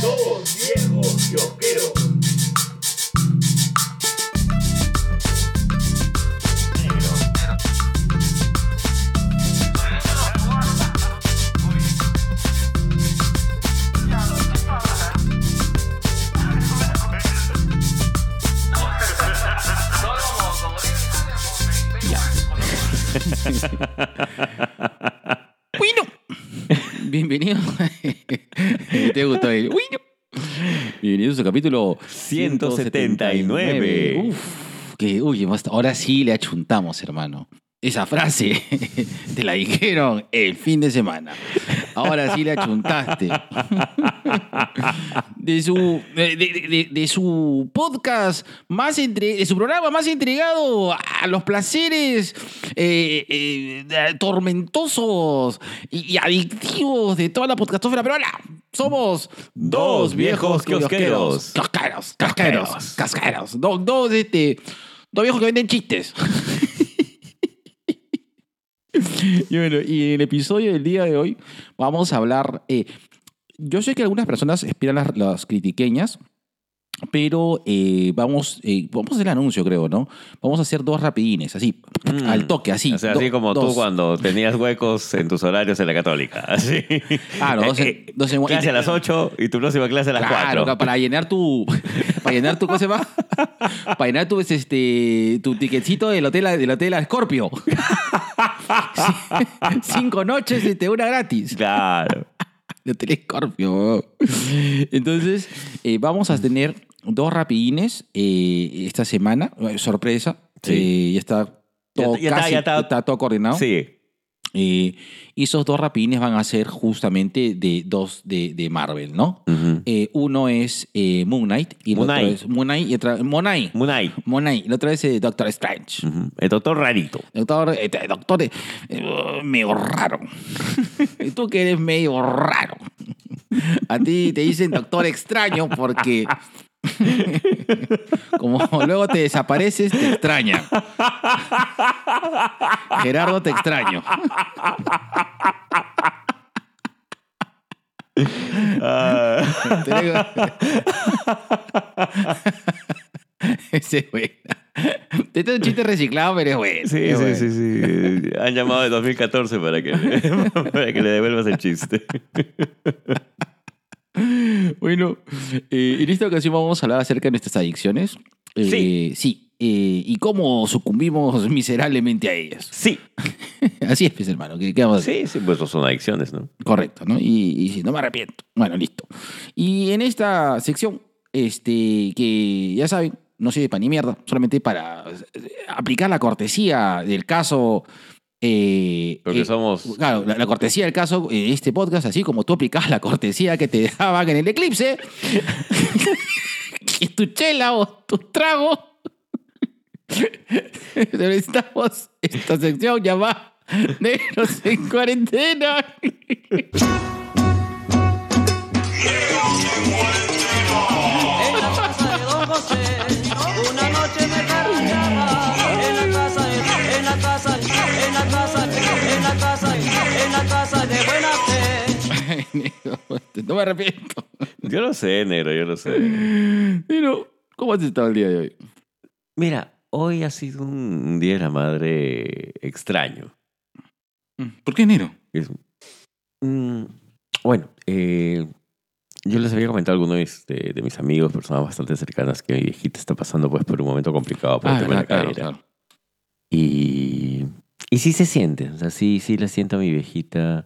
Dos viejos kiosqueros. Capítulo 179. Uf, que, uy, ahora sí le achuntamos, hermano. Esa frase te la dijeron el fin de semana. Ahora sí le achuntaste. De su, de, de- de- de su podcast más entre, de su programa más entregado a los placeres eh, eh, tormentosos y, y adictivos de toda la podcastófera peruana. Somos Dos viejos kiosqueros. Casqueros, casqueros, casqueros. Dos, dos, este, dos viejos que venden chistes. Y bueno, y en el episodio del día de hoy vamos a hablar. eh, yo sé que algunas personas esperan las, las critiqueñas, pero eh, vamos, eh, vamos a hacer el anuncio, creo, ¿no? Vamos a hacer dos rapidines, así, Mm. al toque, así. O sea, do- así como dos. tú cuando tenías huecos en tus horarios en la católica. Así. Ah, no, dos en- Eh, eh, dos en- clase a las 8 y tu próxima clase a las Claro, 4. para llenar tu. Para llenar tu cosa más. Para llenar tu, este, tu ticketcito del hotel, del hotel a Scorpio. Cinco noches, este, una gratis. Claro. El hotel Scorpio. Entonces, eh, vamos a tener dos rapidines eh, esta semana. Sorpresa. Sí. Eh, ya está todo, Ya- ya está- ya está- todo coordinado. Sí. Eh, y esos dos rapidines van a ser justamente de dos de, de Marvel, ¿no? Ujú. Eh, uno es eh, Moon Knight y el Moon otro Knight. es Moon Knight y otra Monai. Knight. Y la otra es Doctor Strange. Ujú. El doctor rarito. Doctor, eh, doctor eh, medio raro. tú que eres medio raro. A ti te dicen doctor extraño porque como luego te desapareces, te extraña. Gerardo te extraño. Ah, Ese es bueno. Este es un chiste reciclado, pero es bueno. sí, es sí, bueno. sí, sí. Han llamado de 2014 para que, para que le devuelvas el chiste. Bueno, eh, en esta ocasión vamos a hablar acerca de nuestras adicciones. Eh, Sí. Sí. eh, y cómo sucumbimos miserablemente a ellas. Sí. Así es, pues, hermano. ¿Qué, qué vamos a hacer? Sí, sí, pues son adicciones, ¿no? Correcto, ¿no? Y, y no me arrepiento. Bueno, listo. Y en esta sección, este, que ya saben, no sirve para ni mierda, solamente para eh, aplicar la cortesía del caso. Eh, Porque eh, somos Claro, la, la cortesía del caso, eh, este podcast, así como tú aplicabas la cortesía que te daban en el eclipse, que tu chela o tu trago, necesitamos esta sección llamada Negros en Cuarentena. No me arrepiento. Yo lo sé, negro, yo lo sé. Pero, ¿cómo has estado el día de hoy? Mira, hoy ha sido un día de la madre extraño. ¿Por qué enero? Es- Mm, bueno, eh, yo les había comentado a algunos de mis, de, mis amigos, personas bastante cercanas, que mi viejita está pasando pues por un momento complicado por el tema de la Ah, claro, cadera. claro. Y, y sí se siente, o sea, sí, sí la siento a mi viejita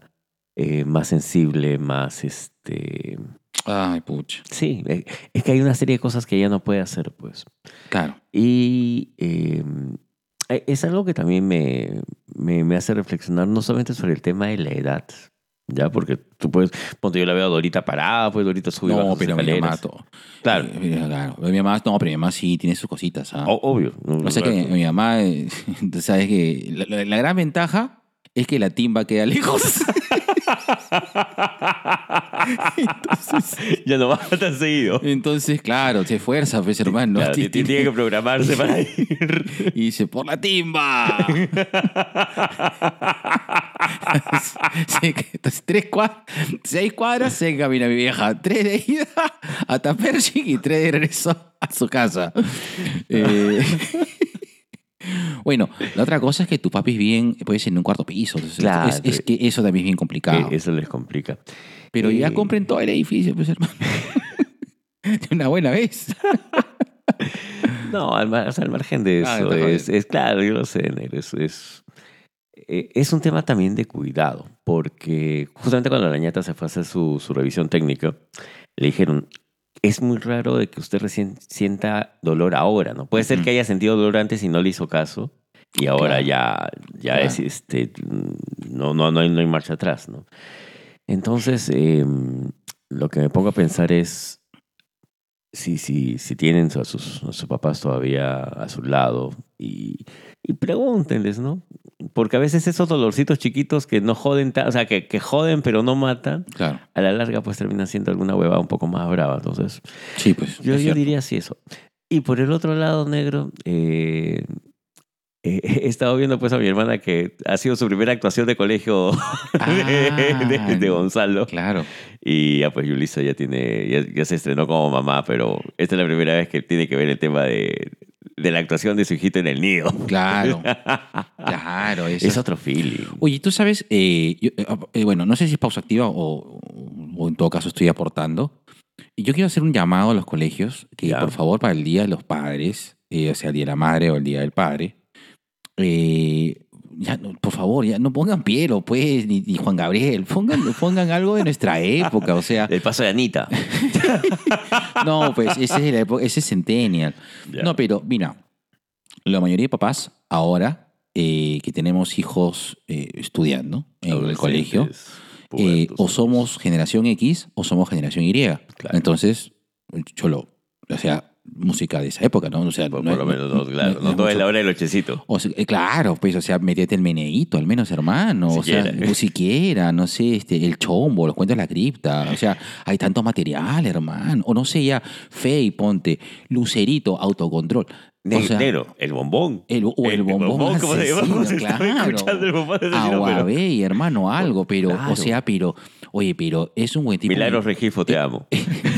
eh, más sensible, más este... Ay, pucha. Sí, eh, es que hay una serie de cosas que ella no puede hacer, pues. Claro. Y eh, eh, es algo que también me, me, me hace reflexionar, no solamente sobre el tema de la edad, ¿ya? Porque tú puedes, ponte yo la veo a Dorita parada, pues Dorita sube No, pero mi mamá, todo. Claro, Eh, mira, claro. Mi mamá, no, pero mi mamá sí tiene sus cositas. ¿ah? o- obvio. O sea que mi mamá, eh, sabes que la, la- la gran ventaja es que la timba queda lejos. Entonces, ya no va tan seguido. entonces, claro, se esfuerza, pues hermano. Claro, Ti- tiene tiene- que programarse para ir. Y dice, por la timba. Entonces, tres cuadras, seis cuadras se camina mi vieja. Tres de ida hasta Pershing y tres de regreso a su casa. Eh, bueno, la otra cosa es que tus papis viven, puedes en un cuarto piso. Claro. es, es que eso también es bien complicado. Eh, Eso les complica. Pero ya eh, compren todo el edificio, pues hermano. De una buena vez. No, al, mar- o sea, al margen de Ah, eso, está es, es claro, yo lo sé, negro, es, es, eh, es un tema también de cuidado, porque justamente cuando la ñata se fue a hacer su, su revisión técnica, le dijeron, es muy raro de que usted recién sienta dolor ahora, ¿no? Puede ser que haya sentido dolor antes y no le hizo caso, y ahora Claro. ya, ya Claro. es, este, no, no, no, hay, no hay marcha atrás, ¿no? Entonces, eh, lo que me pongo a pensar es, si, si, si tienen a sus, a sus papás todavía a su lado y, y pregúntenles, ¿no? Porque a veces esos dolorcitos chiquitos que no joden, o sea, que, que joden pero no matan, Claro. a la larga pues terminan siendo alguna hueva un poco más brava. Entonces, Sí, pues. yo, yo diría así eso. Y por el otro lado, negro, eh, eh, he estado viendo pues a mi hermana que ha sido su primera actuación de colegio de, de- de Gonzalo. Claro. Y ya pues Yulisa ya tiene, ya, ya se estrenó como mamá, pero esta es la primera vez que tiene que ver el tema de, de la actuación de su hijito en el nido. Claro. Claro. eso es otro feeling. Oye, tú sabes, eh, yo- eh, eh, bueno, no sé si es pausa activa o, o en todo caso estoy aportando. Y Yo quiero hacer un llamado a los colegios que, Ya. por favor, para el Día de los Padres, o sea, el Día de la Madre o el Día del Padre, eh, ya, por favor, ya no pongan Piero, pues, ni, ni Juan Gabriel, pongan, pongan algo de nuestra época, o sea, El paso de Anita. no, pues, ese es, la época- ese es Centennial. No, pero mira, la mayoría de papás ahora eh, que tenemos hijos eh, estudiando en el colegio, eh, o somos generación X o somos generación Y. Claro. Entonces, cholo, o sea, música de esa época, ¿no? O sea, Por, no por es- lo menos, no, claro. no No, es todo es mucho- la hora del ochecito. o sea, eh, claro, pues, o sea, metete el meneíto, al menos, hermano. O sea, o siquiera, no sé, este, el chombo, los cuentos de la cripta. O sea, hay tanto material, hermano. O no sé, ya, fe y ponte, lucerito, autocontrol. Ne- o sea, negro, el bombón. el, o el, bombón, como se llama, asesino, como se estaba claro. escuchando el bombón pero- hermano, algo, pero, Claro. o sea, pero, oye, pero es un buen tipo. Milagros Regifo, te amo.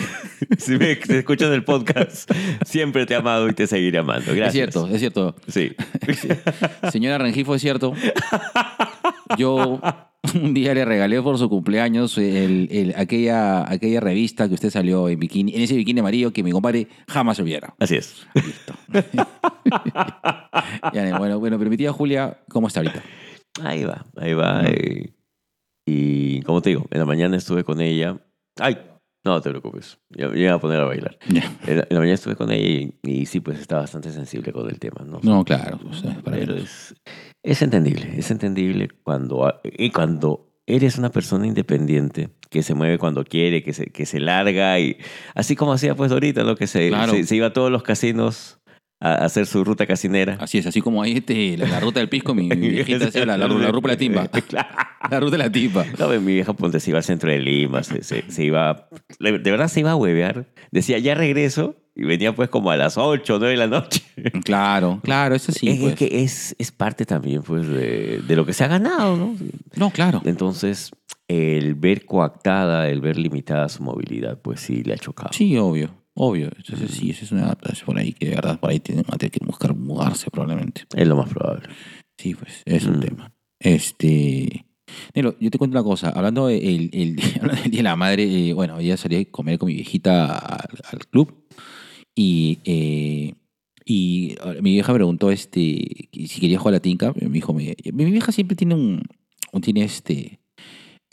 si me escuchas el podcast, siempre te he amado y te seguiré amando. Gracias. Es cierto, es cierto. Sí. Señora Rengifo, es cierto. Yo un día le regalé por su cumpleaños el- el- aquella, aquella revista que usted salió en bikini, en ese bikini amarillo que mi compadre jamás olvidara. Así es. Listo. Ya, bueno, bueno, pero mi tía Julia, ¿cómo está ahorita? Ahí va, ahí va. eh, y como te digo, en la mañana estuve con ella. Ay, no te preocupes. Ya me iba a poner a bailar. Ya. En la, en la mañana estuve con ella y, y sí, pues está bastante sensible con el tema, ¿no? No, claro. o sea, para Pero es, es entendible, es entendible cuando, y cuando eres una persona independiente que se mueve cuando quiere, que se, que se larga y así como hacía pues ahorita, ¿no? Que se, Claro. se, se iba a todos los casinos a hacer su ruta casinera. Así es, así como ahí este, la, la ruta del pisco, mi, mi viejita hacía la, la, la ruta de la timba. La ruta de la timba. No, mi vieja ponte se iba al centro de Lima, se, se- se iba, de verdad se iba a huevear. Decía, ya regreso, y venía pues como a las 8 o 9 de la noche. Claro, claro, eso sí. es, es pues. que es, es parte también pues de, de lo que se ha ganado, ¿no? No, claro. Entonces, el ver coactada, el ver limitada su movilidad, pues sí le ha chocado. Sí, obvio, obvio. Entonces sí, esa es una adaptación por ahí que de verdad por ahí tienen va a tener que buscar mudarse probablemente. Es lo más probable. Sí, pues, es un Mm. tema. Este. Nelo, yo te cuento una cosa. Hablando del el, el- Día de la Madre, eh, bueno, ella salí a comer con mi viejita al, al club y, eh, y mi vieja preguntó este, si quería jugar a la tinca. Mi hijo me, mi vieja siempre tiene un, un- tiene este,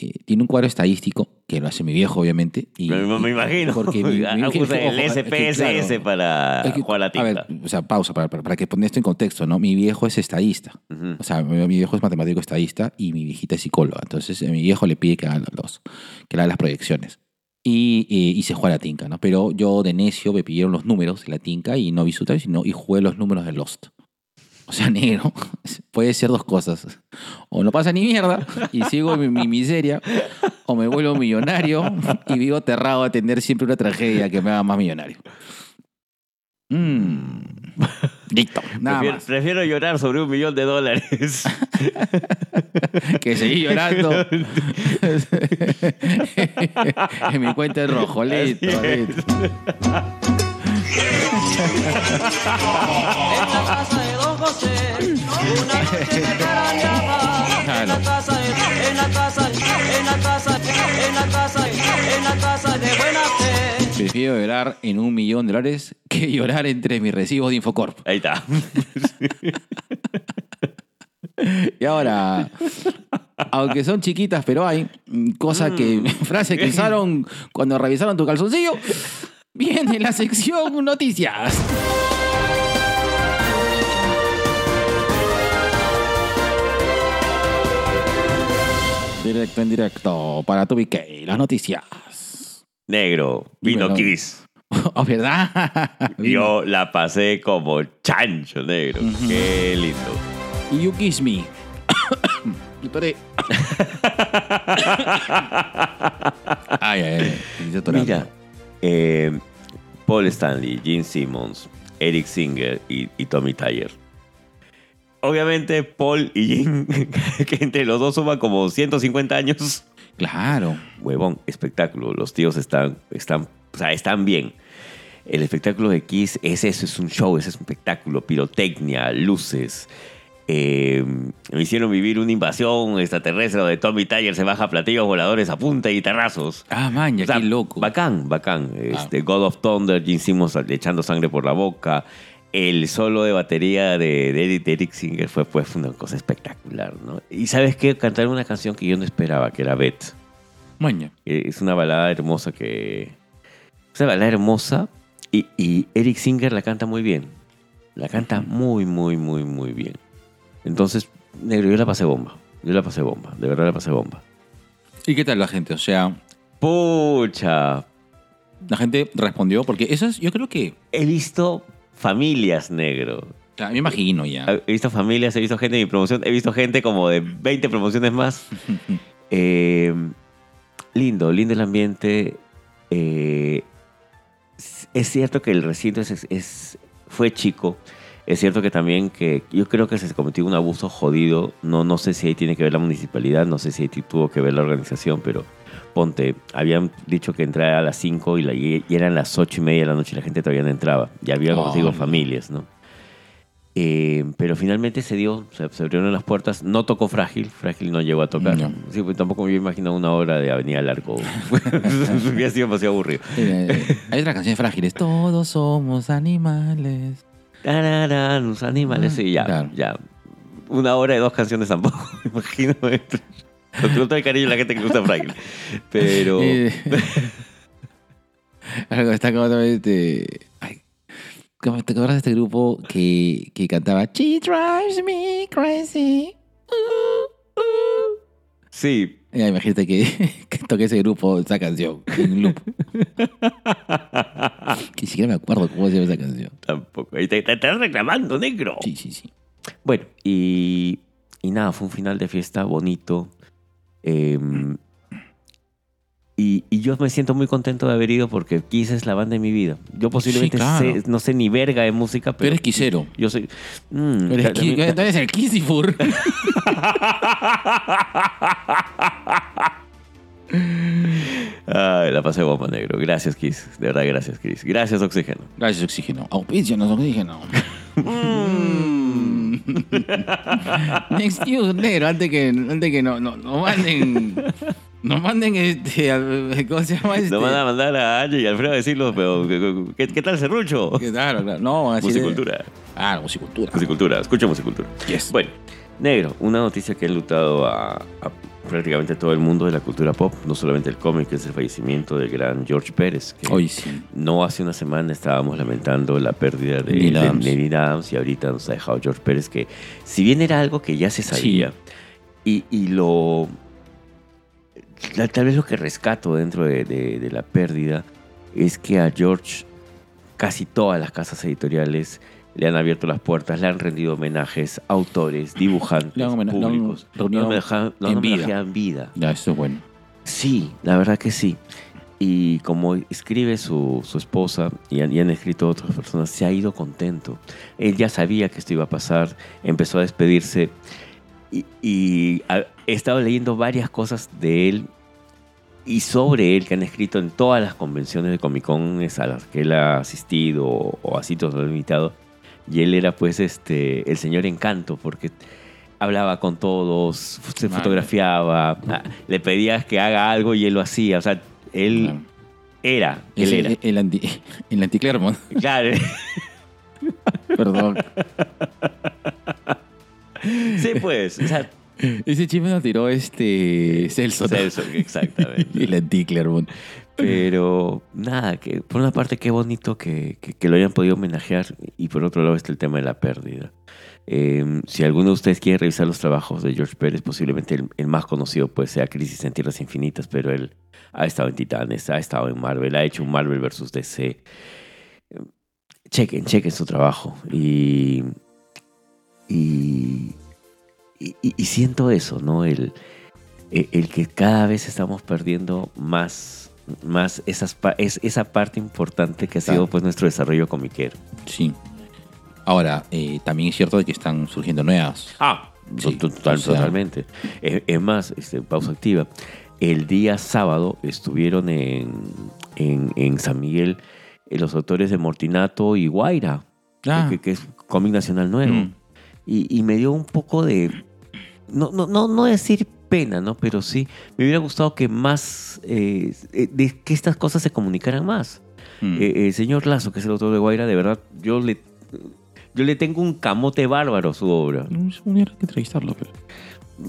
eh, tiene un cuadro estadístico que lo hace mi viejo, obviamente. Y, me, imagino. Porque mi, mi- usa el ojo, es que, SPSS claro, para es que, jugar a la a tinta. ver, o sea, pausa para, para, para que poner esto en contexto, ¿no? Mi viejo es estadista. O sea, mi, mi viejo es matemático estadista y mi viejita es psicóloga. Entonces, eh, mi viejo le pide que haga, los, que haga las proyecciones. Y, eh, y se juega la tinca, ¿no? Pero yo de necio me pidieron los números de la tinca y no vi su sino y jugué los números de Lost. O sea, negro, puede ser dos cosas. O no pasa ni mierda y sigo mi, mi miseria, o me vuelvo millonario y vivo aterrado a tener siempre una tragedia que me haga más millonario. Mm. Listo, nada Prefiero, más. prefiero llorar sobre un millón de dólares. Que seguí llorando. en mi cuenta es rojo, listo, listo. En la casa de Don José, una noche me carañaba. En la casa, de- en la casa, en la casa, en la casa, en la casa de buena fe. Prefiero llorar en un millón de dólares que llorar entre mis recibos de Infocorp. Ahí está. Y ahora, aunque son chiquitas, pero hay cosas que, frases que usaron cuando revisaron tu calzoncillo, viene la sección noticias. Directo en directo para tu K, las noticias. Negro, vino Dímelo. Kiss. Oh, ¿verdad? Yo la pasé como chancho, negro. Qué lindo. You kiss me. Ay, ay, ay. Mira, eh, Paul Stanley, Gene Simmons, Eric Singer y, y Tommy Tyler. Obviamente, Paul y Gene, que entre los dos suman como 150 años. Claro. Huevón, espectáculo. Los tíos están, están, o sea, están bien. El espectáculo de Kiss es eso, es un show, es un espectáculo, pirotecnia, luces. Eh, me hicieron vivir una invasión extraterrestre donde Tommy Tyler se baja platillos voladores a punta y guitarrazos. Ah, man, ya O sea, qué loco. Bacán, bacán. Este, God of Thunder, Gene Simmons echando sangre por la boca. El solo de batería de, de Eric, Singer fue pues una cosa espectacular, ¿no? Y ¿sabes qué? Cantaron una canción que yo no esperaba, que era Beth. Maña. Eh, Es una balada hermosa que... Es una balada hermosa y, y Eric Singer la canta muy bien. La canta muy, muy, muy, muy bien. Entonces, negro, yo la pasé bomba. Yo la pasé bomba. De verdad la pasé bomba. ¿Y qué tal la gente? O sea, Pucha, la gente respondió porque eso es, yo creo que, he visto familias negro. sea, me imagino ya. He visto familias, he visto gente en mi promoción, he visto gente como de 20 promociones más. Eh, lindo, lindo el ambiente. Eh, es cierto que el recinto es, es- fue chico. Es cierto que también que yo creo que se cometió un abuso jodido. No, no sé si ahí tiene que ver la municipalidad, no sé si ahí tuvo que ver la organización, pero ponte, habían dicho que entrara a las 5 y, la- y eran las 8 y media de la noche y la gente todavía no entraba. Y había, como digo, Oh. familias, ¿no? Eh, pero finalmente se dio, se, abrieron las puertas. No tocó Frágil, Frágil no llegó a tocar. No. Sí, pues tampoco me había imaginado una hora de Avenida Largo. Hubiera sido demasiado aburrido. Eh, hay otras canciones frágiles. Todos somos animales. Tararán, los animales, sí, ya, Claro. ya. Una hora de dos canciones tampoco, me imagino. Con todo el cariño a la gente que gusta Frágil. Pero. Algo está como también este. Ay, ¿cómo ¿Te acuerdas de este grupo que, que cantaba She drives me crazy? Uh, uh"? Sí. Ya, imagínate que, que toque ese grupo esa canción en loop. que ni siquiera me acuerdo cómo se llama esa canción. Tampoco. Te, te estás reclamando, negro. Sí, sí, sí. Bueno, y, y nada, fue un final de fiesta bonito. Eh, y, y yo me siento muy contento de haber ido porque Kiss es la banda de mi vida. Yo posiblemente Sí, claro. sé- no sé ni verga de música, Pero pero eres quisero. yo soy... Mm, qui- eres el Kissifur. Ay, la pasé bomba, negro. Gracias, Kiss. De verdad, gracias, Kiss. Gracias, Oxígeno. Gracias, oxígeno. Auspicianos, oxígeno. Mm. Next news, negro, antes que, antes que no, no, no manden. No manden este. al- ¿Cómo se llama este? Nos van a mandar a Angie y Alfredo a decirlo, pero ¿qué, qué tal Serrucho? Claro, claro. No, así de- Musicultura. Ah, musicultura. Musicultura. Escucha musicultura. Yes. Bueno, negro, una noticia que ha enlutado a, a prácticamente todo el mundo de la cultura pop, no solamente el cómic, que es el fallecimiento del gran George Pérez. Que Hoy sí. No hace una semana estábamos lamentando la pérdida de Neil de Adams. Neil Adams y ahorita nos ha dejado George Pérez, que si bien era algo que ya se sabía, y, y lo... Tal vez lo que rescato dentro de, de- de la pérdida es que a George casi todas las casas editoriales le han abierto las puertas, le han rendido homenajes, autores, dibujantes, Le han homena- le han públicos. en vida. homenajeado en vida. Ya, eso es bueno. Sí, la verdad que sí. Y como escribe su, su esposa y han, y han escrito otras personas, se ha ido contento. Él ya sabía que esto iba a pasar, empezó a despedirse y, he estado leyendo varias cosas de él y sobre él que han escrito en todas las convenciones de Comic Con a las que él ha asistido o, o a sitios donde lo han invitado. Y él era pues este el señor encanto porque hablaba con todos, se fotografiaba, ah, le pedías que haga algo y él lo hacía. O sea, él Claro. era, él Es era. el, el anti, el anti-Claremont. Claro. Perdón. sí, pues. O sea, Ese chisme lo tiró este Celso. Celso, exactamente. El anti-Claremont. Pero nada, que por una parte qué bonito que, que- que lo hayan podido homenajear y por otro lado está el tema de la pérdida. Eh, si alguno de ustedes quiere revisar los trabajos de George Pérez, posiblemente el, el más conocido pues sea Crisis en Tierras Infinitas, pero él ha estado en Titanes, ha estado en Marvel, ha hecho un Marvel versus DC. Eh, Chequen, chequen su trabajo y, y, y, y siento eso, ¿no? El, el el que cada vez estamos perdiendo más, más esas, es, esa parte importante que ha sido pues nuestro desarrollo comiquero. Sí. Ahora, eh, también es cierto de que están surgiendo nuevas. Ah, Sí, total- o sea- totalmente. Es, es más, este, pausa activa. El día sábado estuvieron en, en, en San Miguel eh, los autores de Mortinato y Guaira, Ah. que, que es cómic nacional nuevo. Mm. Y, y me dio un poco de. No, no, no, no decir pena, ¿no? Pero sí, me hubiera gustado que más. eh, eh, de que estas cosas se comunicaran más. Mm. Eh, el señor Lazo, que es el autor de Guaira, de verdad, yo le. Yo le tengo un camote bárbaro a su obra. No, es un que entrevistarlo, pero.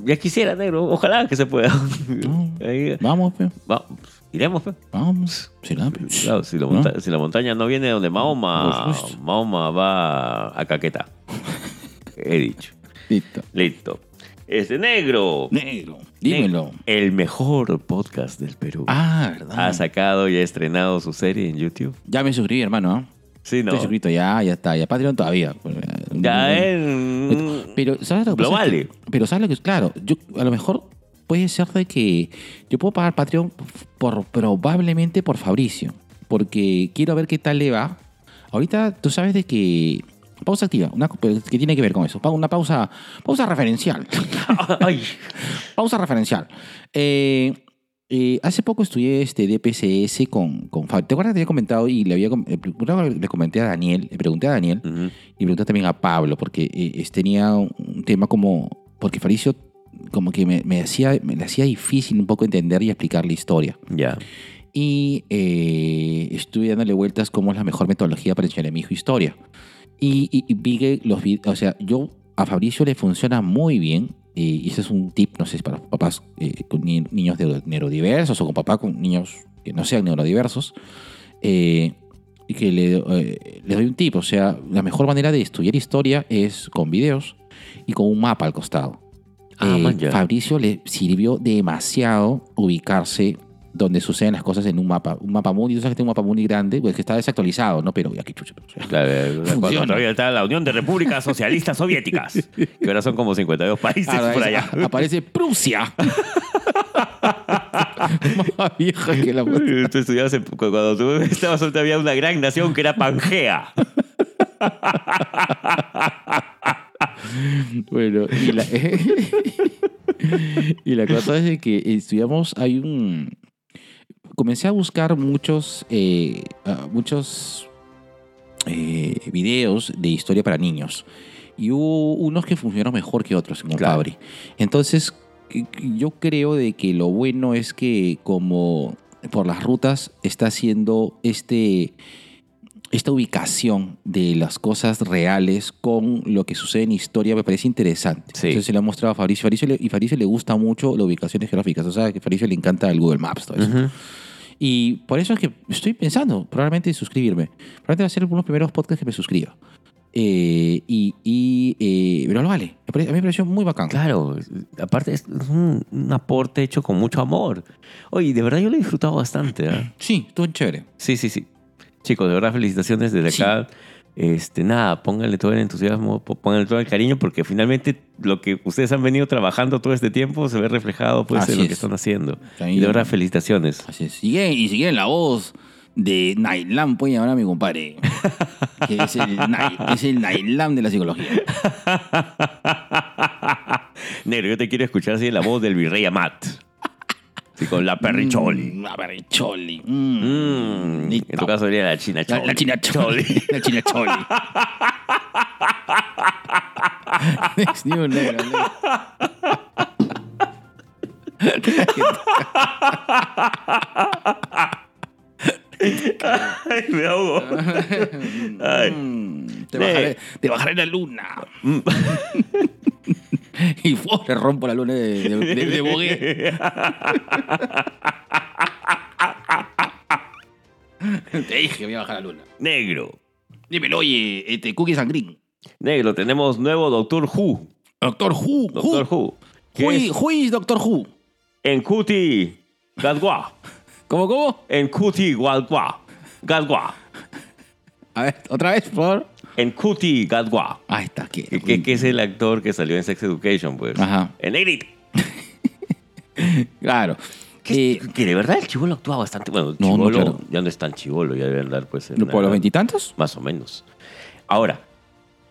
Ya quisiera, negro. Ojalá que se pueda. No. Vamos, pe. va, iremos. Vamos. Pe. Claro, si, la ¿No? monta- si la montaña no viene donde Mahoma. Mahoma va a Caquetá. He dicho. Listo. Listo. Este negro. Negro. Dímelo. El mejor podcast del Perú. Ah, ¿verdad? Ha sacado y ha estrenado su serie en YouTube. Ya me suscribí, hermano. ¿ah? Sí, no. Estoy suscrito ya, ya está. Ya Patreon todavía. Ya en. Pero, ¿sabes lo que Lo pasa? vale. Pero, ¿sabes lo que es? Claro, yo a lo mejor puede ser de que yo puedo pagar Patreon por, probablemente por Fabricio. Porque quiero ver qué tal le va. Ahorita tú sabes de que. Pausa activa, una, que tiene que ver con eso. Una pausa, pausa referencial. Ay. pausa referencial. Eh, eh, hace poco estudié este DPCS con, con Fabri. ¿Te acuerdas que te había comentado y le había eh, le comenté a Daniel, le pregunté a Daniel Ujú. y pregunté también a Pablo, porque eh, tenía un tema como. Porque Faricio, como que me, me hacía, me le hacía difícil un poco entender y explicar la historia. Ya. Y eh, estuve dándole vueltas cómo es la mejor metodología para enseñarle a mi hijo historia. Y, y- y vi que los o sea, yo a Fabricio le funciona muy bien. eh, y ese es un tip, no sé, para papás eh, con ni- niños de- neurodiversos o con papás con niños que no sean neurodiversos. eh, y que le, eh, le doy un tip, o sea, la mejor manera de estudiar historia es con videos y con un mapa al costado. Ah, Eh. Fabricio le sirvió demasiado ubicarse donde suceden las cosas en un mapa. Un mapa mundi, tú sabes que tiene un mapa mundi grande, pues que está desactualizado, ¿no? Pero ya que chucha. pero, o sea, Claro, eh, cuando todavía está la Unión de Repúblicas Socialistas Soviéticas, que ahora son como 52 países por allá. aparece Prusia. Más vieja que la Tú estudiabas en- cuando tú estabas había una gran nación que era Pangea. Bueno, y la, y la cosa es de que estudiamos, hay un... Comencé a buscar muchos, eh, ah, muchos eh, videos de historia para niños. Y hubo unos que funcionaron mejor que otros, como Claro. Fabri. Entonces, yo creo de que lo bueno es que como por las rutas está haciendo este esta ubicación de las cosas reales con lo que sucede en historia me parece interesante. Sí. Entonces se le ha mostrado a Fabricio. Fabricio le- y Fabricio le gusta mucho las ubicaciones geográficas. O sea, que a Fabricio le encanta el Google Maps, todo eso. Ujú. Y por eso es que estoy pensando probablemente en suscribirme. Probablemente va a ser uno de los primeros podcasts que me suscriba. Eh, y, y, eh, pero lo vale. A mí me pareció muy bacán. Claro, aparte es un, un aporte hecho con mucho amor. Oye, de verdad yo lo he disfrutado bastante. ¿ah? Sí, estuvo chévere. Sí, sí, sí. Chicos, de verdad felicitaciones desde Sí. acá. Este, nada, pónganle todo el entusiasmo, pónganle todo el cariño, porque finalmente lo que ustedes han venido trabajando todo este tiempo se ve reflejado pues, Así en lo es. que están haciendo. Ahí- Y de verdad, felicitaciones. Así es. Y, y si quieren la voz de Nailam, pueden llamar a mi compadre. Que es el, es el Nailam de la psicología. Negro, yo te quiero escuchar así la voz del virrey Amat. Sí, con la perricholi. Mm, La perricholi. Mm. Mm, en tu caso sería la china La, choli. la china choli. La china choli. Next new negro, negro. Ay, me ahogo. Ay. Mm, Te Ne- bajaré, te bajaré la luna. y ¡fua! le rompo la luna de, de, de- de Bogué. Te dije que me iba a bajar la luna. Negro. Dímelo, oye, este Cookies and Green. Negro, tenemos nuevo Doctor Who. Doctor Who. Doctor Who. Who. es is- who is Doctor Who? en Cuti Gadwa. ¿Cómo, cómo? En Cuti Gadwa. Gadwa. A ver, otra vez, por favor. En Cuti Gadwa. Ahí está. ¿qué? Que, que- es el actor que salió en Sex Education, pues. Ajá. En Negrito. Claro. Que, Eh, que de verdad el chivolo actúa bastante. Bueno, No, no, chivolo claro. ya no es tan chivolo, ya debe andar pues. en ¿Por los veintitantos? Más o menos. Ahora,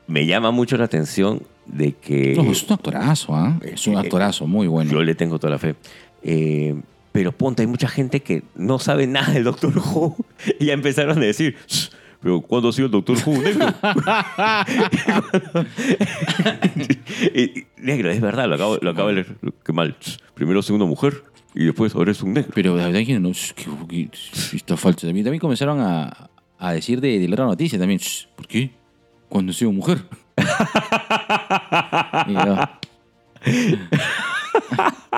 me llama mucho la atención de que No, es un actorazo, ¿ah? Es un eh, actorazo muy bueno. yo le tengo toda la fe. Eh, pero ponte, hay mucha gente que no sabe nada del Doctor Who y ya empezaron a decir, "Shh, pero ¿cuándo ha sido el Doctor Who, negro? Negro, es verdad, lo acabo, lo acabo de leer. Qué mal. Primero una mujer y después ahora es un negro. Pero la verdad que no, es que, que- está falso. También, también comenzaron a, a decir de, de la otra noticia también. "Shh, ¿Por qué? Cuando he sido mujer.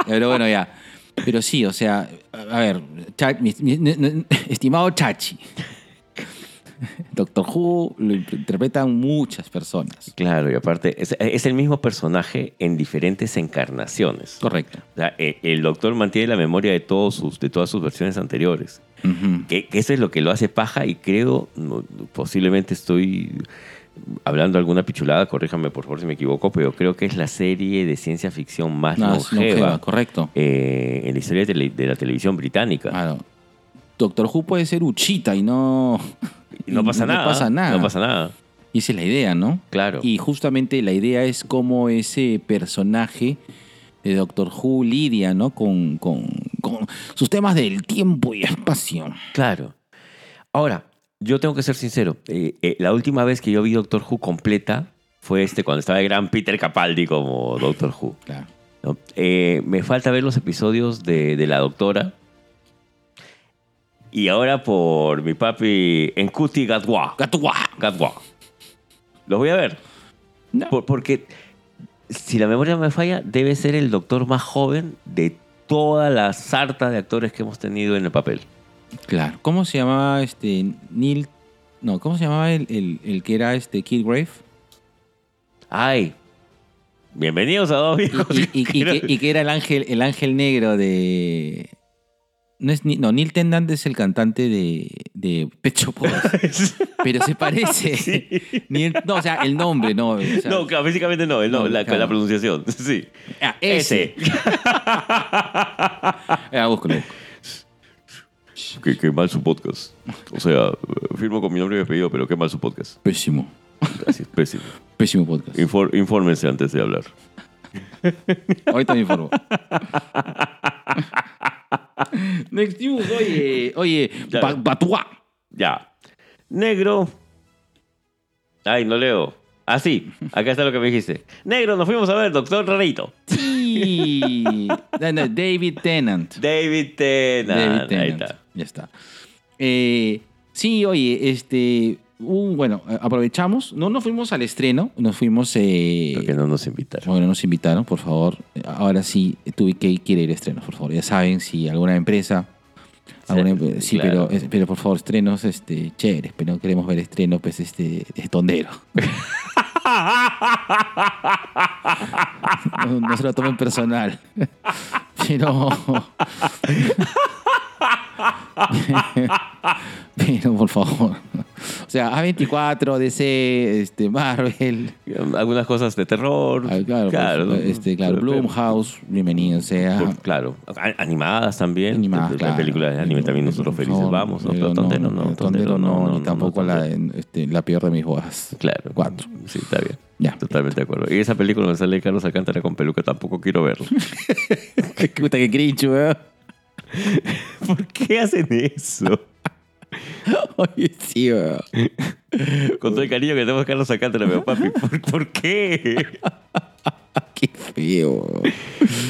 Pero bueno, ya. Pero sí, o sea, a ver, Cha- mi- estimado Chachi. Doctor Who lo interpretan muchas personas. Claro, y aparte, es, es el mismo personaje en diferentes encarnaciones. Correcto. O sea, eh, el doctor mantiene la memoria de, todos sus, de todas sus versiones anteriores. Que, que eso es lo que lo hace paja y creo, no, posiblemente estoy hablando alguna pichulada, corríjame por favor si me equivoco, pero creo que es la serie de ciencia ficción más No, longeva, longeva, correcto. eh, en la historia de, tele- de la televisión británica. Claro. Doctor Who puede ser Uchita y no. Y no pasa nada. No pasa nada. No pasa nada. Y esa es la idea, ¿no? Claro. Y justamente la idea es cómo ese personaje de Doctor Who lidia, ¿no? Con, con, con sus temas del tiempo y espacio. Claro. Ahora, yo tengo que ser sincero. eh, eh, la última vez que yo vi Doctor Who completa fue este cuando estaba el gran Peter Capaldi como Doctor Who. Claro. ¿no? Eh, me falta ver los episodios de, de la doctora. Y ahora por mi papi Enkuti Gadwa. Gatua. Gadwa. Los voy a ver. No. Por- porque si la memoria me falla, debe ser el doctor más joven de toda la sarta de actores que hemos tenido en el papel. Claro. ¿Cómo se llamaba este Neil? No, ¿cómo se llamaba el, el, el que era este Killgrave? ¡Ay! Bienvenidos a dos viejos. y- y- y que, y que era el ángel, el ángel negro de. No, es, no, Neil Tennant es el cantante de, de Pet Shop Boys. Pero se parece. Neil- no, o sea, el nombre, no. o sea, no, claro, físicamente no, el no, No, la, claro. la pronunciación. Sí. ah, ese. Ah, búscalo. Qué, qué mal su podcast. O sea, firmo con mi nombre y apellido, pero qué mal su podcast. Pésimo. Gracias, pésimo. Pésimo podcast. Infor- infórmense antes de hablar. Ahorita me informo. Next news, oye, oye, Ya. Ba- Batua. Ya. Negro. Ay, no leo. Ah, sí. Acá está lo que me dijiste. Negro, nos fuimos a ver, doctor Rarito. Sí. No, no, David Tennant. David Tennant. David Ahí Tennant. está. Ya está. Eh, sí, oye, este. Un- bueno, aprovechamos. No nos fuimos al estreno, nos fuimos. Eh, Porque no nos invitaron. Bueno, nos invitaron, por favor. Ahora sí, tuve que quiere ir a estrenos, por favor. Ya saben, si alguna empresa. alguna sí, claro. pero, pero por favor, estrenos este, chéveres, pero no queremos ver estrenos, pues, este, de tondero. no, no se lo tomen personal. Pero. pero, por favor. O sea, A24, DC, este, Marvel. Algunas cosas de terror. ah, Claro, claro, pues, ¿no? este, claro, Blumhouse, bienvenido sea. Claro, animadas también. Animadas, Las claro. películas de anime también nosotros felices No, vamos, ¿no? pero tontero no, Tontero no, ni no, tampoco la, tontero. este, la peor de mis bodas. Claro. Cuatro. Sí, está bien. Ya. Totalmente de acuerdo. Y esa película donde sale Carlos Alcántara con peluca tampoco quiero verla. Qué puta que cringe, weón. ¿Por qué hacen eso? Oye, sí, weón. Con todo el cariño que tenemos Carlos Alcántara, pero papi, ¿por, por qué? Qué feo.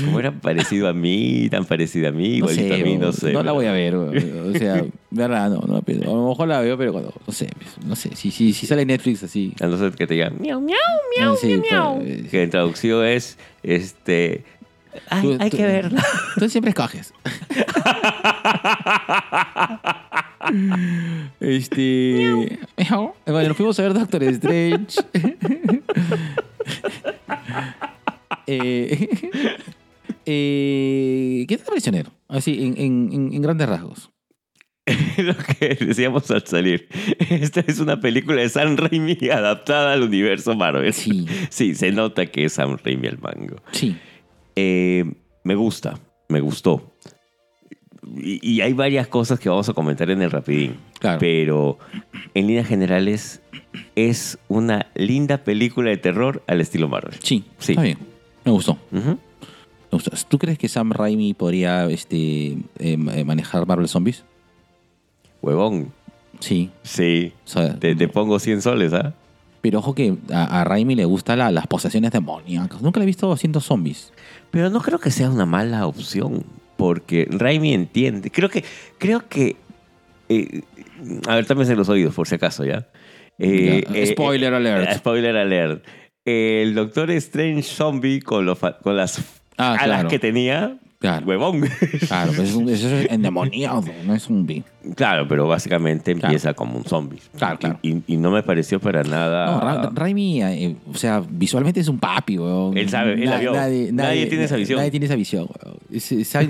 Como era parecido a mí, tan parecido a mí, No igualito sé, a mí, no sé. No la voy a ver. O sea, verdad, no, no la pienso. A lo mejor la veo, pero cuando, no sé, no sé. Si, si, si sale Netflix así. A no ser que te digan, miau, miau, ah, sí, pues, que en traducción es, este... Hay, Tú- hay tú- que verla. Tú siempre escoges. este. Bueno, nos fuimos a ver Doctor Strange. eh, eh, ¿Qué te pareció, Nero? Así, en, en- en- en grandes rasgos. Lo que decíamos al salir. Esta es una película de Sam Raimi adaptada al universo Marvel. Sí. Sí, se nota que es Sam Raimi el mango. Sí. Eh, me gusta, me gustó. Y, y hay varias cosas que vamos a comentar en el rapidín. Claro. Pero en líneas generales es una linda película de terror al estilo Marvel. Sí. Sí. Está bien. Me gustó. Ujú. Me gustó. ¿Tú crees que Sam Raimi podría este, eh, manejar Marvel Zombies? Huevón. Sí. Sí. O sea, Te, te pongo 100 soles, ¿ah? Pero ojo que a, a Raimi le gustan la- las posesiones demoníacas. Nunca le he visto haciendo zombies. Pero no creo que sea una mala opción, porque Raimi entiende. Creo que, creo que, eh, a ver, tápense los oídos por si acaso, ¿ya? Eh, Ya, spoiler alert. eh, spoiler alert. El Doctor Strange Zombie con, los con las Ah, alas claro. que tenía, Claro. huevón. Claro, pero es un, eso es endemoniado, no es un zombie. claro, pero básicamente Claro. empieza como un zombie. Claro, claro. Y, y no me pareció para nada... No, Ra- Raimi, eh, o sea, visualmente es un papi, weón. Él sabe, él la vio. Nadie tiene esa visión. Nadie tiene esa visión, weón. El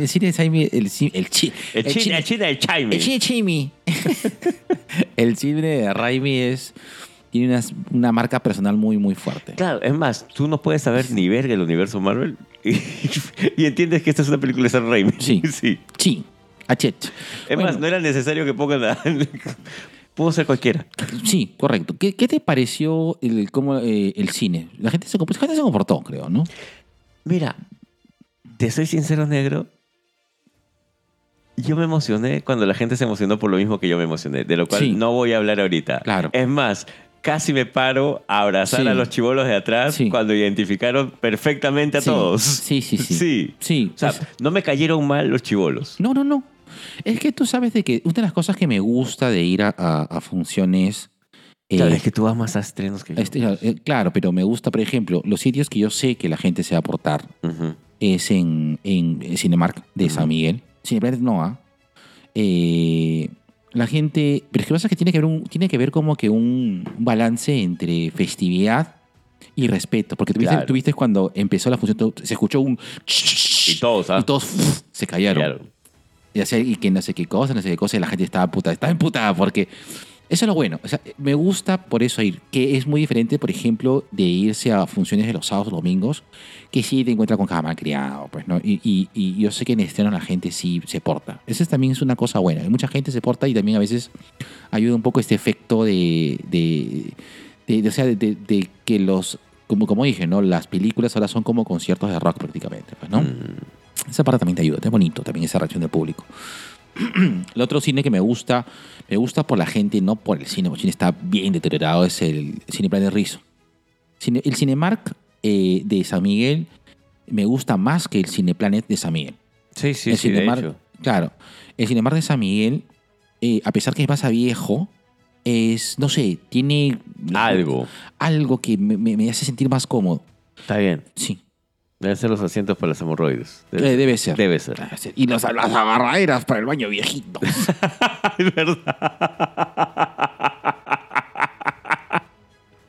cine de Raimi, el, ci- el, chi- el, el chi- el Chaime. el cine Chimi. el cine de Raimi es, tiene una, una marca personal muy, muy fuerte. Claro, es más, tú no puedes saber ni ver el universo Marvel y, y entiendes que esta es una película de Sam Raimi. Sí. sí. Sí, achet. Es Bueno, más, no era necesario que pongan la... Pudo ser cualquiera. Sí, correcto. ¿Qué, qué te pareció el, cómo, eh, el cine? La gente, se, la gente se comportó, creo, ¿no? Mira, te soy sincero, negro. Yo me emocioné cuando la gente se emocionó por lo mismo que yo me emocioné, de lo cual Sí. no voy a hablar ahorita. Claro. Es más, casi me paro a abrazar Sí. a los chivolos de atrás Sí. cuando identificaron perfectamente a Sí. todos. Sí, sí, sí. Sí. Sí, O sea, es- no me cayeron mal los chivolos. No, no, no. Es que tú sabes de que una de las cosas que me gusta de ir a, a- a funciones. eh, Claro, es que tú vas más a estrenos que yo. este, eh, claro, pero me gusta, por ejemplo, los sitios que yo sé que la gente se va a aportar es en, en Cinemark de San Miguel. Cineplanet no, ¿ah? Eh, la gente. Pero es que pasa que tiene que ver, un, tiene que ver como que un balance entre festividad y respeto. Porque tuviste, Claro. tuviste cuando empezó la función, todo- se escuchó un. Y todos, ¿ah? Y todos se callaron. Claro. Y, así, y que no sé qué cosa, no sé qué cosa, y la gente estaba puta, estaba emputada porque eso es lo bueno. O sea, me gusta por eso ir, que es muy diferente, por ejemplo, de irse a funciones de los sábados o domingos, que sí te encuentras con cada mal criado, pues, ¿no? Y, y- y yo sé que en estrenos la gente sí se porta. Eso también es una cosa buena. Mucha gente se porta y también a veces ayuda un poco este efecto de, de, de- de- o sea, de que los, como, como dije, ¿no? Las películas ahora son como conciertos de rock prácticamente, pues, ¿no? Mm. Esa parte también te ayuda, es bonito también esa reacción del público. el otro cine que me gusta, me gusta por la gente, no por el cine, porque el cine está bien deteriorado, es el Cineplanet Rizo. Cine- el Cinemark eh, de San Miguel me gusta más que el Cineplanet de San Miguel. Sí, sí, el sí, de Cinemark, hecho. claro, el Cinemark de San Miguel, eh, a pesar que es más a viejo, es, no sé, tiene Algo. algo que me, me- me hace sentir más cómodo. Está bien. Sí, Deben ser los asientos para los hemorroides. Eh, debe ser. Debe ser. Debe ser. Y los- las agarraderas para el baño viejito. es verdad.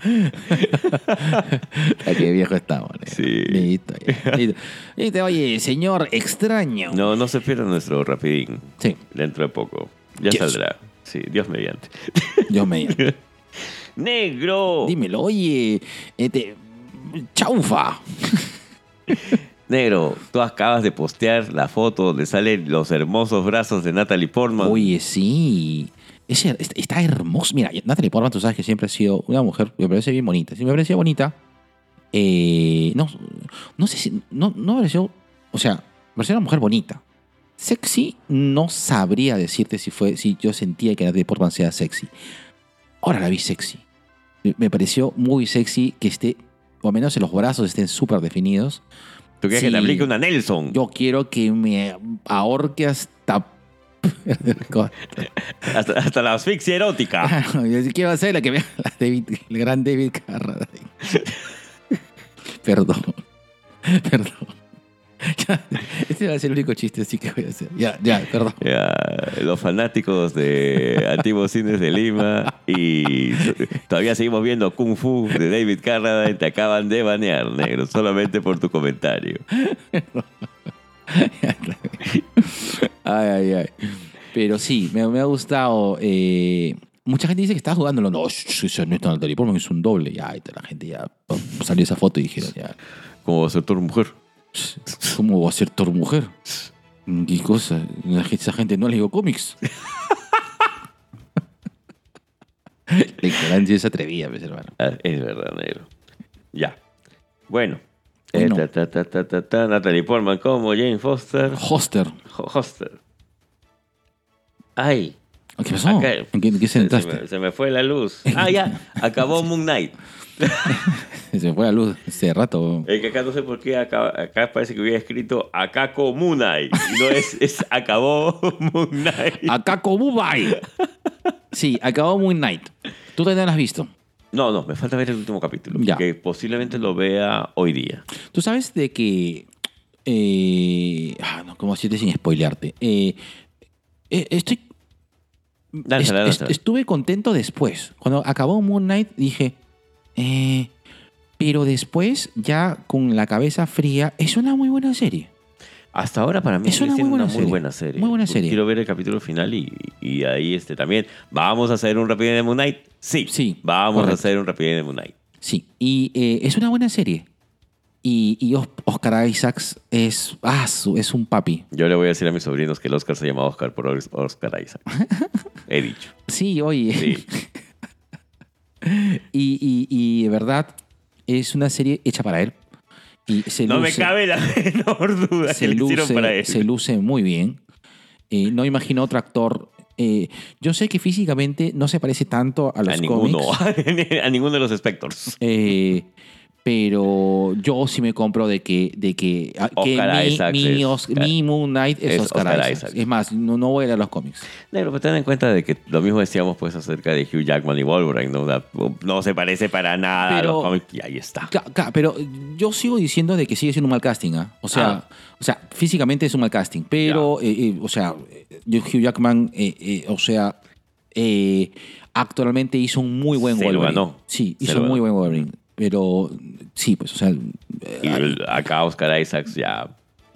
Qué viejo estamos. ¿no? Sí. Listo, listo. Listo, Oye, señor extraño. No, no se pierda nuestro rapidín. Sí, Dentro de poco. Ya saldrá. Sí, Dios mediante. Dios mediante. Negro. Dímelo, oye, este, chaufa. Negro, tú acabas de postear la foto donde salen los hermosos brazos de Natalie Portman. Oye, sí. Está, hermoso. Mira, Natalie Portman, tú sabes que siempre ha sido una mujer, me parece bien bonita. Sí, me parecía bonita. Eh, no, no sé si. No, no me pareció. O sea, me pareció una mujer bonita. Sexy, no sabría decirte si fue. Si yo sentía que Natalie Portman sea sexy. Ahora la vi sexy. Me pareció muy sexy que esté. O al menos en los brazos estén súper definidos. ¿Tú quieres sí. que te aplique una Nelson? Yo quiero que me ahorque hasta. Hasta, hasta la asfixia erótica. Claro, yo sí quiero hacer la que vea el gran David Carradine. Perdón. Perdón. Este va a ser el único chiste así que voy a hacer. Ya, ya, perdón. Ya, los fanáticos de antiguos cines de Lima y todavía seguimos viendo Kung Fu de David Carradine te acaban de banear, negro, solamente por tu comentario. Ay, ay, ay. Pero sí, me, me ha gustado. eh, mucha gente dice que está jugándolo. No, sh- no está Natalie Portman, es un doble. Ya, la gente ya salió esa foto y dijeron, ya, Como va a ser tu mujer. ¿Cómo va a ser Thor mujer? ¿Qué cosa? Esa gente no leyó cómics. La ignorancia es atrevida, pues, hermano. Ah, Es verdad, negro. Ya. Bueno. Eh, Bueno. ta, ta, ta, ta, ta, ta, Natalie Portman como Jane Foster. Hoster. Ho- Hoster. Ay. ¿Qué pasó? Acá- ¿En qué, Se me, se me fue la luz. Ah, ya. Acabó Moon Knight. Se me fue la luz hace rato. Es que acá no sé por qué acá, acá parece que hubiera escrito Akako Moon Knight. Y no es, es acabó Moon Knight. Acá Kobubai. Sí, acabó Moon Knight. ¿Tú todavía no has visto? No, no, me falta ver el último capítulo. Ya. Que posiblemente lo vea hoy día. Tú sabes de que. eh, ah, no, ¿cómo decirte sin spoilearte? Eh, eh, estoy. Est- estuve contento después. Cuando acabó Moon Knight dije. eh, pero después, ya con la cabeza fría, es una muy buena serie. Hasta ahora para mí Es una muy buena una muy serie. buena serie. Muy buena serie. Quiero ver el capítulo final y, y ahí este también. ¿Vamos a hacer un Rapid de Moon Knight? Sí. Sí, Vamos correcto. a hacer un Rapid de Moon Knight. Sí, y eh, es una buena serie. Y, y Os- Oscar Isaacs es, ah, es un papi. Yo le voy a decir a mis sobrinos que el Oscar se llama Oscar por Os- Oscar Isaac. He dicho. Sí, oye. Sí. y, y- y de verdad es una serie hecha para él. Y se No me luce- cabe la menor duda se que le hicieron luce, para él. se luce muy bien. Eh, no imagino otro actor. eh, yo sé que físicamente no se parece tanto a los a ninguno. cómics. a ninguno de los Spectors. eh, pero yo sí me compro de que, de que, ah, que mi, Isaacs mi es- Os- mi Moon Knight es, es Oscar. Isaacs. Es más, no, no voy a leer los cómics. Negro, pero ten en cuenta de que lo mismo decíamos pues acerca de Hugh Jackman y Wolverine. No, no se parece para nada Pero- a los cómics. Y ahí está. Cla- cla- pero yo sigo diciendo de que sigue siendo un mal casting, ¿ah? O sea, Ah. o sea, físicamente es un mal casting, pero, eh, eh, o sea, eh, Hugh Jackman, eh, eh, o sea, eh, actualmente hizo un muy buen Se lo Wolverine. ganó. Sí, hizo un muy buen Wolverine. Pero sí, pues, o sea, eh, Y el- acá Oscar Isaacs ya.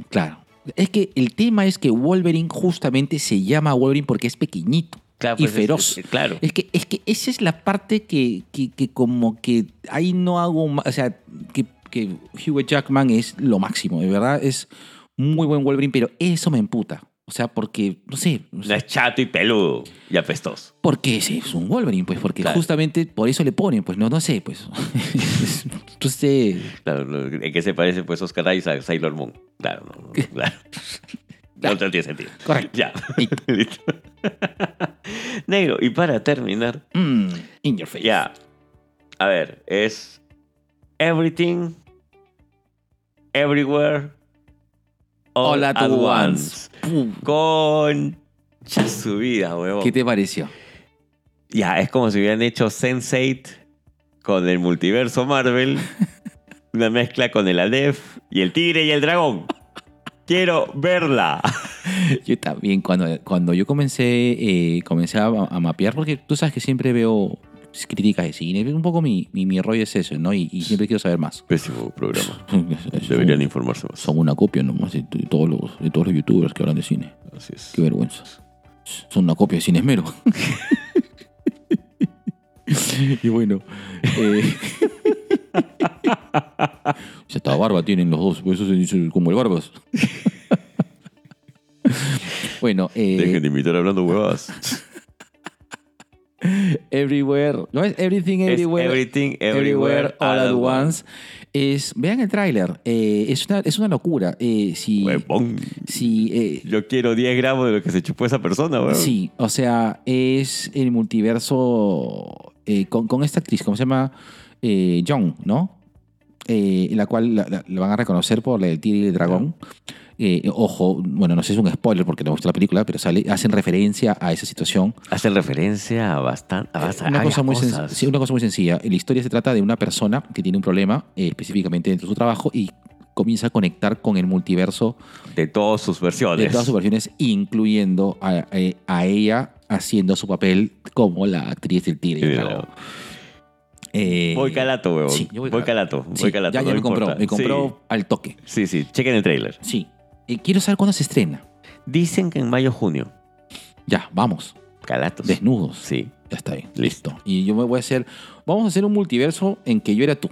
claro. Es que el tema es que Wolverine justamente se llama Wolverine porque es pequeñito Claro, y pues, es- feroz. es- claro. Es que, es que esa es la parte que, que, que como que ahí no hago O sea, que, que Hugh Jackman es lo máximo, de verdad. Es muy buen Wolverine, pero eso me emputa. O sea, porque, no sé, No es chato y peludo y apestoso. porque ese es un Wolverine, pues, porque Claro. justamente por eso le ponen, pues, no, no sé, pues. Entonces, Claro, ¿En qué se parece pues Oscar Isaac a Sailor Moon? Claro, no, no, claro. No, no tiene sentido. Correcto. Ya. Listo. Negro, y para terminar, mm, in your face. ya. A ver, es Everything, Everywhere, All, All at at once. Concha su vida, huevón. ¿Qué te pareció? Ya, es como si hubieran hecho Sense8 con el multiverso Marvel. una mezcla con el Aleph y el tigre y el dragón. Quiero verla. Yo también, cuando, cuando yo comencé, eh, comencé a, a mapear, porque tú sabes que siempre veo críticas de cine, un poco mi, mi, mi rollo es eso, ¿no? Y, y siempre quiero saber más. Pésimo programa. Deberían informarse más. Son una copia nomás de, de todos los, de todos los youtubers que hablan de cine. Así es. Qué vergüenza. Son una copia de Cine Esmero. Y bueno. eh, ya está, barba tienen los dos, por eso se dice como el barbas. bueno, eh, Dejen de invitar hablando huevadas. Everywhere. ¿No es Everything Es Everywhere? everything, everywhere, all at once. Es, vean el tráiler. eh, es, una, es una locura. Eh, si, Huevón. si, eh, Yo quiero 10 gramos de lo que se chupó esa persona, weón. Sí, o sea, es el multiverso con, con esta actriz, ¿cómo se llama? Young, ¿no? La cual la, la- la van a reconocer por el Tigre y el Dragón. Eh, ojo, bueno, no sé si es un spoiler porque no he visto la película, pero sale, hacen referencia a esa situación. Hacen referencia a bastante. A Eh, una, varias cosa muy sí, una cosa muy sencilla. La historia se trata de una persona que tiene un problema eh, específicamente dentro de su trabajo y comienza a conectar con el multiverso De todas sus versiones. de todas sus versiones, incluyendo a, ella haciendo su papel como la actriz del Tigre Sí, claro. Eh, Voy calato, weón. Sí, voy, voy calato. Sí, Voy calato. ya, ya no me compró, me compró al toque. Sí, sí, sí. Chequen el trailer. Sí. Eh, quiero saber cuándo se estrena. Dicen que en mayo junio. Ya, vamos. Calatos. Desnudos. Sí. Ya está bien. Listo. Y yo me voy a hacer. Vamos a hacer un multiverso en que yo era tú.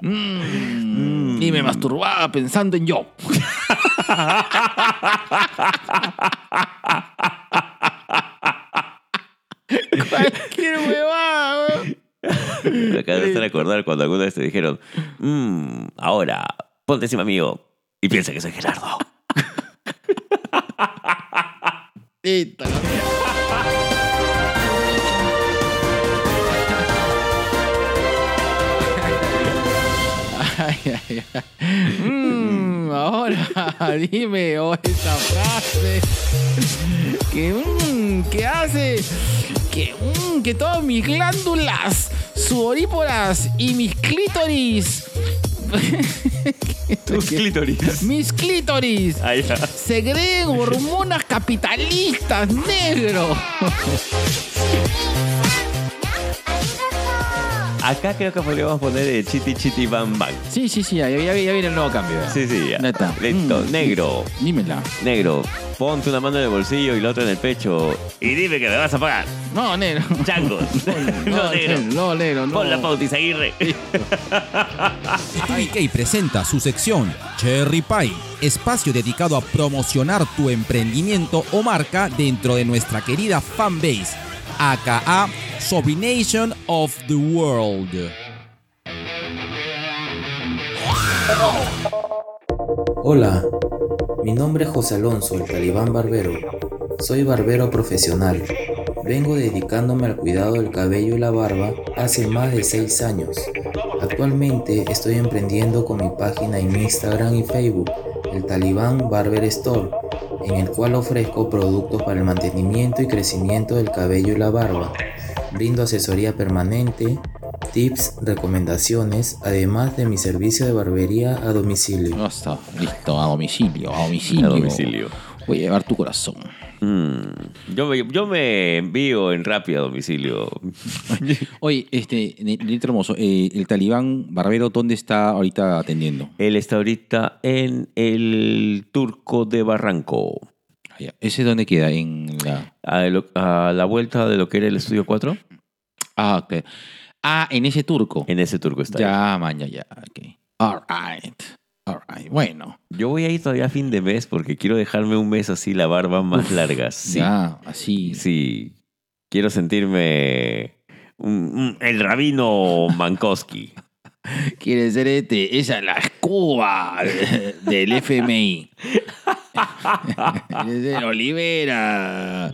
Mm, y me masturbaba pensando en yo. Cualquier huevada. Me acabo de hacer acordar cuando alguna vez te dijeron, "Mm, ahora, ponte encima mío y piensa que soy Gerardo. Ay, ay. Mm, ahora dime oh, esa frase que, mm, que hace que, mm, que todas mis glándulas sudoríporas y mis clítoris Tus clítoris. mis clítoris Ahí va. segreguen hormonas capitalistas, negro. Acá creo que podríamos poner el chiti chiti bam bam. Sí, sí, sí, ya, ya- ya viene el nuevo cambio. Sí, sí, ya. Neta. Listo. Mm. Negro. Dímela. Negro. Ponte una mano en el bolsillo y la otra en el pecho. Y dime que me vas a pagar. No, negro. Changos. No, no, negro. No, negro, no. Pon la pauta Izaguirre. IK presenta su sección Cherry Pie, espacio dedicado a promocionar tu emprendimiento o marca dentro de nuestra querida fanbase, aka Sobrination of the World. Hola, mi nombre es José Alonso, el talibán barbero. Soy barbero profesional. Vengo dedicándome al cuidado del cabello y la barba hace más de 6 años. Actualmente estoy emprendiendo con mi página en Instagram y Facebook, el Talibán Barber Store, en el cual ofrezco productos para el mantenimiento y crecimiento del cabello y la barba. Brindo asesoría permanente, tips, recomendaciones, además de mi servicio de barbería a domicilio. No está. Listo, a domicilio, a domicilio. A domicilio. Voy a llevar tu corazón. Mm, yo, me, yo me envío en rápido a domicilio. Oye, este, Negrito Hermoso, eh, el talibán barbero, ¿dónde está ahorita atendiendo? Él está ahorita en el Turco de Barranco. Ah, ya. ¿Ese dónde queda? En la. A, la vuelta de lo que era el estudio 4. Ah, ok. Ah, en ese turco. En ese turco está. Ya, maña, ya. Ok. All right. All right. Bueno. Yo voy a ir todavía a fin de mes porque quiero dejarme un mes así la barba más larga. Sí. Ya, así. Sí. Quiero sentirme un- un- el rabino Mankowski. Quiere ser este, esa es la escoba de- del FMI. Quiere ser Olivera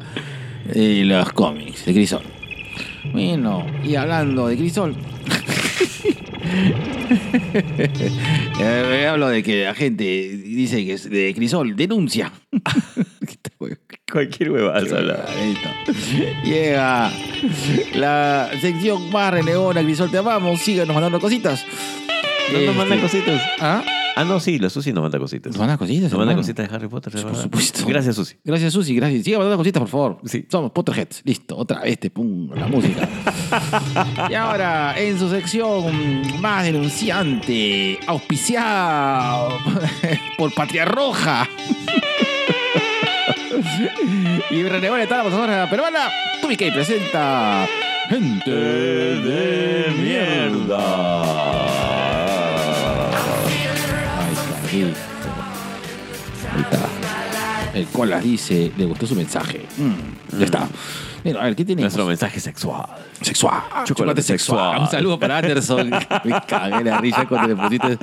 y los cómics de Crisol. Bueno, y hablando de Crisol. Eh, hablo de que la gente dice que es de Crisol, denuncia. Cualquier. Listo. Llega la sección más renegona, Crisol, te amamos. Síganos mandando cositas. ¿No nos mandan Este, cositas? ¿Ah? Ah, no, sí, la Susi nos manda cositas. Nos mandan cositas. Nos manda hermano. cositas de Harry Potter, de Por verdad. supuesto. Gracias, Susi. Gracias, Susi, gracias. Siga mandando cositas, por favor. Sí. Somos Potterheads. Listo, otra vez te pongo la música. y ahora, en su sección más denunciante, auspiciado por Patria Roja. Y René está la pasadora peruana. Tubique presenta. Gente de mierda. Ahí está, listo. Ahí está. El cola dice, le gustó su mensaje. Mm, ya está. Bueno, a ver, ¿qué tenemos? Nuestro mensaje sexual. Sexual. Chocolate sexual. Un saludo para Anderson. Me cagué la risa cuando le pusiste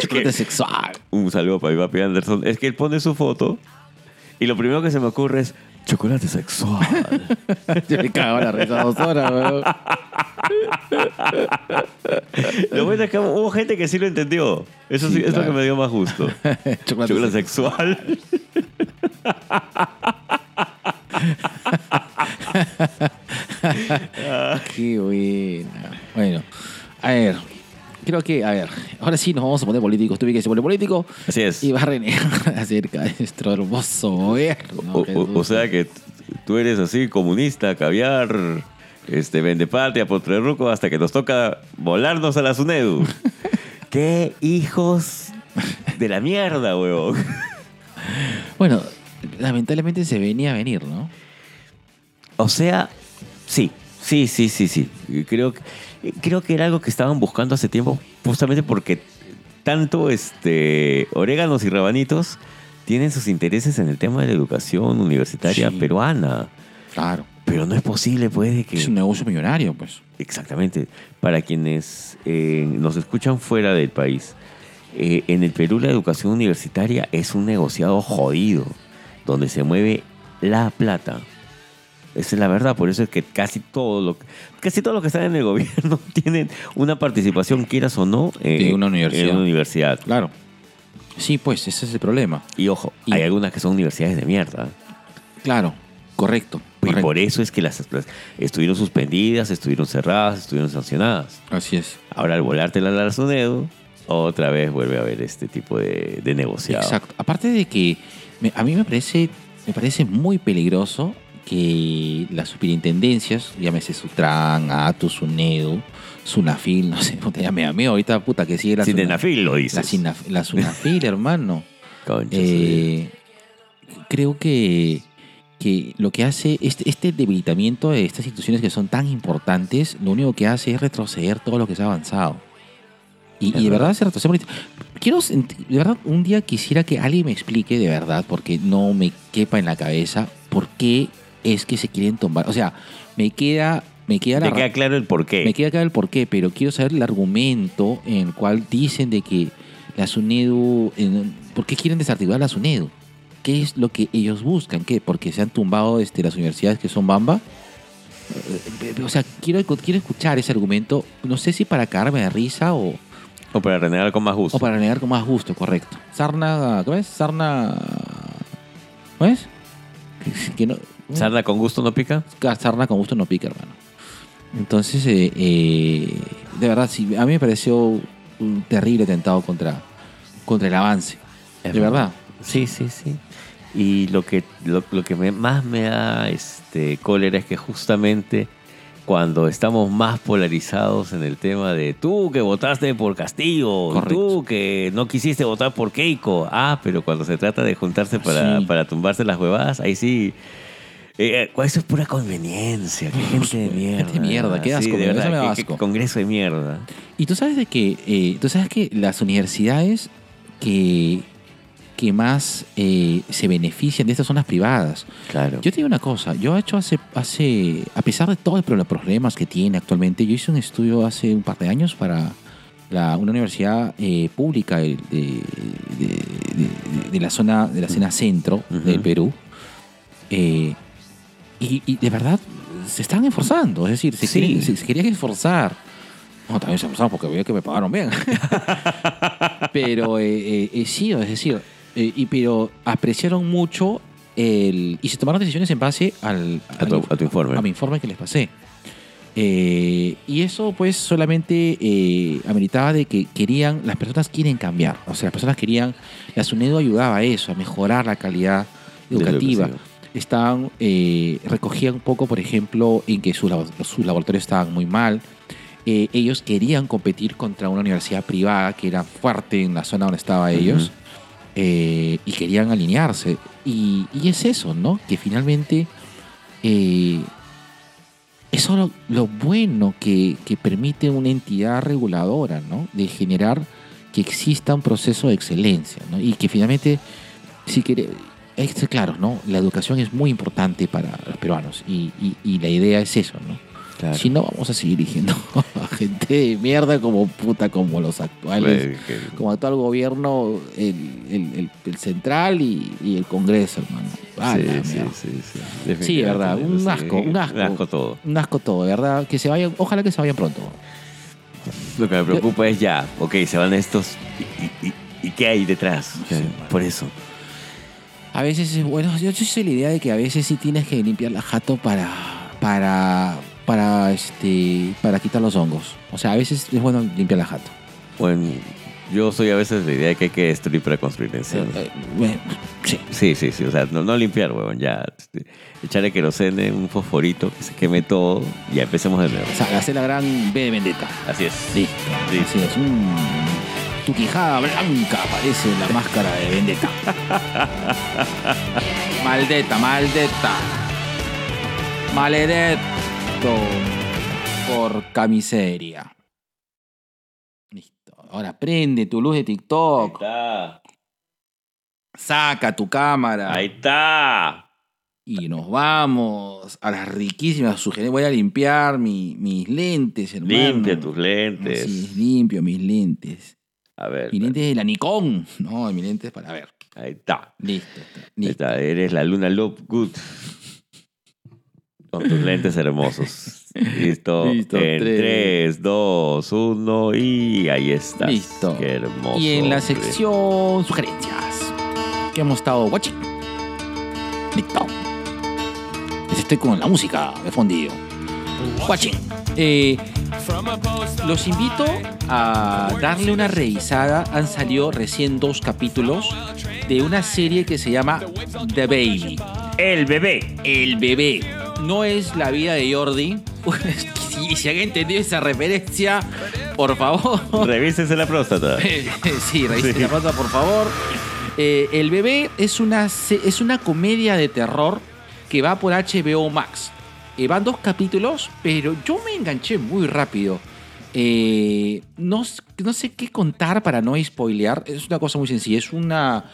chocolate sexual. Un saludo para mi papi Anderson. Es que él pone su foto y lo primero que se me ocurre es chocolate sexual. Yo me cago la risa dos horas, weón. Lo bueno es que hubo gente que sí lo entendió. Eso sí, Sí, es lo que me dio más gusto. Chocolate chocolate sexual. Qué buena. Bueno, a ver. Creo que, a ver, ahora sí nos vamos a poner políticos. Tuve que se pone político Así es. y va a renegar acerca de nuestro hermoso gobierno. O, o- Jesús. o sea que tú eres así, comunista, caviar, este, vende patria, potrerruco, hasta que nos toca volarnos a la SUNEDU. ¡Qué hijos de la mierda, huevón! Bueno, lamentablemente se venía a venir, ¿no? O sea, sí, sí, sí, sí, sí. Creo, que- creo que era algo que estaban buscando hace tiempo, justamente porque tanto este, oréganos y rabanitos tienen sus intereses en el tema de la educación universitaria Sí. peruana. Claro. Pero no es posible, pues, de que... Es un negocio millonario, pues. Exactamente. Para quienes eh, nos escuchan fuera del país, eh, en el Perú la educación universitaria es un negociado jodido, donde se mueve la plata. Esa es la verdad, por eso es que casi todo lo casi todo lo que está en el gobierno tienen una participación, quieras o no, eh, De una universidad. en una universidad. Claro. Sí, pues, ese es el problema. Y ojo, Y- hay algunas que son universidades de mierda. Claro, correcto. Y por eso es que las, las estuvieron suspendidas, estuvieron cerradas, estuvieron sancionadas. Así es. Ahora al volártela al Arzunedo, otra vez vuelve a haber este tipo de, de negociado. Exacto. Aparte de que me- a mí me parece, me parece muy peligroso que las superintendencias, llámese Sutran, Atus, Sunedu, Sunafil, no sé, puta, ya me amé ahorita, puta, que sigue la Sin Suna- Denafil lo dices. La, Sinaf- la Sunafil, hermano. Concha Eh, creo que, que lo que hace este, este debilitamiento de estas instituciones que son tan importantes, lo único que hace es retroceder todo lo que se ha avanzado. Y, de verdad. se retrocede. Quiero, de verdad, un día quisiera que alguien me explique de verdad, porque no me quepa en la cabeza, por qué es que se quieren tomar. O sea, me queda, me queda la queda claro el porqué. me queda claro el porqué, pero quiero saber el argumento en el cual dicen de que la SUNEDU, ¿por qué quieren desarticular la SUNEDU? ¿Qué es lo que ellos buscan? ¿Qué? ¿Porque se han tumbado este, las universidades que son Bamba? Eh, O sea, quiero, quiero escuchar ese argumento, no sé si para cagarme de risa o, O para renegar con más gusto. o para negar con más gusto, correcto. Sarna, ¿cómo es? Sarna... ¿Cómo es? Que- no- ¿Sarda con gusto no pica? sarna con gusto no pica, hermano. Entonces, eh, eh, de verdad, sí, a mí me pareció un terrible atentado contra, contra el avance. Es de verdad. Sí, sí, sí. Y lo que, lo, lo que me- más me da este, cólera es que justamente cuando estamos más polarizados en el tema de tú que votaste por Castillo, Correcto. tú que no quisiste votar por Keiko, ah, pero cuando se trata de juntarse para, Sí. para tumbarse las huevadas, ahí sí. eh, eso es pura conveniencia, qué gente de Gente mierda. de mierda, qué Sí, asco, de me- eso verdad, qué- congreso de mierda. Y tú sabes de que, eh, tú sabes que las universidades que, que más eh, se benefician de estas son las privadas. Claro. Yo te digo una cosa, yo he hecho hace, hace a pesar de todos los problemas que tiene actualmente, yo hice un estudio hace un par de años para la, una universidad eh, pública de, de- de- de- de la zona de la escena centro Ujú. del Perú. Eh, y, y de verdad se están esforzando, es decir, se, Sí. quieren- se- se querían esforzar. No, también se esforzaron porque veía que me pagaron bien. pero eh, sí, es decir, eh, y, pero apreciaron mucho el, y se tomaron decisiones en base al, A tu- al- a tu informe. A mi informe que les pasé. Eh, y eso pues solamente eh, ameritaba de que querían, las personas quieren cambiar. O sea, las personas querían, la SUNEDO ayudaba a eso, a mejorar la calidad educativa. Estaban, eh, recogían un poco, por ejemplo, en que sus, sus laboratorios estaban muy mal. Eh, ellos querían competir contra una universidad privada que era fuerte en la zona donde estaban ellos. Eh, y querían alinearse. Y, es eso, ¿no? Que finalmente eh, eso lo, lo bueno que, que permite una entidad reguladora, ¿no? De generar que exista un proceso de excelencia, ¿no? Y que finalmente, si quiere, es claro, ¿no? La educación es muy importante para los peruanos y, y- y la idea es eso, ¿no? Claro. Si no, vamos a seguir eligiendo a gente de mierda como puta, como los actuales que- como actual gobierno, el, el- el- el central y, y el Congreso, hermano. Ah, sí, sí, sí, sí. Sí, verdad, un asco, un asco. Un asco todo. Un asco todo, ¿verdad? Que se vayan, ojalá que se vayan pronto. Lo que me preocupa es ya, ok, se van estos y, y- y- ¿y qué hay detrás? Sí. Por eso. A veces, es bueno, yo yo soy la idea de que a veces sí tienes que limpiar la jato para, para, para, este, para quitar los hongos. O sea, a veces es bueno limpiar la jato. Bueno, yo soy a veces de la idea de que hay que destruir para construir en serio. Eh, bueno, sí. Sí, sí, sí. O sea, no, no limpiar, huevón, ya. este, Echarle querosene, un fosforito, que se queme todo y ya empecemos de nuevo. O sea, hacer la gran B de vendetta. Así es. Listo. Sí. Así es. Mm. Tu quijada blanca parece la máscara de Vendetta. maldeta, maldeta. Maledetto. Por camiseria. Listo. Ahora prende tu luz de Ahí TikTok. está. Saca tu cámara. Ahí está. Y nos vamos a las riquísimas sugerencias. Voy a limpiar mi- mis lentes, hermano. Limpia tus lentes. Sí, limpio mis lentes. A ver. Mi lente es de la Nikon. No, mi lente es para ver. Ahí está. Listo. está, Ahí listo. está. Eres la luna Love Good. Con tus lentes hermosos. Listo. Listo, En tres. 3, 2, 1 y ahí estás. Listo. Qué hermoso. Y en la hombre. sección sugerencias que hemos estado watching. Listo. Les estoy con la música de fondillo. Watching. Eh, los invito a darle una revisada. Han salido recién dos capítulos de una serie que se llama The Baby. El bebé. El bebé. No es la vida de Jordi. si, si alguien entendido esa referencia, por favor. Revísese la próstata. sí, revisen Sí. la nota, por favor. Eh, el bebé es una, es una comedia de terror que va por HBO Max. Eh, van dos capítulos, pero yo me enganché muy rápido. Eh, no, no sé qué contar para no spoilear. Es una cosa muy sencilla. Es una.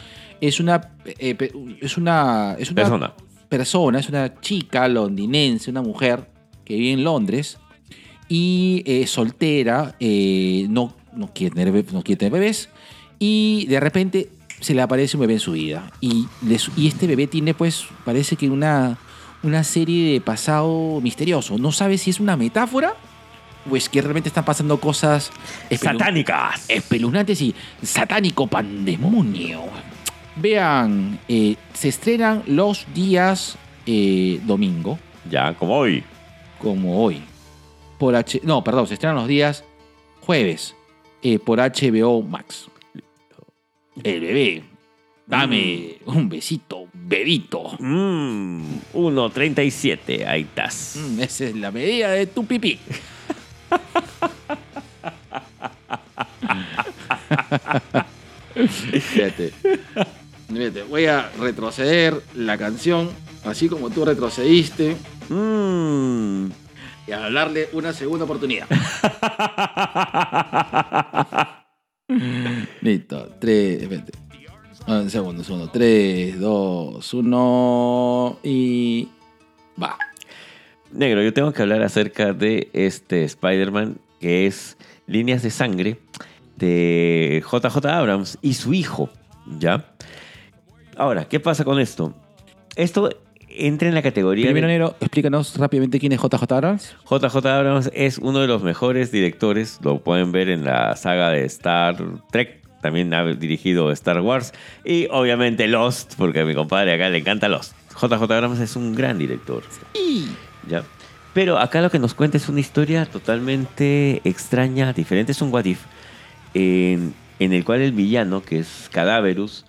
Es una. eh, es una. Es una Persona. Persona, es una chica londinense, una mujer que vive en Londres y eh, soltera, eh, no, no, quiere tener, be- no quiere tener bebés y de repente se le aparece un bebé en su vida y, le su- y este bebé tiene pues, parece que una, una serie de pasado misterioso. No sabe si es una metáfora o es que realmente están pasando cosas Satánicas. espeluznantes y satánico pandemonio. Vean, eh, se estrenan los días eh, domingo, Ya, como hoy. como hoy. Por H no, perdón, se estrenan los días jueves eh, por HBO Max. El bebé. Dame un besito, bebito. Mmm, 1.37. Ahí estás. Mm, esa es la medida de tu pipí. Fíjate. Fíjate, Voy a retroceder la canción así como tú retrocediste Mmm. y a darle una segunda oportunidad. Listo. Tres. Espérate. Un segundo, un segundo. Tres, dos, uno. Y. Va. Negro, yo tengo que hablar acerca de este Spider-Man que es Líneas de Sangre de JJ Abrams y su hijo, ¿ya? Ahora, ¿qué pasa con esto? Esto entra en la categoría Primero, de... Negro, explícanos rápidamente quién es JJ Abrams. JJ Abrams es uno de los mejores directores, lo pueden ver en la saga de Star Trek, también ha dirigido Star Wars y obviamente Lost, porque a mi compadre acá le encanta Lost. JJ Abrams es un gran director. ¿ya? Pero acá lo que nos cuenta es una historia totalmente extraña, diferente, es un what if, en, el cual el villano, que es Cadaverus,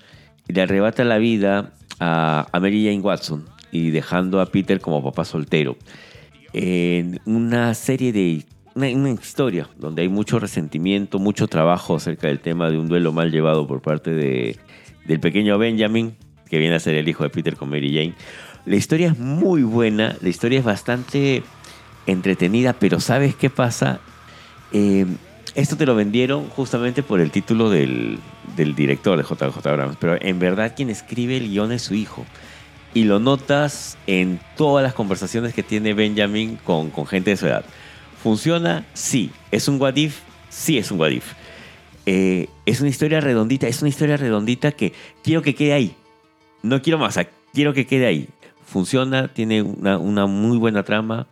le arrebata la vida a, Mary Jane Watson y dejando a Peter como papá soltero. En una serie de una, una historia donde hay mucho resentimiento, mucho trabajo acerca del tema de un duelo mal llevado por parte de, del pequeño Benjamin, que viene a ser el hijo de Peter con Mary Jane. La historia es muy buena, la historia es bastante entretenida, pero ¿sabes qué pasa? Eh, esto te lo vendieron justamente por el título del, del director de JJ Abrams, pero en verdad quien escribe el guion es su hijo. Y lo notas en todas las conversaciones que tiene Benjamin con, con gente de su edad. ¿Funciona? Sí. ¿Es un what if? Sí, es un what. Eh, es una historia redondita, es una historia redondita que quiero que quede ahí. No quiero más, quiero que quede ahí. Funciona, tiene una, una muy buena trama.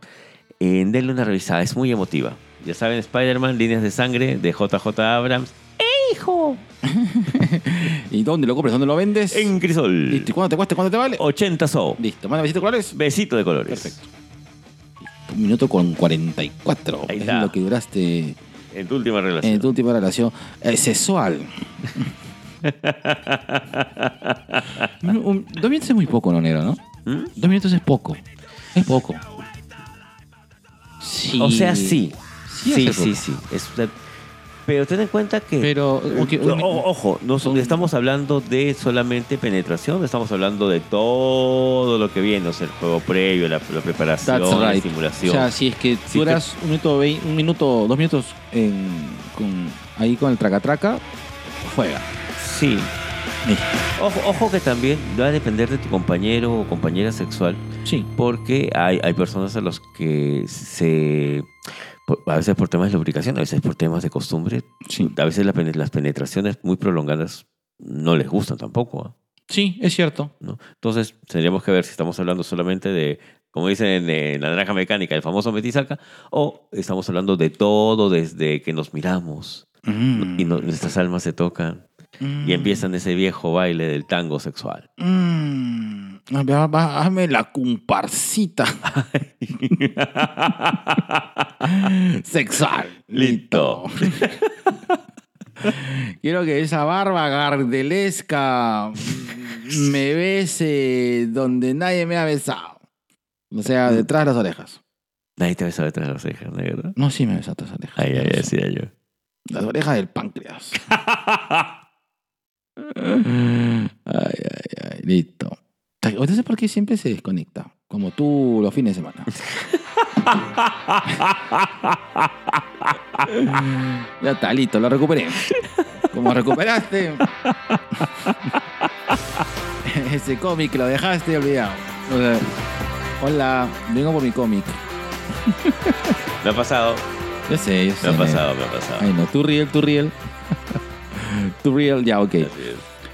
Eh, denle una revisada, es muy emotiva. Ya saben, Spider-Man, líneas de sangre de JJ Abrams. ¡Eh, hijo! ¿Y dónde lo compras? ¿Dónde lo vendes? En Crisol. Listo. ¿Y cuánto te cuesta? ¿Cuánto te vale? 80 so. Listo. Manda besitos colores. Besito de colores. Perfecto. Un minuto con 44. Ahí es está. lo que duraste En tu última relación. en tu última relación eh, sexual. Un- un- dos minutos es muy poco, no, negro, ¿no? ¿Mm? Dos minutos es poco. Es poco. Sí. O sea, sí. Sí, Sí, sí. Es- pero ten en cuenta que... Pero, ok, O- un- o- ojo, no estamos hablando de solamente penetración, estamos hablando de todo lo que viene, o sea, el juego previo, la, la preparación, That's la right. simulación. O sea, si es que Sí, duras un minuto, un minuto, dos minutos en- con, ahí con el traca-traca, juega. sí. Ojo, ojo que también va a depender de tu compañero o compañera sexual, Sí. porque hay, hay personas a los que se... A veces por temas de lubricación, a veces por temas de costumbre, Sí. a veces las penetraciones muy prolongadas no les gustan tampoco. ¿ah? Sí, es cierto. ¿no? Entonces, tendríamos que ver si estamos hablando solamente de, como dicen en, la naranja mecánica, el famoso metisaca, o estamos hablando de todo desde que nos miramos y no- nuestras almas se tocan y empiezan ese viejo baile del tango sexual. Mm. Hazme la comparsita sexual. Listo. Quiero que esa barba gardelesca me bese donde nadie me ha besado. O sea, detrás de las orejas. Nadie te besa detrás de las cejas, ¿no? No, sí me besa detrás de las orejas. Ay, ay, decía yo. Las orejas del páncreas. ay, ay, ay, listo. Entonces, ¿por qué siempre se desconecta? Como tú los fines de semana. ya está, listo, lo recuperé. Como recuperaste ese cómic, lo dejaste olvidado. O sea, hola, vengo por mi cómic. Me ha pasado, Yo sé, yo sé. me ha pasado, me ha pasado. Ay, no, tú real, tú real. tú real, ya, ok.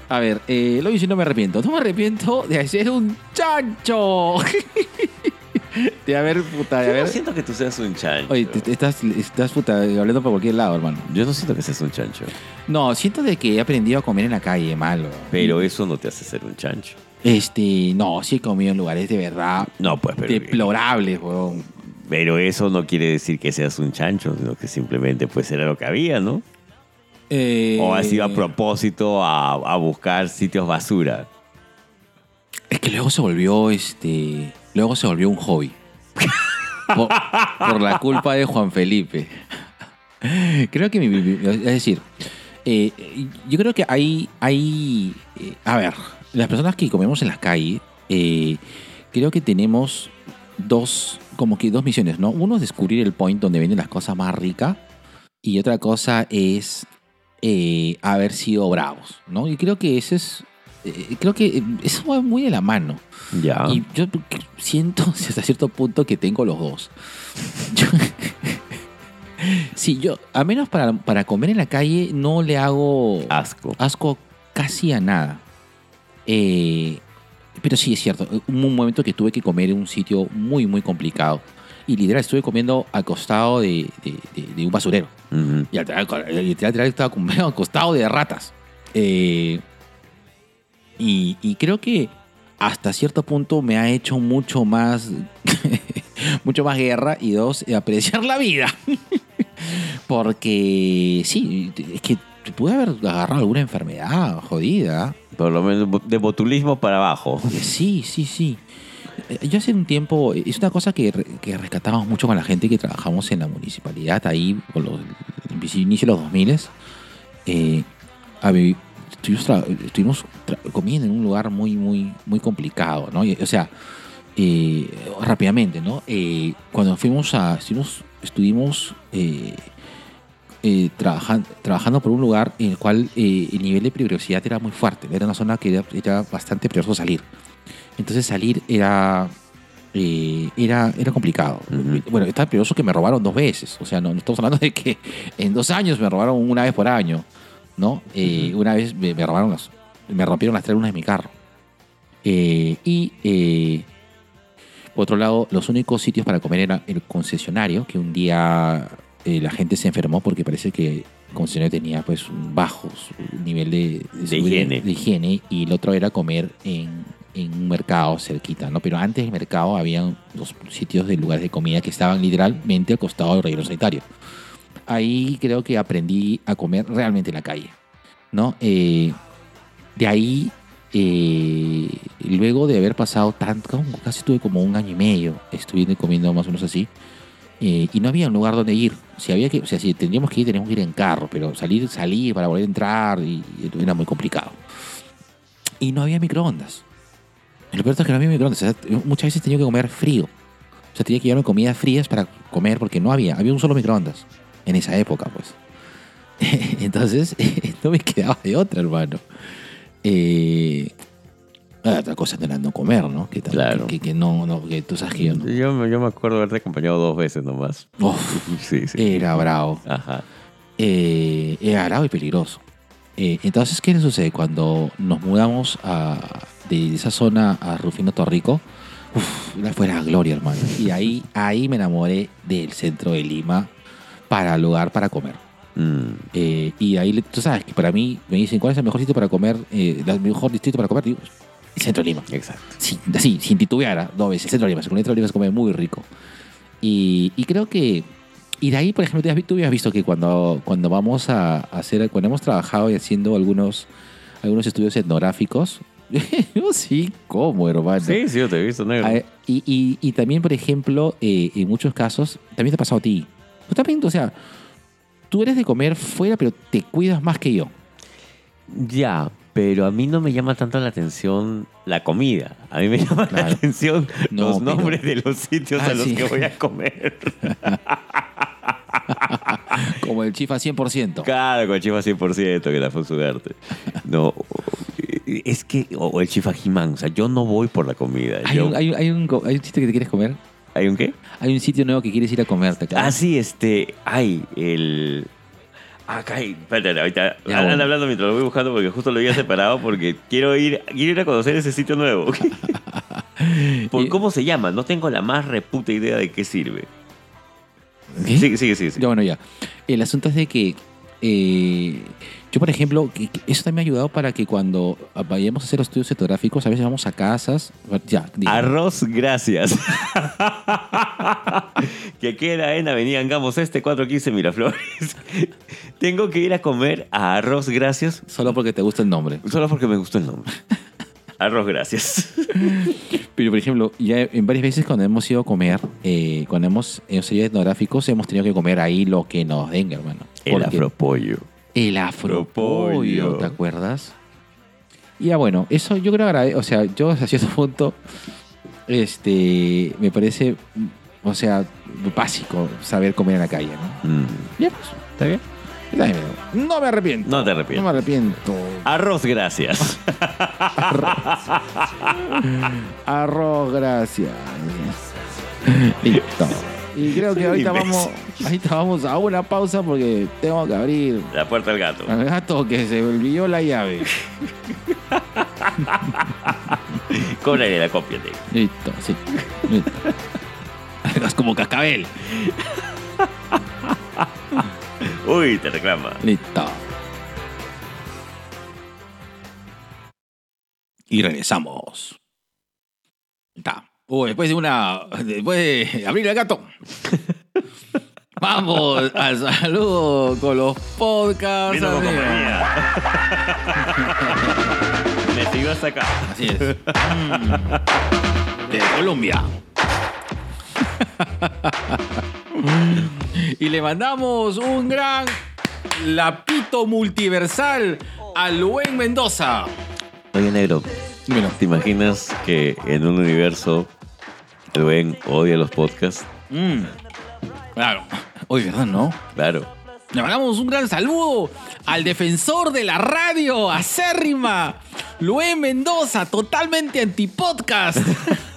A ver, eh, lo hice y no me arrepiento. No me arrepiento de hacer un chancho. de haber, puta, de Yo no siento que tú seas un chancho. Oye, te- te estás, estás puta hablando por cualquier lado, hermano. Yo no siento que seas un chancho. No, siento de que he aprendido a comer en la calle, malo. Pero eso no te hace ser un chancho. Este, no, sí he comido en lugares de verdad No, pues, pero... deplorables, weón. Pero eso no quiere decir que seas un chancho, sino que simplemente pues era lo que había, ¿no? Eh, O has ido a propósito a, a buscar sitios basura. Es que luego se volvió, este, luego se volvió un hobby. por, por la culpa de Juan Felipe. Creo que mi, es decir, eh, yo creo que hay, hay, eh, a ver, las personas que comemos en la calle, eh, creo que tenemos dos, como que dos misiones, ¿no? Uno es descubrir el point donde venden las cosas más ricas y otra cosa es eh, haber sido bravos, ¿no? Y creo que ese es, eh, creo que eh, eso va muy de la mano. Ya. Y yo siento hasta cierto punto que tengo los dos. Yo- sí, yo, a menos para, para comer en la calle, no le hago Asco. asco casi a nada. Eh, pero sí es cierto, hubo un momento que tuve que comer en un sitio muy, muy complicado. Y literal, estuve comiendo al costado de, de- de- de un basurero. Ujú. Y al literal, estaba comiendo al costado de ratas. Eh, y, y creo que hasta cierto punto me ha hecho mucho más, mucho más guerra y dos, apreciar la vida. Porque sí, es que pude haber agarrado alguna enfermedad jodida. Por lo menos de botulismo para abajo. Sí, sí, sí. Eh, yo hace un tiempo, eh, es una cosa que, que rescatamos mucho con la gente que trabajamos en la municipalidad, ahí, con los inicio de los 2000 eh, estuvimos, comiendo en un lugar muy, muy, muy complicado, ¿no? O sea, eh, rápidamente, ¿no? Eh, cuando fuimos a, estuvimos, estuvimos eh, eh, trabajan- trabajando por un lugar en el cual el nivel de peligrosidad era muy fuerte. Era una zona que era, era bastante peligroso salir. Entonces salir era, eh, era, era complicado. Bueno, estaba peligroso que me robaron dos veces. O sea, no, no estamos hablando de que en dos años me robaron una vez por año. ¿no? Eh, Una vez me, me robaron las, me rompieron las tres lunas de mi carro. Eh, y eh, por otro lado, los únicos sitios para comer era el concesionario, que un día eh, la gente se enfermó porque parece que el concesionario tenía pues un bajo nivel de, higiene. de higiene, y el otro era comer en, en un mercado cerquita, ¿no? Pero antes del mercado habían los sitios de lugares de comida que estaban literalmente al costado del relleno sanitario. Ahí creo que aprendí a comer realmente en la calle, ¿no? Eh, de ahí, eh, luego de haber pasado tanto, casi tuve como un año y medio, estuve comiendo más o menos así, eh, y no había un lugar donde ir. Si había que, o sea, si tendríamos que ir, teníamos que ir en carro, pero salir, salir para volver a entrar era muy complicado. Y no había microondas. Y lo peor es que no había microondas. O sea, muchas veces tenía que comer frío. O sea, tenía que llevarme comidas frías para comer porque no había. Había un solo microondas en esa época, pues. Entonces, no me quedaba de otra, hermano. Eh, ah, otra cosa era no comer, ¿no? Que, Claro. que, que no, no, que tú sabes que yo no. Yo, me- yo me acuerdo haberte acompañado dos veces nomás. Uf, Sí, sí. era bravo. Ajá. eh, era bravo y peligroso. Eh, entonces, ¿qué le sucede? Cuando nos mudamos a- de esa zona a Rufino Torrico, uf, la fue la gloria, hermano. Y ahí, ahí me enamoré del centro de Lima para lugar para comer. Mm, Eh, y ahí, tú sabes que para mí me dicen, ¿cuál es el mejor sitio para comer? Eh, el mejor distrito para comer, digo, el centro de Lima. exacto. Sí, así, sin titubear, dos veces. Centro de Lima, el centro de Lima se come muy rico. Y, y creo que. Y de ahí, por ejemplo, tú habías visto que cuando, cuando vamos a hacer. Cuando hemos trabajado y haciendo algunos, algunos estudios etnográficos. yo sí, como, hermano. Sí, sí, yo te he visto negro. Ah, y, y- y también, por ejemplo, eh, en muchos casos, también te ha pasado a ti. Tú también, o sea, tú eres de comer fuera, pero te cuidas más que yo. Ya, pero a mí no me llama tanto la atención la comida. A mí me llama la Claro. atención No, los pero- nombres de los sitios Ah, a los sí. que voy a comer. Como el chifa 100%. Claro, con chifa 100%, que la fue su arte. No, es que, o o el chifa jimán, o sea, yo no voy por la comida. Hay yo- un, hay, un, hay, un, co- hay un sitio que te quieres comer. ¿Hay un qué? Hay un sitio nuevo que quieres ir a comerte. Ah, claro. sí, este, hay el... Ah, acá hay, espérate, ahorita, Ya, andan bueno. hablando mientras lo voy buscando porque justo lo había separado porque quiero ir, quiero ir a conocer ese sitio nuevo. ¿Por Y- cómo se llama? No tengo la más reputa idea de qué sirve. ¿Qué? Sigue, sigue, sigue. sigue. Ya, bueno, ya. El asunto es de que eh, yo, por ejemplo, eso también me ha ayudado para que cuando vayamos a hacer los estudios fotográficos, a veces vamos a casas. Ya. Arroz, gracias. que queda en Avenida Angamos Este, 415 Miraflores. Tengo que ir a comer a Arroz, gracias, Solo porque te gusta el nombre. solo porque me gustó el nombre. Arroz, gracias. Pero, por ejemplo, ya en varias veces cuando hemos ido a comer, eh, cuando hemos en series etnográficos, hemos tenido que comer ahí lo que nos den, hermano. El afropollo. El afropollo. ¿te acuerdas? Y ya bueno, eso yo creo agrade- o sea, yo hasta cierto punto, este, me parece, o sea, básico saber comer en la calle, ¿no? Mm, Ya pues, está bien. No me arrepiento. No te No me arrepiento. Arroz, gracias. Arroz, gracias. Listo. Y creo que ahorita vamos, ahorita vamos a una pausa porque tengo que abrir La puerta del gato. al gato que se olvidó la llave. Cóbrale la copia, digo. Listo, sí. Listo. Es como cascabel. Uy, te reclama. Listo. Y regresamos. Está. Uy, después de una. Después de abrir el gato. Vamos al saludo con los podcasts. Con. Me siguió hasta acá. Así es. Mm. de Colombia. y le mandamos un gran lapito multiversal a Luen Mendoza. Oye, negro, Dímelo. ¿te imaginas que en un universo Rubén odia los podcasts? Mm. Claro. Oye, ¿verdad, no? Claro. Le mandamos un gran saludo al defensor de la radio, acérrima, Luen Mendoza, totalmente antipodcast.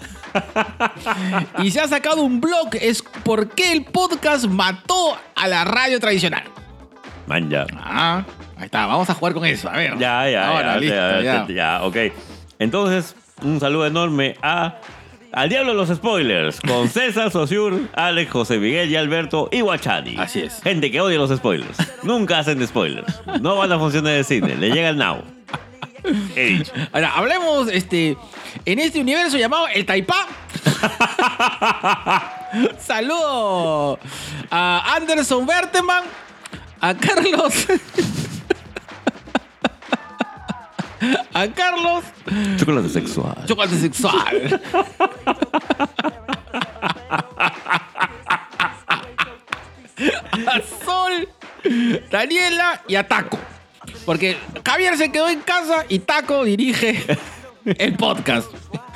y se ha sacado un blog, es por qué el podcast mató a la radio tradicional. Man, ya. Ah, ahí está, vamos a jugar con eso, a ver. Ya, ya, Ahora, ya, listo, ya, ya. ya, ok. Entonces, un saludo enorme a Al Diablo los Spoilers, con César, Sosur, Alex, José Miguel y Alberto y Guachani. Así es. Gente que odia los spoilers. Nunca hacen spoilers. No van a funcionar de cine, le llega el now. Ahora, hablemos este, en este universo llamado el Taipá. Saludo a Anderson Berteman, a Carlos. A Carlos Chocolate sexual. Chocolate Sexual. A Sol, Daniela y a Taco. Porque Javier se quedó en casa y Taco dirige el podcast.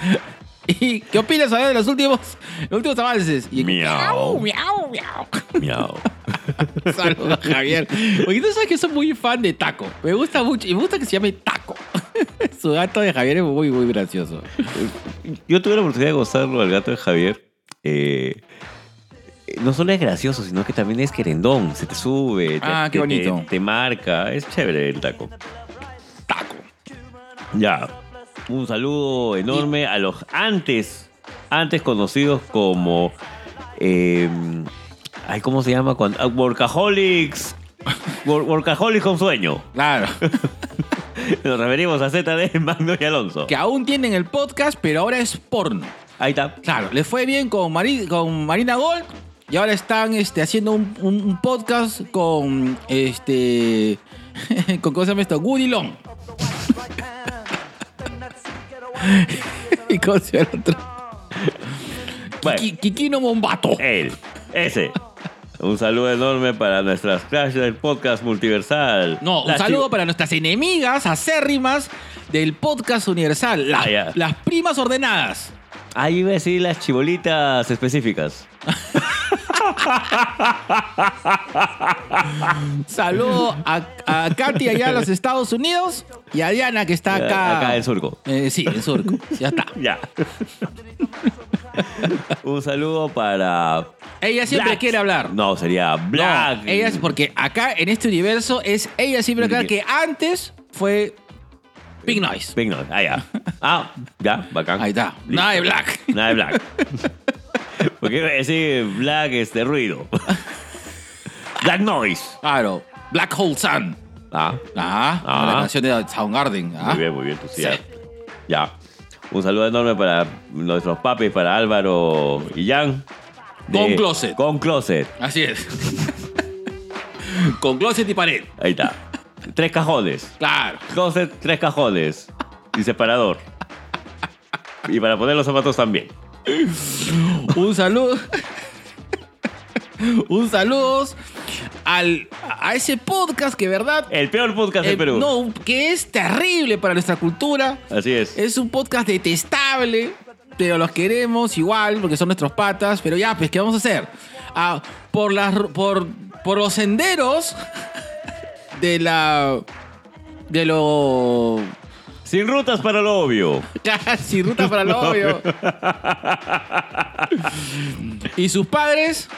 ¿Y qué opinas de los últimos, los últimos avances? Y, Miau. miau, miau. Miau. Saludos, Javier. Oye, tú sabes que soy muy fan de Taco. Me gusta mucho. Y me gusta que se llame Taco. Su gato de Javier es muy, muy gracioso. Yo tuve la oportunidad de gozarlo al gato de Javier. Eh, no solo es gracioso, sino que también es querendón. Se te sube, te, Ah, qué te- bonito. te- te marca. Es chévere el taco. Taco. Ya. Un saludo enorme a los antes, antes conocidos como. eh, ay, ¿Cómo se llama? Cuando, ah, workaholics. Wor- Workaholics con sueño. Claro. Nos referimos a ZD, Magno y Alonso. que aún tienen el podcast, pero ahora es porno. Ahí está. Claro, les fue bien con, Mari- con Marina Gold y ahora están este, haciendo un, un- un podcast con este. con ¿Cómo se llama esto? Woody Long. ¿Y cómo se llama el otro? Bueno. Kiki- Kikino Mombato. Él, ese. Un saludo enorme para nuestras Clash del podcast multiversal. No, un saludo para nuestras enemigas acérrimas del podcast universal. Las, Ah, las primas ordenadas. Ahí iba a decir las chibolitas específicas. Saludo a, a Katy allá en los Estados Unidos y a Diana que está acá. Acá en Surco. Eh, sí, en Surco. Ya está. Ya. Un saludo para. Ella siempre Black. quiere hablar. No, sería Black. No, ella es porque acá en este universo es ella siempre quiere que antes fue Pink Noise. Pink Noise. Ah, ya. Ah, ya, bacán. Ahí está. Listo. Nada de Black. Nada de Black. Porque iba a decir Black es de ruido. Black Noise. Claro. Black Hole Sun. Ah, Ah, Ah. la canción de Soundgarden. Ah. muy bien, muy bien. Tú sí, Sí. ya. Ya. Un saludo enorme para nuestros papis, para Álvaro y Jan. de- Con Closet. Con Closet. Así es. Con closet y pared. Ahí está. Tres cajones. Claro. Closet, tres cajones. Y separador. Y para poner los zapatos también. Un saludo. Un saludo al, a ese podcast que, verdad, El peor podcast de eh, Perú. no, que es terrible para nuestra cultura. Así es. Es un podcast detestable, pero los queremos igual porque son nuestros patas. Pero ya, pues, ¿qué vamos a hacer? Ah, por, las, por, por los senderos de la. de lo. Sin rutas para lo obvio. Casi ruta para el novio. y sus padres.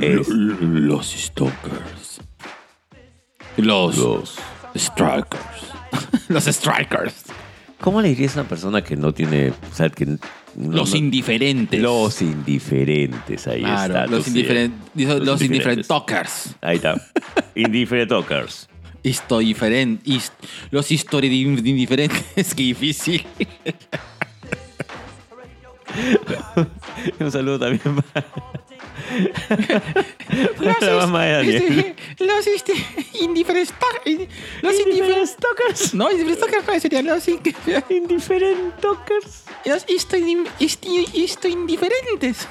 Es- Los Stalkers. Los, Los- Strikers. los Strikers. ¿Cómo le dirías a una persona que no tiene. O sea, que. no- Los no- indiferentes. Los indiferentes, ahí Claro, está. los, tú sí. indiferen- dijo, los, indiferentes. talkers. Ahí está. Indifferent talkers. Histo diferent, hist- los histori- indiferentes. Qué difícil. Un saludo también para, La mamá de Daniel. este, los este, indiferentes. Los indiferentes tokers. No, indiferentes tokers no serían los indiferentes tokers. Los esto, esto, esto indiferentes.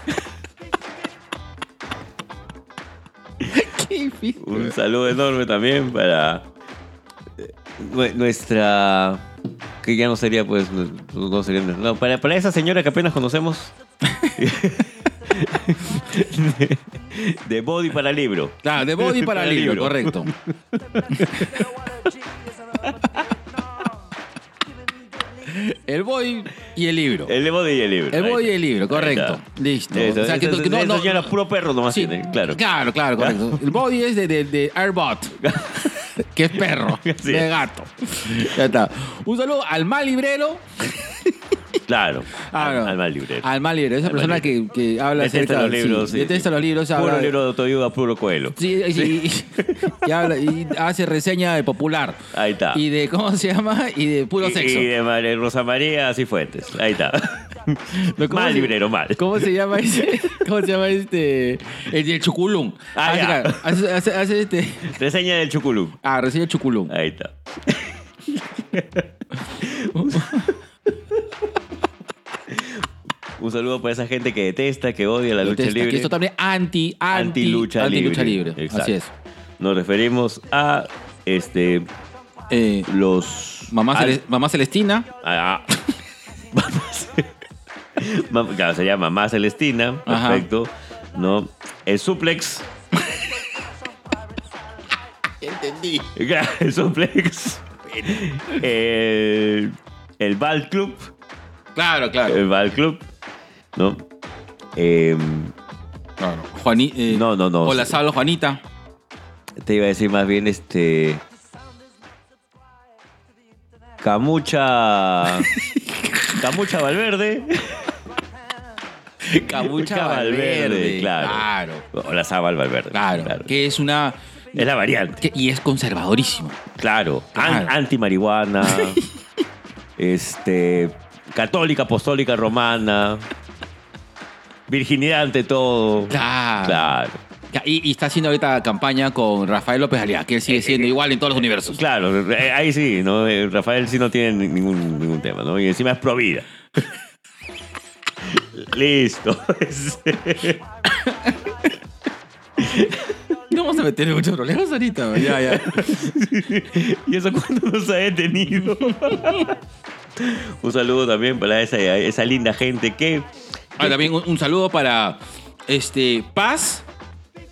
Un saludo enorme también para eh, nue- nuestra. Que ya no sería, pues. No sería. No, para, para esa señora que apenas conocemos. de, de body para libro. Claro, de body para Para libro, libro. correcto. El body y el libro. El body y el libro. El body y el libro, correcto. Listo. Eso, O sea, que- que no- esa no- señora puro perro nomás Sí, claro. Claro, claro, correcto. El body es de, de, de Airbot, que es perro, de gato. Ya está. Un saludo al mal librero. Claro. Ah, al, no. al mal librero. Al mal librero, esa Al persona que, que habla Detesta acerca los libros. sí, sí, detesta sí. los libros. Puro habla- libro de autoayuda, puro cuelo. Sí, y, y habla- y hace reseña de popular. Ahí está. Y de, ¿cómo se llama? Y de puro Y- sexo. Y de Rosa María Cifuentes. Ahí está. No, ¿cómo mal se- librero, mal. ¿Cómo se llama ese? ¿Cómo se llama este? El del chuculum. Ah, hace, ya. hace, hace- hace este. Reseña del Chuculú. Ah, recibe chuculum. Ahí está. Un saludo para esa gente que detesta, que odia la lucha libre. Que esto también anti, anti, Anti-lucha anti libre. lucha libre. Exacto. Así es. Nos referimos a este Eh, los mamá, al- mamá Celestina. Ah, ah. Mamá claro, se llama Mamá Celestina, Ajá. perfecto. ¿No? El suplex. Entendí. El suplex. El, el Ball Club. Claro, claro. El Ball Club. ¿No? Em, claro. Juani, eh, No, no, no. Hola, Salvo, Juanita. te iba a decir más bien este. Camucha. Camucha Valverde. Camucha Valverde. claro. Claro. Hola Zabal Valverde. Claro. Que es una. Es la variante. que- y es conservadorísimo. Claro. An- Claro. anti-marihuana. este. Católica, apostólica, romana. Virginidad ante todo. Claro. Claro. Y, y está haciendo ahorita campaña con Rafael López Aliaga, que él sigue siendo igual en todos los universos. Claro, eh, ahí sí, ¿no? Eh, Rafael sí no tiene ni- ningún, ningún tema, ¿no? Y encima es pro vida. Listo. A meter en muchos problemas ahorita. Ya, ya. ¿Y eso cuándo nos ha detenido? Un saludo también para esa, esa linda gente que... Ah, también un, un saludo para este Paz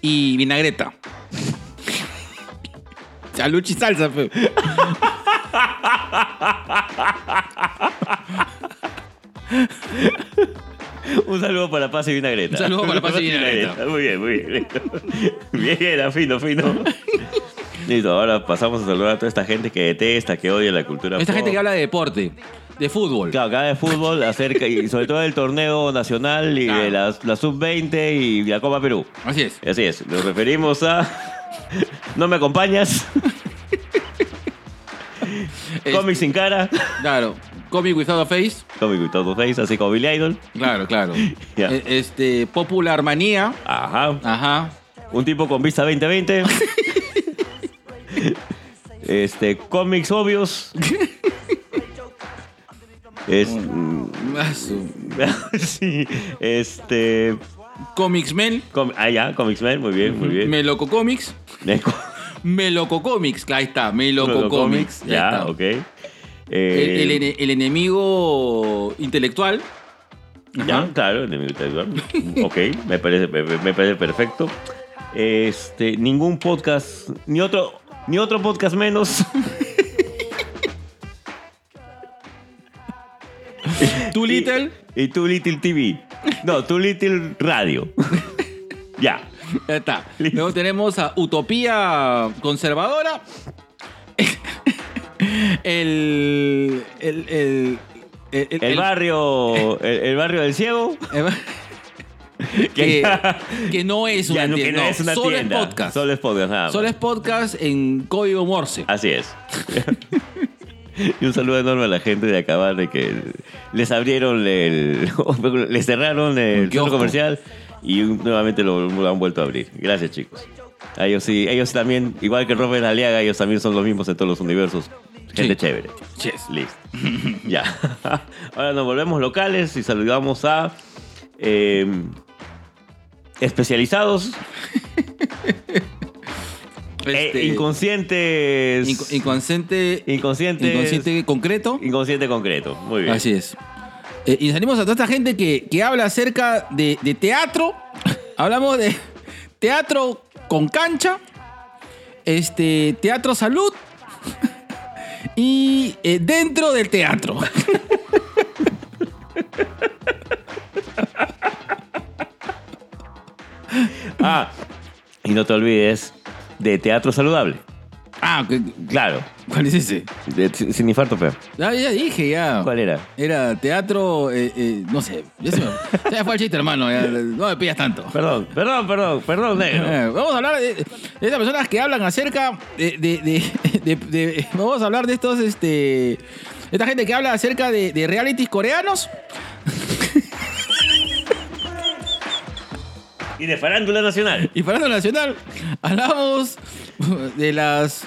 y Vinagreta. Salud y salsa, fe. Un saludo para Paz y Vinagreta. Un saludo para Paz y Vinagreta. Muy bien, muy bien. Bien, era fino, fino. Listo, ahora pasamos a saludar a toda esta gente que detesta, que odia la cultura Esta pop. gente que habla de deporte, de fútbol. Claro, acá de fútbol acerca, y sobre todo del torneo nacional y Claro. de la, la sub-20 y la Copa Perú. Así es. Así es, nos referimos a... ¿No me acompañas? Es- Comic sin cara. Claro. Comic Without a Face. Comic with todo face, así como Billy Idol. Claro, claro. Ya. Eh, Este, Popular Manía. Ajá. Ajá. Un tipo con vista 2020. este, cómics obvios. Es, sí, este... Comics Men. com- ah, ya, Comics Man, muy bien, muy bien. Meloco Comics. Meloco Comics. Ahí está. Meloco Comics. ya, está. ok. El, Eh, el ene- el enemigo intelectual. Ya, Ajá. claro, enemigo intelectual. ok, me parece, me, me parece perfecto. Este, ningún podcast, ni otro, ni otro podcast menos. Too Little. Y, y Too Little TV. No, Too Little Radio. ya. Ya está. Listo. Luego tenemos a Utopía Conservadora. El, el, el, el, El barrio, el, barrio del ciego. que, que no es una Ya, tienda. no es una solo tienda. es podcast. Solo es podcast, nada más. Solo es podcast en código Morse. Así es. y un saludo enorme a la gente de acabar de que les abrieron el. les cerraron el centro comercial y nuevamente lo, lo han vuelto a abrir. Gracias, chicos. Ellos sí, ellos también, igual que Robert Aliaga, ellos también son los mismos en todos los universos. Gente Sí. chévere. Yes. Listo. ya. Ahora nos volvemos locales y saludamos a eh, especializados Este, e inconscientes. inco- inconsciente, inconscientes. inconsciente concreto. Inconsciente concreto. Muy bien. Así es. Eh, y salimos a toda esta gente que, que habla acerca de, de teatro. Hablamos de teatro con cancha, este, teatro salud y eh, dentro del teatro. Ah, y no te olvides de teatro saludable. Ah, ¿qué- Claro. ¿cuál es ese? De- sin, sin infarto, pe. Ah, ya dije, ya. ¿Cuál era? Era teatro, eh, eh, no sé. Ya se me, se me fue el chiste, hermano. ya, no me pidas tanto. Perdón, perdón, perdón, perdón, negro. Eh, vamos a hablar de, de estas personas que hablan acerca de, de- de- de- de- Vamos a hablar de estos, este... Esta gente que habla acerca de, de realities coreanos. Y de farándula nacional. Y lo nacional, hablamos de las...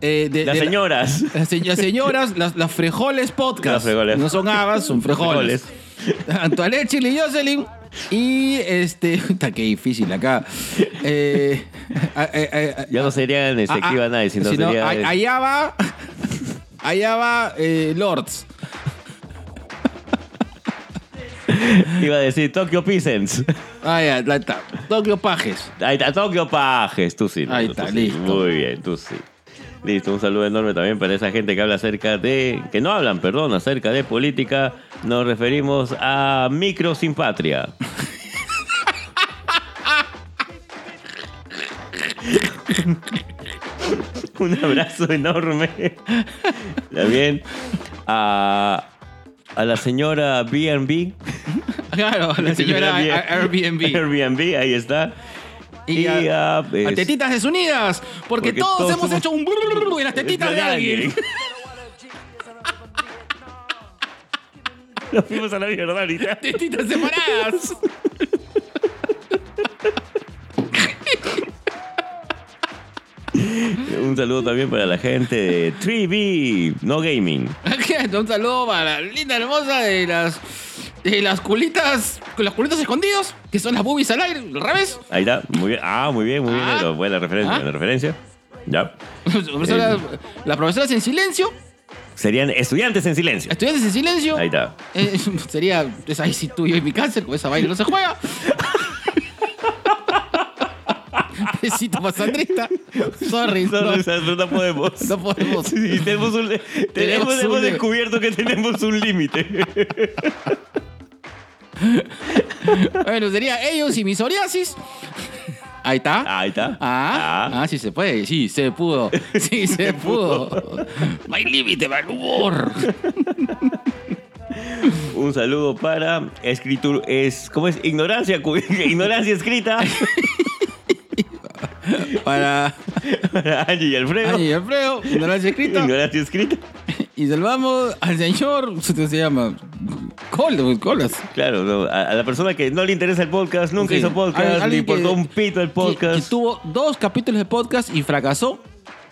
eh, de, Las de la- señoras. las, se- las señoras, las, las frejoles podcast. Las frejoles. No son habas, son frejoles. Antoinette, Chile y Jocelyn. Y este. Puta, qué difícil acá. Eh, a- a- a- Ya no serían este, ah, Nice, sino sino, sería. a- allá va. Allá va eh, Lords. Iba a decir Tokyo Peasants. Ah, ya, ahí está. Tokio Pajes. Ahí está, Tokyo Pajes, tú sí. Ahí tú está, sí. listo. Muy bien, tú sí. Listo, un saludo enorme también para esa gente que habla acerca de. que no hablan, perdón, acerca de política. Nos referimos a Micro Sin Patria. un abrazo enorme. También a, a la señora BB. Claro, la señora Airbnb. Airbnb, ahí está. Y a, a, pues, a Tetitas Desunidas. Porque, porque todos, todos hemos somos- hecho un brrr en las tetitas de alguien. Nos fuimos a la mierda ahorita. Tetitas separadas. Un saludo también para la gente de 3B, no gaming. Un saludo para la linda hermosa de las. De las culitas. Con los culitos escondidos. Que son las boobies al aire. Al revés. Ahí está, muy bien. Ah, muy bien, muy bien. Ah. negro. Buena referencia, Ah. buena referencia. Ya. Profesora- Las profesoras en silencio. Serían estudiantes en silencio. Estudiantes en silencio. Ahí está. Eh, sería. Es ahí sí tuyo y mi cáncer. Con esa vaina no se juega. Besito para Sandrita. Sorry. No, no. podemos. No podemos. Sí, tenemos un, tenemos, un- hemos descubierto que tenemos un límite. Bueno, sería ellos y mi psoriasis. Ahí está. Ahí está. Ah, ah, sí se puede, sí se pudo, sí se pudo. No hay límite para el humor. Un saludo para escritura. Es, ¿Cómo es? Ignorancia, ignorancia escrita. Para Para Angie y Alfredo. Ani y Alfredo, ignorancia escrita. Ignorancia escrita. Y salvamos al señor, ¿cómo se llama? Col- Colas. Claro, no, a, a la persona que no le interesa el podcast, nunca Sí. hizo podcast, le importó que- un pito el Que, podcast que tuvo dos capítulos de podcast y fracasó.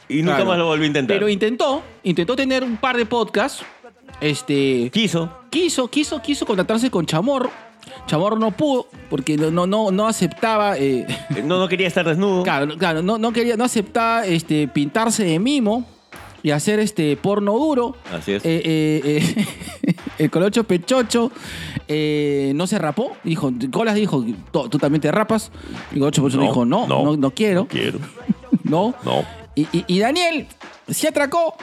y nunca Claro. más lo volvió a intentar. Pero intentó, intentó tener un par de podcasts. Este. Quiso. quiso, quiso, quiso contactarse con Chamorro. Chamorro no pudo porque no, no, no, no aceptaba. eh, Eh, No, no quería estar desnudo. claro, no- claro, no, no quería, no aceptaba este, pintarse de mimo y hacer este porno duro. Así es. Eh, eh, eh, el colocho pechocho eh, no se rapó. Dijo, Colas dijo, tú, tú también te rapas. Y Colocho pechocho No, dijo, no, no, no, no, quiero. Quiero. No. No. Y, y- y Daniel se atracó.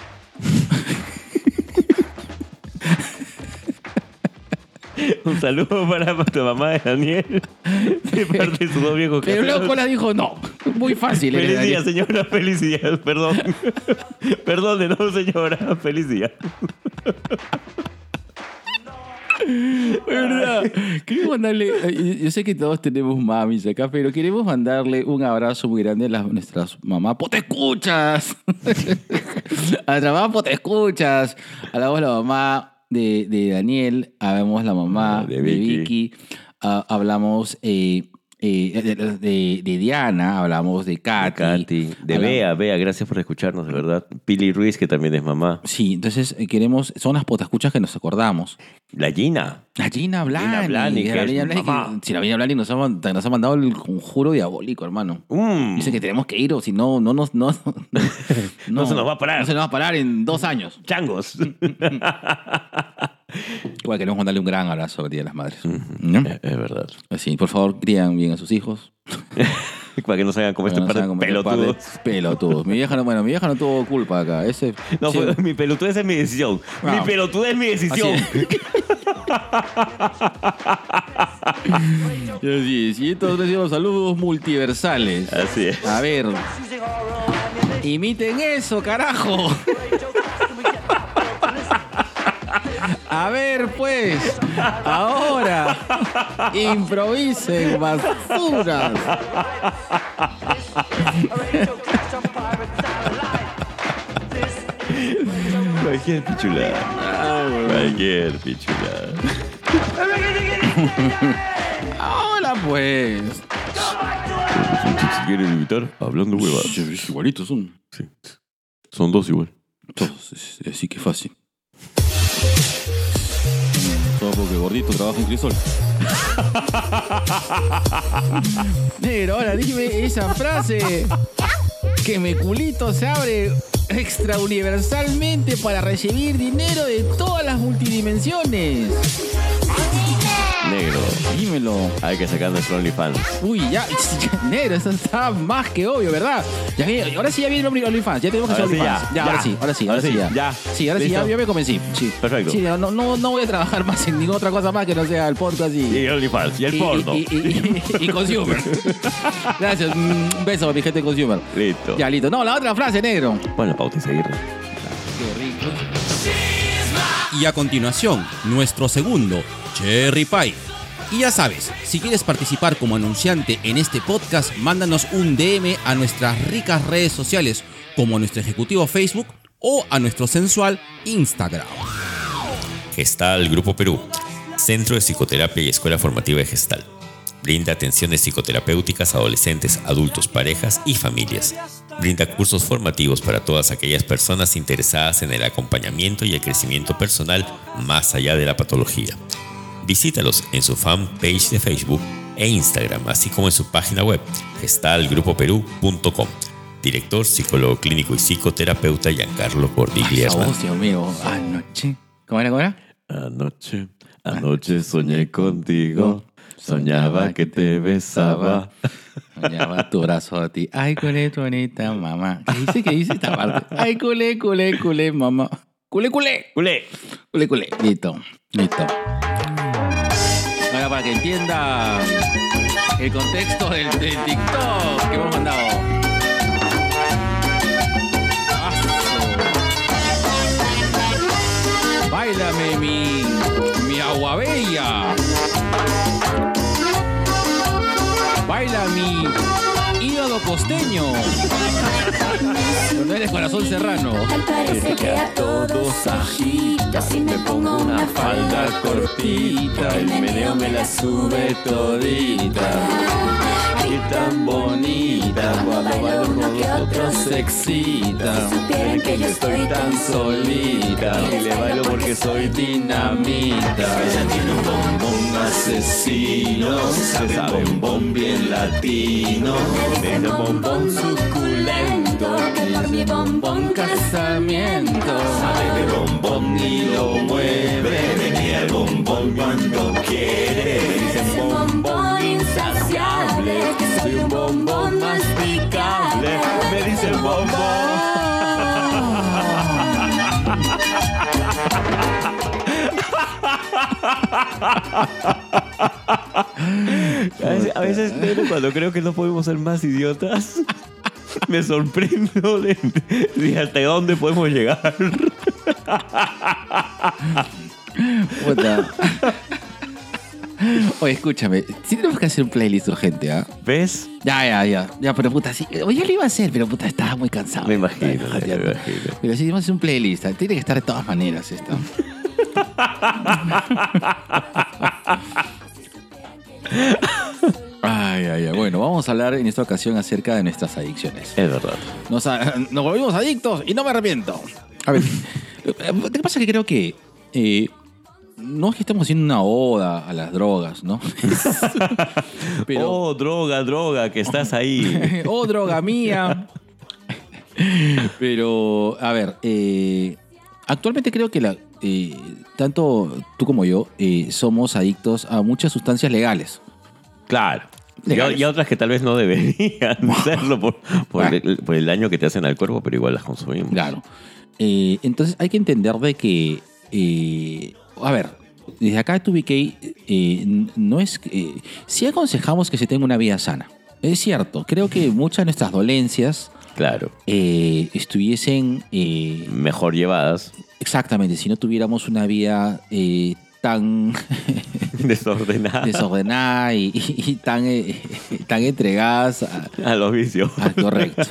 Un saludo para tu mamá de Daniel. De parte de sus dos viejos Pero luego. Colas dijo, no. Muy fácil. eres, Feliz día, Daniel". señora. Feliz día. Perdón. Perdón de no, señora. Feliz día. ¿Verdad? Queremos mandarle. eh, Yo sé que todos tenemos mamis acá, pero queremos mandarle un abrazo muy grande a las, nuestras mamás. ¡Te escuchas! a nuestra mamá, te escuchas! A la voz la mamá de, de Daniel, hablamos la mamá Ah, de de Vicky. Hablamos eh, eh, de, de- de Diana, hablamos de Katy. Katy, de hablamos- Bea, Bea, gracias por escucharnos, de verdad. Pili Ruiz, que también es mamá. Sí, entonces eh, queremos, son las potescuchas que nos acordamos. La Gina. La Gina Blani. Blani, la que Gina Blani, mamá. que- si la Gina Blani nos ha, nos ha mandado el conjuro diabólico, hermano. Mm. Dice que tenemos que ir o si no, no nos... No, No se nos va a parar. No se nos va a parar en dos años. Changos. Igual queremos mandarle un gran abrazo al Día de las Madres. ¿No? es es verdad. Así, por favor, crían bien a sus hijos. Para que no se hagan como este no par de este par de pelotudos. Pelotudos. Mi vieja no, bueno, mi vieja no tuvo culpa acá. Ese, No, sí, mi pelotudez es mi decisión. Mi pelotudez es mi decisión. Sí, sí, estos han sido saludos multiversales. Así es. A ver. Imiten eso, carajo. A ver, pues. Ahora. Improvisen, basuras. Cualquier pichulada. Cualquier pichulada. Ahora, pues. Si quieren invitar, hablando huevadas. Igualitos son. Sí. Son dos igual. Todos, así que fácil. Todo porque gordito trabaja en Crisol. Negro, ahora dime esa frase. Que mi culito se abre extra universalmente para recibir dinero de todas las multidimensiones. Negro. Dímelo. Hay que sacar nuestro OnlyFans. Uy, ya, negro, eso está más que obvio, ¿verdad? Ya, vi- ahora sí ya viene el OnlyFans, ya tenemos que hacer OnlyFans. ya, Ya, ahora sí, ahora sí, ahora sí, ya. ya. Sí, ahora sí, ya, ¿Listo? ya me convencí. Sí. Perfecto. Sí, no, no, no voy a trabajar más en ninguna otra cosa más que no sea el podcast y... Y el OnlyFans. Y el y- porno. Y, y- y- y consumer. Gracias. mm, Un beso a mi gente consumer. Listo. Ya, listo. No, la otra frase, negro. Bueno, pauta y seguir. Qué rico. Y a continuación, nuestro segundo, Cherry Pie. Y ya sabes, si quieres participar como anunciante en este podcast, mándanos un DM a nuestras ricas redes sociales, como a nuestro ejecutivo Facebook o a nuestro sensual Instagram. Gestal Grupo Perú, Centro de Psicoterapia y Escuela Formativa de Gestal. Brinda atenciones psicoterapéuticas a adolescentes, adultos, parejas y familias. Brinda cursos formativos para todas aquellas personas interesadas en el acompañamiento y el crecimiento personal más allá de la patología. Visítalos en su fanpage de Facebook e Instagram, así como en su página web gestalgrupoperú.com. Director, psicólogo clínico y psicoterapeuta Giancarlo Cordiglia Dios mío. Anoche. ¿Cómo era, cómo era? Anoche, anoche soñé contigo. Soñaba que te besaba. Soñaba tu brazo a ti. Ay, culé, tu bonita mamá. ¿Qué dice? ¿Qué dice esta parte? Ay, culé, culé, culé, mamá. Culé, culé. ¡Culé! Culé, culé. Listo. Listo. Ahora para que entienda el contexto del, del TikTok que hemos mandado. Aso. Báilame mi, mi agua bella. Baila mi hígado costeño. No eres corazón serrano. Al parecer que a todos agita Si me pongo una falda cortita El meneo me la sube todita Y tan bonita cuando bailo con los otros se excita. Si que yo estoy tan solita y le bailo porque soy dinamita. Ella tiene un bombón asesino, sabe bombón bien latino. Ese bombón suculento Que por mi bombón casamiento. Sabe de bombón y lo mueve. Venía el bombón cuando quiere. Ese bombón insaciable Que soy un bombón masticable Me dice el bombón. A veces, a veces, negro, cuando creo que no podemos ser más idiotas, me sorprendo de, de hasta dónde podemos llegar. Puta. Oye, escúchame. Sí tenemos que hacer un playlist urgente, ¿ah? ¿Ves? Ya, ya, ya. Ya, pero puta, sí. Yo lo iba a hacer, pero puta, estaba muy cansado. Me imagino, me imagino. Pero sí, vamos a hacer un playlist. Tiene que estar de todas maneras esto. Ay, ay, ay. Bueno, vamos a hablar en esta ocasión acerca de nuestras adicciones. Es verdad. Nos, a- nos volvimos adictos y no me arrepiento. A ver, lo que pasa es que creo que eh, no es que estemos haciendo una oda a las drogas, ¿no? Pero, Oh, droga, droga, que estás ahí. oh, droga mía. Pero, a ver, eh, actualmente creo que la, eh, tanto tú como yo eh, somos adictos a muchas sustancias legales. Claro. Y, otras que tal vez no deberían serlo por, por el, por el daño que te hacen al cuerpo, pero igual las consumimos. Claro. Eh, entonces hay que entender de que, a ver, desde acá de 2BK, eh, n- no es, sí aconsejamos que se tenga una vida sana. Es cierto, creo que muchas de nuestras dolencias Claro. estuviesen Mejor llevadas, exactamente si no tuviéramos una vida eh, tan desordenadas desordenada y, y- y tan, eh, tan entregadas a, a los vicios. Ah, correcto.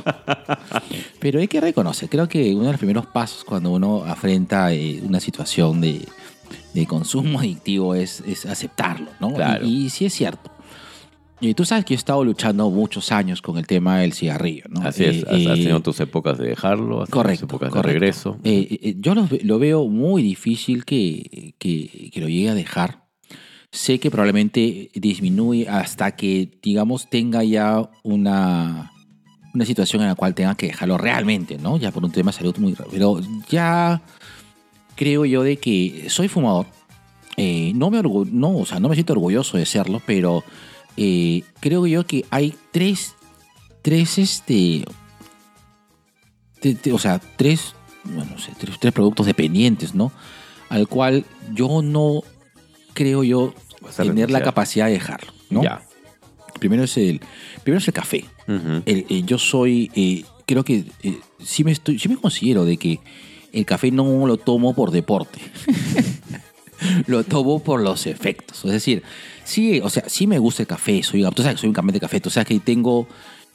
Pero hay que reconocer, creo que uno de los primeros pasos cuando uno afrenta eh, una situación de, de consumo adictivo es, es aceptarlo, ¿no? Claro. Y, y sí es cierto. Y tú sabes que yo he estado luchando muchos años con el tema del cigarrillo, ¿no? Así es, Eh, has, eh, tenido tus épocas de dejarlo, has Correcto, tus épocas correcto. de regreso. Eh, eh, yo lo, ve- lo veo muy difícil que, que- que lo llegue a dejar. Sé que probablemente disminuye hasta que, digamos, tenga ya una, una situación en la cual tenga que dejarlo realmente, ¿no? Ya por un tema de salud muy... ra- Pero ya creo yo de que soy fumador. No, me orgu- no, o sea, no me siento orgulloso de serlo, pero eh, creo yo que hay tres, tres, este, te- te- o sea, tres, bueno, no sé, tres, tres productos dependientes, ¿no? Al cual yo no creo yo tener la capacidad de dejarlo, ¿no? Ya. Primero es el, primero es el café. El- eh, yo soy, eh, creo que eh, sí me estoy, sí me considero de que el café no lo tomo por deporte. lo tomo por los efectos. Es decir, sí, o sea, sí me gusta el café. Soy, tú sabes que soy un campeón de café. Tú sabes que tengo,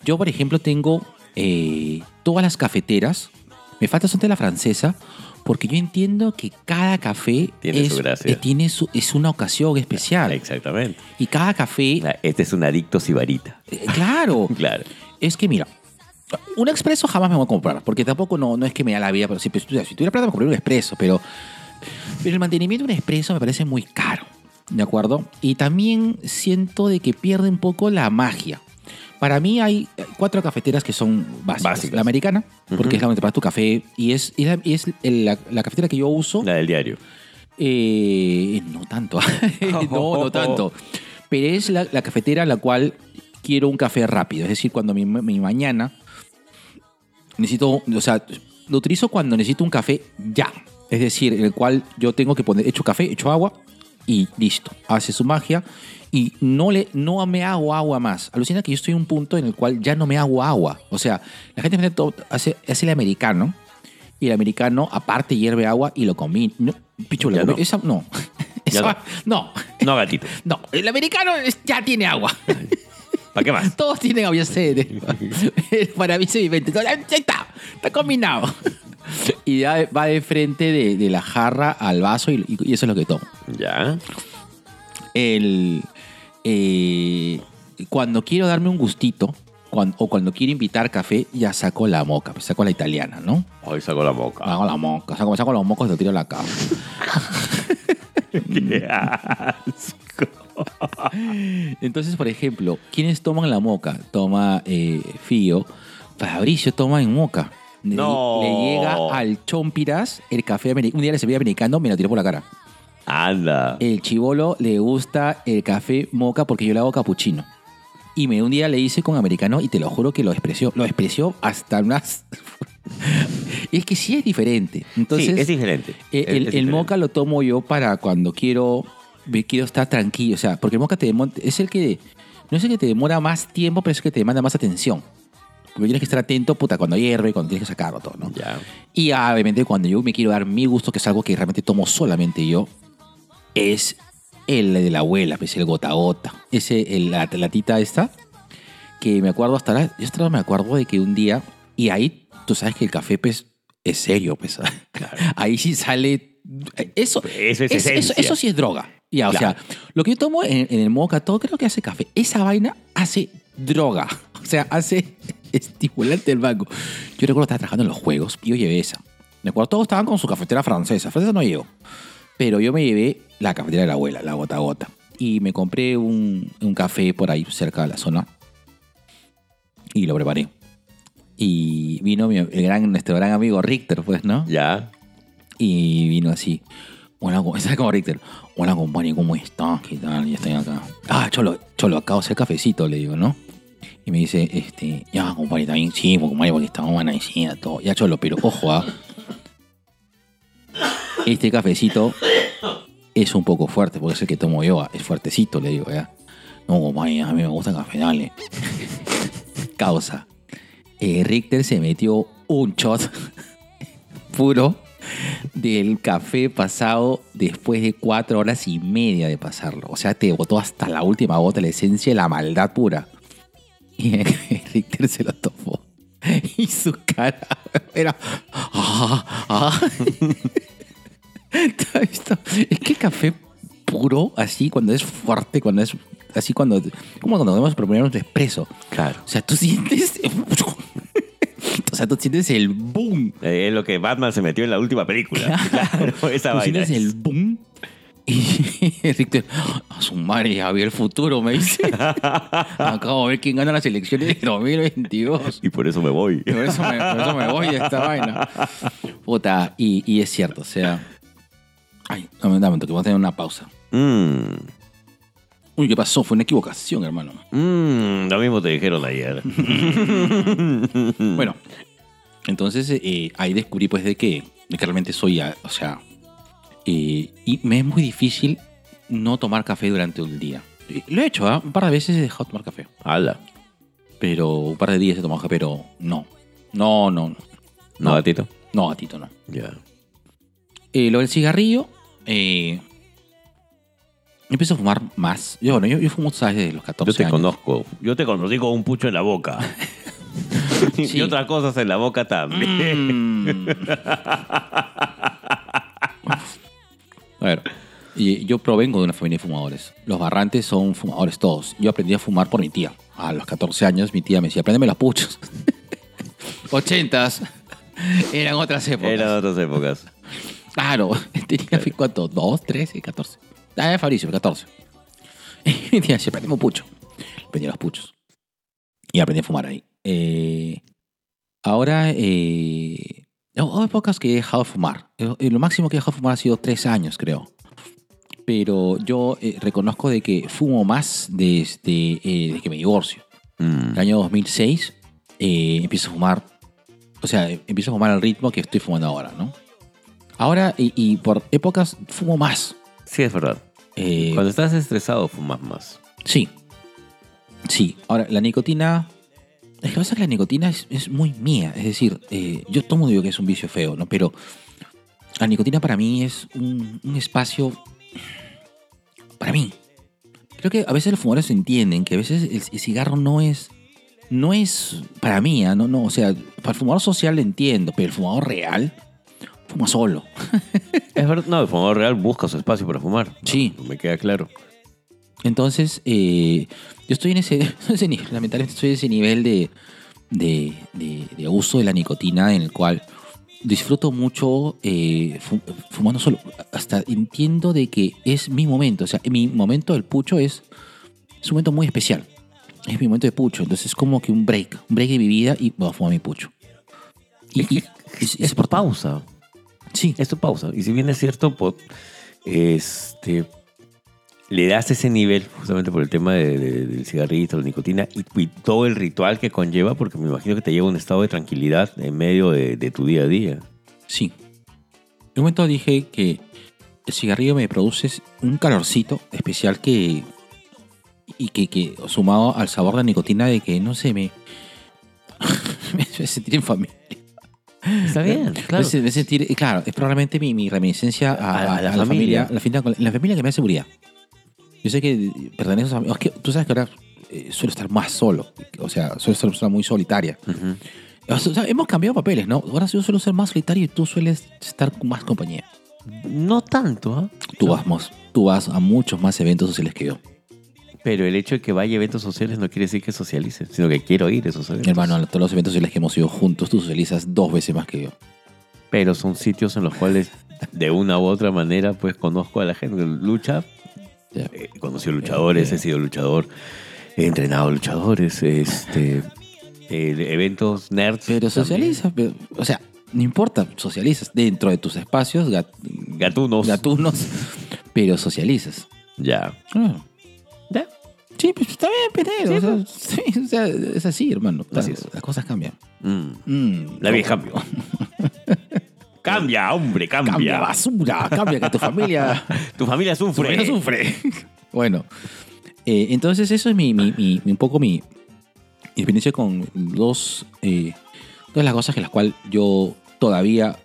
yo por ejemplo tengo eh, todas las cafeteras. Me falta solamente la francesa. Porque yo entiendo que cada café Tiene es, su gracia. eh, tiene su- es una ocasión especial. Exactamente. Y cada café, La- Este es un adicto sibarita. eh, claro, Claro. es que mira, un expreso jamás me voy a comprar, porque tampoco no, no es que me da la vida, pero si, si tuviera plata me compraría un expreso, pero, pero el mantenimiento de un expreso me parece muy caro, ¿de acuerdo? Y también siento de que pierde un poco la magia. Para mí hay cuatro cafeteras que son básicas. Básicas. La americana, porque Ujú. es la donde te pagas tu café, y es, y la, y es el- la- la cafetera que yo uso. La del diario. Eh, no tanto. no, no tanto. Pero es la, la cafetera a la cual quiero un café rápido. Es decir, cuando mi, mi mañana necesito, o sea, lo utilizo cuando necesito un café ya. Es decir, en el cual yo tengo que poner, hecho café, hecho agua y listo. Hace su magia y no, le, no me hago agua más. Alucina que yo estoy en un punto en el cual ya no me hago agua. O sea, la gente hace, hace el americano y el americano aparte hierve agua y lo combina. No, picho, Ya la no. esa no. Esa- no. No, gatito. No, el americano ya tiene agua. ¿Para qué más? Todos tienen sé. Para mí se inventa. Ahí está, está combinado. Y ya va de frente de, de la jarra al vaso y, y eso es lo que tomo. Ya. El, eh, cuando quiero darme un gustito o cuando quiero invitar café, ya saco la moca, pues saco la italiana, ¿no? Hoy saco la boca. Hago la moca, saco, saco los mocos y lo tiro a la cama. Qué asco. Entonces, por ejemplo, ¿quiénes toman la moca? Toma eh, Fío. Fabricio toma en moca. Le- No. Le llega al chompiras el café americano. Un día le serví americano, me lo tiró por la cara. Anda. El chivolo le gusta el café moca porque yo le hago capuchino. Y me un día le hice con americano y te lo juro que lo expresió. Lo expresió hasta unas... y es que sí es diferente. Entonces, sí, es diferente. eh, Es- el, es el diferente. moca lo tomo yo para cuando quiero, quiero estar tranquilo. O sea, porque el moca te es el que, no es el que te demora más tiempo, pero es el que te demanda más atención. Porque tienes que estar atento, puta, cuando hierve, cuando tienes que sacarlo todo, ¿no? Ya. Y ah, obviamente cuando yo me quiero dar mi gusto, que es algo que realmente tomo solamente yo, es el de la abuela, pues el gota gota. Ese, el- la latita esta, que me acuerdo hasta ahora, yo hasta me acuerdo de que un día, y ahí tú sabes que el café pues es serio, pues. Ahí sí sale Eso, Eso es es- eso, eso sí es droga. Ya, o sea, lo que yo tomo en, en el modo cató creo que hace café. Esa vaina hace droga. O sea, hace estimulante el banco. Yo recuerdo estar trabajando en los juegos y yo llevé esa. Me acuerdo, todos estaban con su cafetera francesa. Francesa no llevo. Pero yo me llevé la cafetera de la abuela, la gota a gota. Y me compré un, un café por ahí cerca de la zona. Y lo preparé. Y vino mi- el gran, nuestro gran amigo Richter, pues, ¿no? Ya. Y vino así. Hola, ¿sabes como Richter? Hola, compañero, ¿cómo estás? ¿Qué tal? Ya estoy acá. Ah, Cholo, Cholo, acabo de hacer cafecito, le digo, ¿no? Y me dice, este, ya, compadre, bien, sí, compadre, porque estamos amanecida, todo. Ya, Cholo, pero ojo, ¿ah? Este cafecito es un poco fuerte, porque es el que tomo yo, es fuertecito, le digo, ¿ya? No, compadre, a mí me gusta el café, dale. Causa. Eh, Richter se metió un shot puro del café pasado después de cuatro horas y media de pasarlo. O sea, te botó hasta la última gota la esencia de la maldad pura. Y Richter se lo tomó. Y su cara era... "Ah, ah". Es que el café puro, así, cuando es fuerte, cuando es... Así cuando... Como cuando debemos proponer un expreso. Claro. O sea, tú sientes... O sea, tú sientes el boom Eh, Es lo que Batman se metió en la última película. Claro, esa Tú vaina. sientes el boom. Y Richter, a su madre, ya vi el futuro, me dice. Acabo de ver quién gana las elecciones de 2022. Y por eso me voy. Por eso me, por eso me voy de esta vaina. Puta, y, y es cierto, o sea. Ay, dame, dame toque, vamos a tener una pausa. Mmm. Uy, ¿qué pasó? Fue una equivocación, hermano. Mmm. Lo mismo te dijeron ayer. Bueno, entonces eh, ahí descubrí pues de que, de que realmente soy, ah, o sea, eh, y me es muy difícil no tomar café durante el día. Eh, Lo he hecho, ¿ah? un par de veces he dejado de tomar café, Hala. pero un par de días he tomado café, pero no, no, no, no, ¿No, gatito? no, gatito, no. Ya. Eh, lo del cigarrillo, eh, empiezo a fumar más. Yo, bueno, yo, yo fumo, ¿sabes? Desde los 14 Yo te años. conozco. Yo te conocí con un pucho en la boca. Sí. Y otras cosas en la boca también. Mm. A ver, y yo provengo de una familia de fumadores. Los barrantes son fumadores todos. Yo aprendí a fumar por mi tía. A los 14 años mi tía me decía, préndeme los puchos. 80s. Eran otras épocas. Eran otras épocas. Claro, tenía ¿cuánto? ¿Dos, trece, catorce? Ah, Fabricio, 14. Y mi tía decía, prendeme un pucho. Prendí los puchos. Y aprendí a fumar ahí. Eh, ahora, eh, hubo épocas que he dejado de fumar. Eh, Lo máximo que he dejado de fumar ha sido tres años, creo. Pero yo eh, reconozco de que fumo más desde, eh, desde que me divorcio. Mm. El año 2006 eh, empiezo a fumar, o sea, eh, empiezo a fumar al ritmo que estoy fumando ahora, ¿no? Ahora, y, y por épocas, fumo más. Sí, es verdad. Eh, Cuando estás estresado, fumas más. Sí. Sí. Ahora, la nicotina. Es que lo que pasa es que la nicotina es, es muy mía. Es decir, eh, yo tomo digo que es un vicio feo, ¿no? Pero la nicotina para mí es un, un espacio. Para mí. Creo que a veces los fumadores entienden que a veces el, el cigarro no es. No es para mí, ¿ah? no, no. O sea, para el fumador social lo entiendo, pero el fumador real fuma solo. Es verdad. No, el fumador real busca su espacio para fumar. Sí. Me queda claro. Entonces, eh, yo estoy en ese, ese nivel, lamentablemente estoy en ese nivel de, de, de- de uso de la nicotina en el cual disfruto mucho eh, fu- fumando solo. Hasta entiendo de que es mi momento. O sea, mi momento del pucho es, es un momento muy especial. Es mi momento de pucho. Entonces es como que un break. Un break de mi vida y voy a fumar mi pucho. Y, y- es, Es por pausa. Sí, Es tu pausa. Y si bien es cierto, este, le das ese nivel justamente por el tema de- de- del cigarrito, la nicotina y, y todo el ritual que conlleva, porque me imagino que te lleva a un estado de tranquilidad en medio de, de tu día a día. Sí. En un momento dije que el cigarrillo me produce un calorcito especial que. Y que, que sumado al sabor de la nicotina, de que no sé, me. me hace sentir en familia. Está bien, Me hace- me hace sentir, claro, es probablemente mi, mi reminiscencia a, A- a a la la, familia. familia. La, la familia que me da seguridad. Yo sé que pertenezco a amigos. que Tú sabes que ahora eh, suelo estar más solo. O sea, suelo ser una persona muy solitaria. O sea, hemos cambiado papeles, ¿no? Ahora yo suelo ser más solitario y tú sueles estar con más compañía. No tanto, ¿ah? Tú vas, mos- tú vas a muchos más eventos sociales que yo. Pero el hecho de que vaya a eventos sociales no quiere decir que socialice, sino que quiero ir a esos eventos. Hermano, a todos los eventos sociales que hemos ido juntos, tú socializas dos veces más que yo. Pero son sitios en los cuales, de una u otra manera, pues conozco a la gente. Lucha, Ya. eh, he conocido luchadores, he sido luchador, he entrenado luchadores, este, eh, eventos nerds. Pero pero- o sea, no importa, socializas dentro de tus espacios, gat- Gatunos. gatunos, pero socializas. Ya. Claro. Ya. Sí, pues está bien, pero o sea, sí, o sea, es así, hermano. Así es. Las cosas cambian. Mm. Mm, La vida no, cambia. hombre, cambia. Cambia basura, cambia que tu familia Tu familia tu sufre. familia sufre. bueno, eh, entonces eso es mi, mi- mi- un poco mi, mi experiencia con dos, eh, dos de las cosas que las cuales yo todavía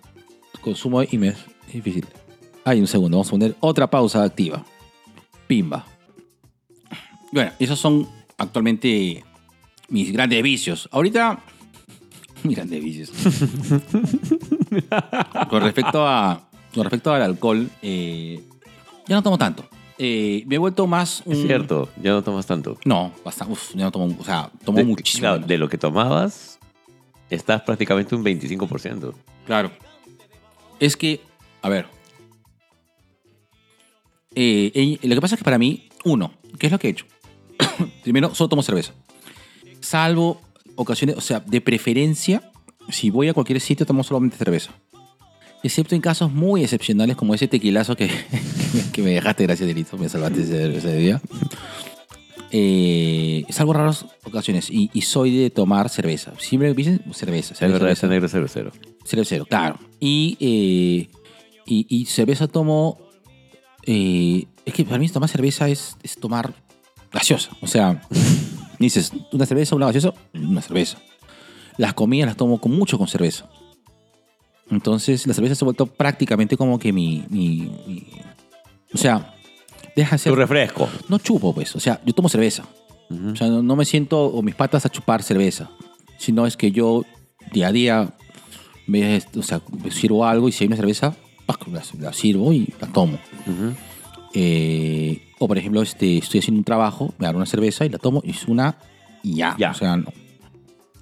consumo y me es difícil. Hay un segundo, vamos a poner otra pausa activa. Pimba. Bueno, esos son actualmente mis grandes vicios. Ahorita, mis grandes vicios. con respecto a con respecto al alcohol, eh, ya no tomo tanto. Eh, me he vuelto más un... Es cierto, ya no tomas tanto. No, bastante. Uf, ya no tomo, o sea, tomo De- muchísimo. claro, menos. de lo que tomabas, estás prácticamente un 25%. Claro. Es que, a ver. Eh, eh, lo que pasa es que para mí, uno, ¿qué es lo que he hecho? Primero, solo tomo cerveza. Salvo ocasiones, o sea, de preferencia, si voy a cualquier sitio, tomo solamente cerveza. Excepto en casos muy excepcionales como ese tequilazo que, que me dejaste, gracias, Delito, me salvaste ese, ese día. Eh, salvo raras ocasiones y, y soy de tomar cerveza. Siempre me dicen cerveza. Es cerveza, verdad, cerveza. negro cero cero. Cervecero, claro. Y, eh, y, y cerveza tomo. eh, es que para mí tomar cerveza es, es tomar gaseosa. O sea, dices, una cerveza, una gaseosa, una cerveza. Las comidas las tomo con mucho con cerveza. Entonces, la cerveza se ha vuelto prácticamente como que mi. mi- mi- o sea, deja de ser. Tu refresco. No chupo, pues. O sea, yo tomo cerveza. O sea, no, no me siento o mis patas a chupar cerveza, sino es que yo día a día me, o sea, me sirvo algo y si hay una cerveza, la, la sirvo y la tomo. Eh, o por ejemplo, este, estoy haciendo un trabajo, me hago una cerveza y la tomo y es una y ya. Ya. O sea, no,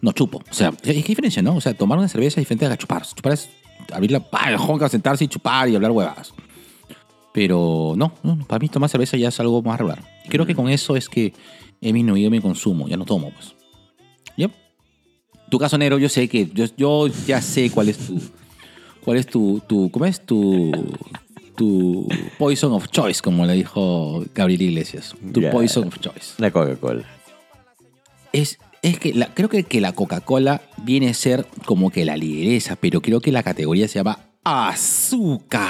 no chupo. O sea, ¿qué, qué diferencia, no? O sea, tomar una cerveza es diferente a chupar. Chupar es abrir la honka, sentarse y chupar y hablar huevadas. Pero no, no, para mí tomar cerveza ya es algo más regular. Y creo que con eso es que he disminuido mi consumo, ya no tomo, pues. Yep. Tu caso, Nero, yo sé que, yo, yo ya sé cuál es tu, cuál es tu, tu ¿cómo es? Tu, tu poison of choice, como le dijo Gabriel Iglesias. Tu poison of choice. La Coca-Cola. Es, es que la- creo que, que la Coca-Cola viene a ser como que la lideresa, pero creo que la categoría se llama azúcar.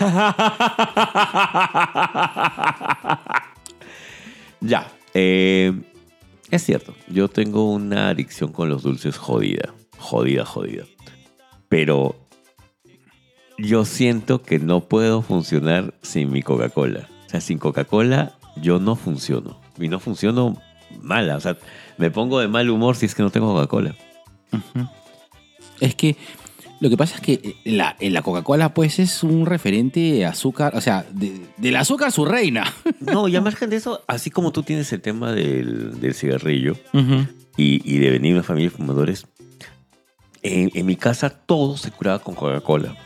Ya. eh, es cierto. Yo tengo una adicción con los dulces jodida. Jodida, jodida. Pero yo siento que no puedo funcionar sin mi Coca-Cola. O sea, sin Coca-Cola yo no funciono. Y no funciono mala. O sea, me pongo de mal humor si es que no tengo Coca-Cola. Es que lo que pasa es que la, la Coca-Cola pues es un referente de azúcar, o sea, de- del azúcar su reina. No, y al margen de eso, así como tú tienes el tema del, del cigarrillo y, y de venir una familia de fumadores, en, en mi casa todo se curaba con Coca-Cola.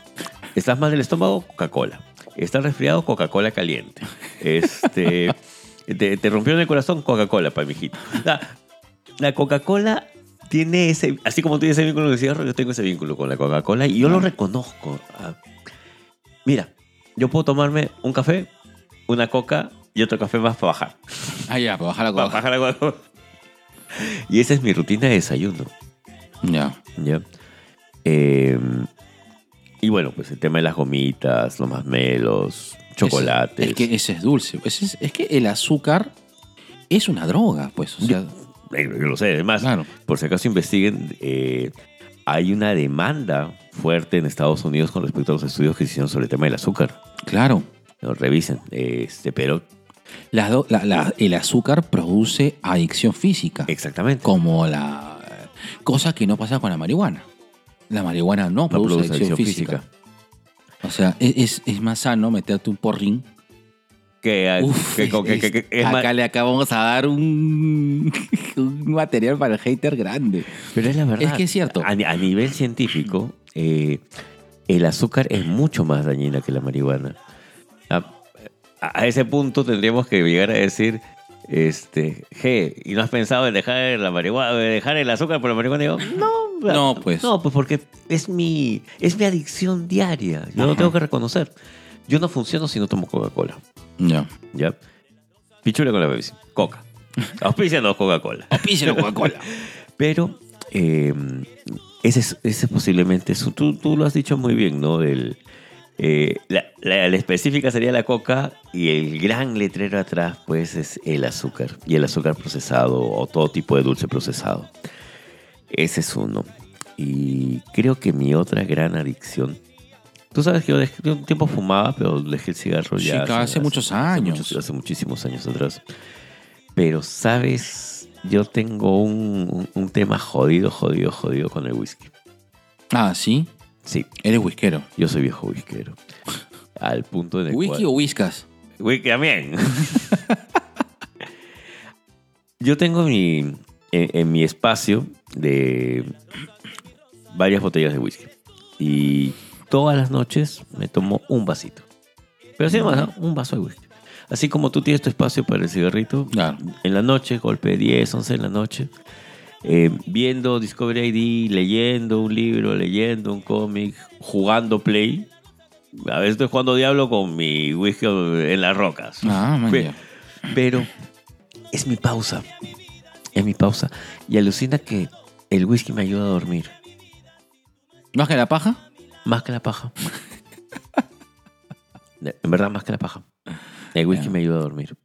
Estás mal del estómago, Coca-Cola. Estás resfriado, Coca-Cola caliente. Este, te, te rompieron el corazón, Coca-Cola para mi hijito. La, la Coca-Cola tiene ese, así como tú tienes ese vínculo con el cigarro, yo tengo ese vínculo con la Coca-Cola y yo lo reconozco. Ah, Mira, yo puedo tomarme un café, una coca y otro café más para bajar. Ah, ya, para bajar la Para Coca. bajar la Coca. Y esa es mi rutina de desayuno. Ya. ¿ya? Eh, y bueno, pues el tema de las gomitas, los masmelos, chocolates. Es, es que ese es dulce. Ese es, es que el azúcar es una droga, pues. O sea, Eh, yo lo sé, además, Claro. por si acaso investiguen, eh, hay una demanda fuerte en Estados Unidos con respecto a los estudios que se hicieron sobre el tema del azúcar. claro. Revisen. Este, pero la- el azúcar produce adicción física. exactamente. Como la. Cosa que no pasa con la marihuana. La marihuana no, No produce, produce adicción, adicción física. física. O sea, es, es- es más sano meterte un porrín. Que, Uf, que- acá le acabamos a dar un, un material para el hater grande. pero es la verdad. Es que es cierto. A, ni- a nivel científico, eh, el azúcar es mucho más dañina que la marihuana. A, a ese punto tendríamos que llegar a decir, este, G, ¿y no has pensado en dejar la marihuana, dejar el azúcar por la marihuana? Y yo, no, No, pues. No, pues porque es mi, es mi adicción diaria. Yo lo tengo que reconocer. Yo no funciono si no tomo Coca-Cola. Ya. ¿Ya? Pichula con la Pepsi. Coca. Auspicianos Coca-Cola. Píselo Coca-Cola. Pero eh, ese, es, ese posiblemente, es, tú, tú lo has dicho muy bien, ¿no? El, eh, la, la- la específica sería la coca y el gran letrero atrás, pues, es el azúcar. Y el azúcar procesado o todo tipo de dulce procesado. Ese es uno. Y creo que mi otra gran adicción. Tú sabes que yo, dejé- yo un tiempo fumaba, pero dejé el cigarro ya. claro, hace muchos años. muchos- hace muchísimos años atrás. Pero, ¿sabes? Yo tengo un, un- un tema jodido, jodido, jodido con el whisky. Ah, ¿sí? Sí, Eres whiskero. yo soy viejo whiskero. Al punto de ¿Whisky o whiskas? Whisky también. yo tengo mi, en, en mi espacio de varias botellas de whisky. Y todas las noches me tomo un vasito. Pero sí, más, ¿no? un vaso de whisky. Así como tú tienes tu espacio para el cigarrito, Claro. en la noche, golpe 10, 11 en la noche, eh, viendo Discovery ID, leyendo un libro, leyendo un cómic, jugando Play. A veces estoy jugando Diablo con mi whisky en las rocas. Ah, man, Pe- ya. Pero es mi pausa. Es mi pausa. Y alucina que el whisky me ayuda a dormir. ¿Más que la paja? Más que la paja. En verdad, más que la paja. El whisky Ya. me ayuda a dormir.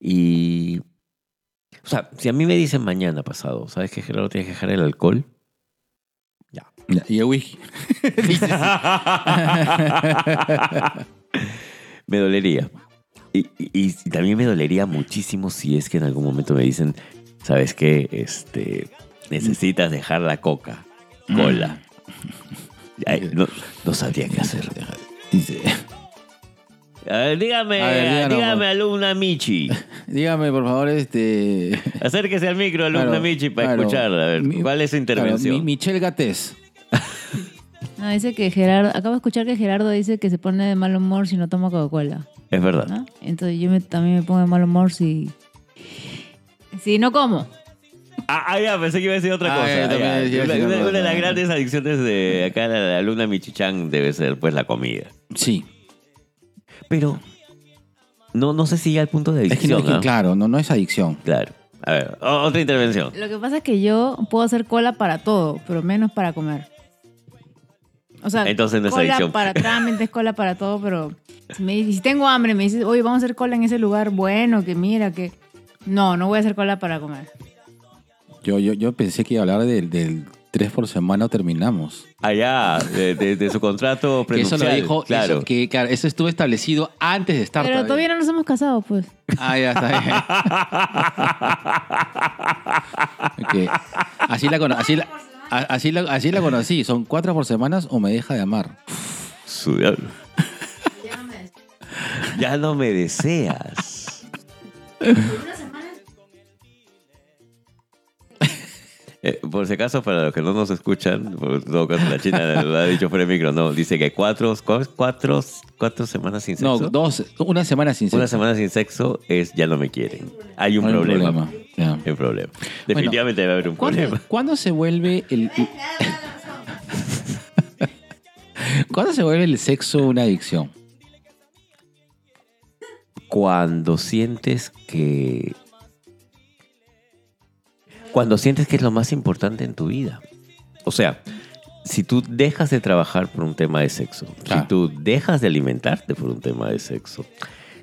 Y. O sea, si a mí me dicen mañana pasado, ¿sabes que Gerardo tienes que dejar el alcohol? Ya, ¿Y el whisky? Me dolería. Y, y- y también me dolería muchísimo si es que en algún momento me dicen, ¿sabes qué? Este, necesitas dejar la coca, cola. Ay, no, no sabría qué hacer. dice, A ver, dígame, A ver, díganos, dígame, alumna Michi. dígame, por favor, este... Acérquese al micro, alumna Claro, Michi, para claro. escucharla. A ver, Mi- ¿cuál es su intervención? Claro, mi- Michelle Gatés. No, dice que Gerardo, acabo de escuchar que Gerardo dice que se pone de mal humor si no toma Coca-Cola, Es verdad. ¿no? Entonces yo me- también me pongo de mal humor si, si no como. Ah, ah, ya, pensé que iba a decir otra Ah, cosa. ya, Ah, ya. Una, de las grandes adicciones de acá, la, la alumna Michichan, debe ser pues la comida. Sí. Pero no, no sé si al punto de Es que, adicción. es que, ¿ah? claro, no, no es adicción. Claro. A ver, otra intervención. Lo que pasa es que yo puedo hacer cola para todo, pero menos para comer. O sea, Entonces no es cola adicción. para trámites, cola para todo, pero si, me si tengo hambre, me dices, oye, vamos a hacer cola en ese lugar bueno, que mira, que... No, no voy a hacer cola para comer. Yo, yo, yo pensé que iba a hablar del, del tres por semana terminamos. Allá, de, de- de su contrato Que eso prenupcial. lo dijo, claro. eso, que claro, eso estuvo establecido antes de estar. Pero todavía no nos hemos casado, pues. Ah, ya está bien. Así la, así, la, así, la, así la conocí. Son cuatro por semanas o me deja de amar. Su diablo. Ya no me deseas. Eh, por si acaso, para los que no nos escuchan, por todo caso la china lo ha dicho fuera de micro, no, dice que cuatro, cuatro, cuatro semanas sin No, sexo. dos, una semana sin Una sexo. semana sin sexo es ya no me quieren. Hay un No hay problema. Ya. Hay un problema. Definitivamente debe haber un ¿Cuándo, problema. cuándo se vuelve el... ¿Cuándo se vuelve el sexo una adicción? Cuando sientes que. Cuando sientes que es lo más importante en tu vida. O sea, si tú dejas de trabajar por un tema de sexo, Claro. si tú dejas de alimentarte por un tema de sexo,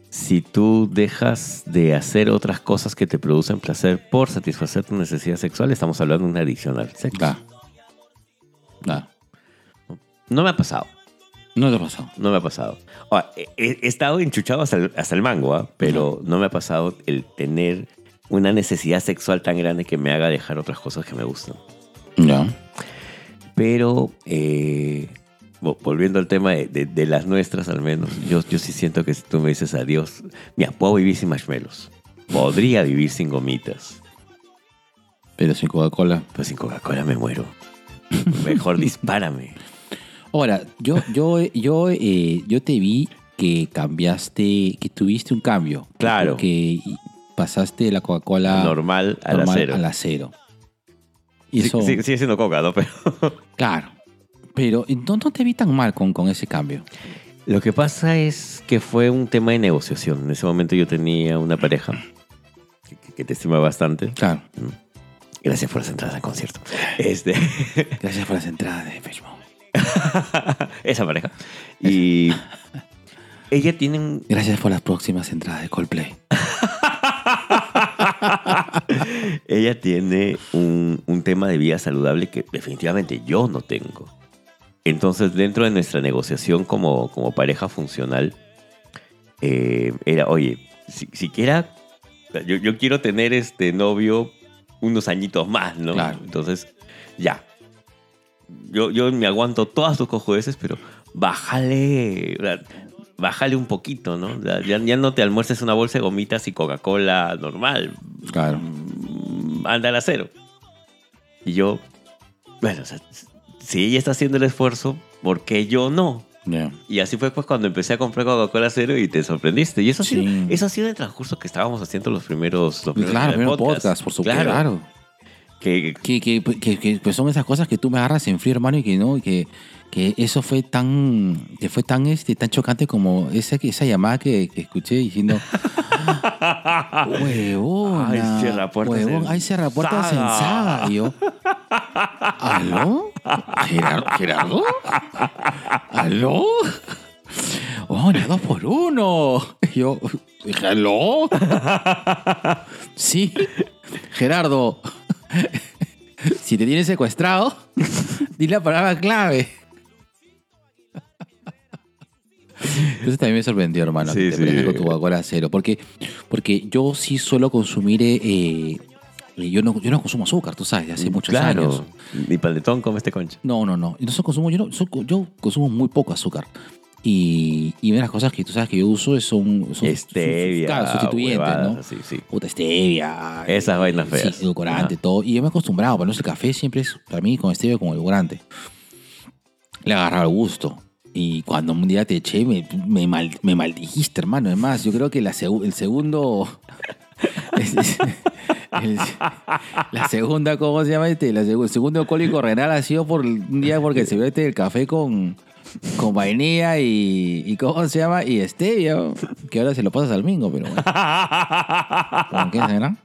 si tú dejas de hacer otras cosas que te producen placer por satisfacer tu necesidad sexual, estamos hablando de una adicción al sexo. Claro. Claro. No me ha pasado. No te ha pasado. No me ha pasado. Ahora, he, he estado enchuchado hasta el, hasta el mango, ¿ah? pero no me ha pasado el tener una necesidad sexual tan grande que me haga dejar otras cosas que me gustan. Ya. Pero, eh, vo- volviendo al tema de, de- de las nuestras al menos, yo, yo sí siento que si tú me dices adiós, mira, puedo vivir sin marshmallows. Podría vivir sin gomitas. Pero sin Coca-Cola. Pues sin Coca-Cola me muero. Mejor dispárame. Ahora, yo, yo, yo, eh, yo te vi que cambiaste, que tuviste un cambio. Claro. Que pasaste de la Coca-Cola Normal al normal acero. al acero. Y Sí- eso, sí- sigue siendo Coca, ¿no? Pero claro. Pero no, no te vi tan mal con, con ese cambio. lo que pasa es que fue un tema de negociación. En ese momento yo tenía una pareja que, que- que te estima bastante. Claro. Gracias por las entradas al concierto. Este, Gracias por las entradas de Facebook. esa pareja. Y ella tiene un, Gracias por las próximas entradas de Coldplay. Ella tiene un, un tema de vida saludable que definitivamente yo no tengo. Entonces, dentro de nuestra negociación como, como pareja funcional, eh, era, oye, si, siquiera yo, yo quiero tener este novio unos añitos más, ¿no? Claro. Entonces, ya. Yo, yo me aguanto todas tus cojudeces, pero bájale, bájale un poquito, ¿no? Ya, ya no te almuerces una bolsa de gomitas y Coca-Cola normal. Claro. Mm, Anda al acero. Y yo, bueno, o sea, si ella está haciendo el esfuerzo, ¿por qué yo no? Ya. Y así fue pues cuando empecé a comprar Coca-Cola cero y te sorprendiste. Y eso, ha Sí. sido, eso ha sido el transcurso que estábamos haciendo los primeros, los primeros Claro, primeros primero podcast, por supuesto. Claro. Que, Que, que, que, que, pues son esas cosas que tú me agarras en frío, hermano, y que no, y que, que eso fue tan, que fue tan, este, tan chocante como esa, esa llamada que, que escuché diciendo, huevona, Ay, cierra puertas huevón, ay, cierra puertas en Saga". Saga. Y yo, ¿aló? ¿Gerardo? ¿Gerardo? ¿Aló? Oh, una dos por uno. Y yo, ¿aló? Sí, Gerardo. Si te tienes secuestrado, di la palabra clave. Entonces también me sorprendió, hermano, Sí, que te sí. con tu Coca-Cola cero. Porque, porque yo sí suelo consumir. eh, eh, yo, no, yo no consumo azúcar, tú sabes, hace muchos claro, años. mi panetón come este concha. No, no, no. Solo consumo, yo, no- yo consumo muy poco azúcar. Y, y una de las cosas que tú sabes que yo uso es son, son Stevia, claro, sustituyentes, ¿no? Sí, sí. Puta stevia. Esas eh, vainas Sí, feas. edulcorante, Ajá. todo. Y yo me he acostumbrado, pero no el café siempre es, para mí, con stevia como edulcorante. Le agarraba el gusto. Y cuando un día te eché, me, me, mal- me maldijiste, hermano. Además, yo creo que la el segundo... la segunda, ¿cómo se llama este? El segundo alcohólico renal ha sido por un día porque se mete el café con, con vainilla y, ¿cómo se llama? Y stevia, que ahora se lo pasas al mingo, pero bueno. ¿Con qué será?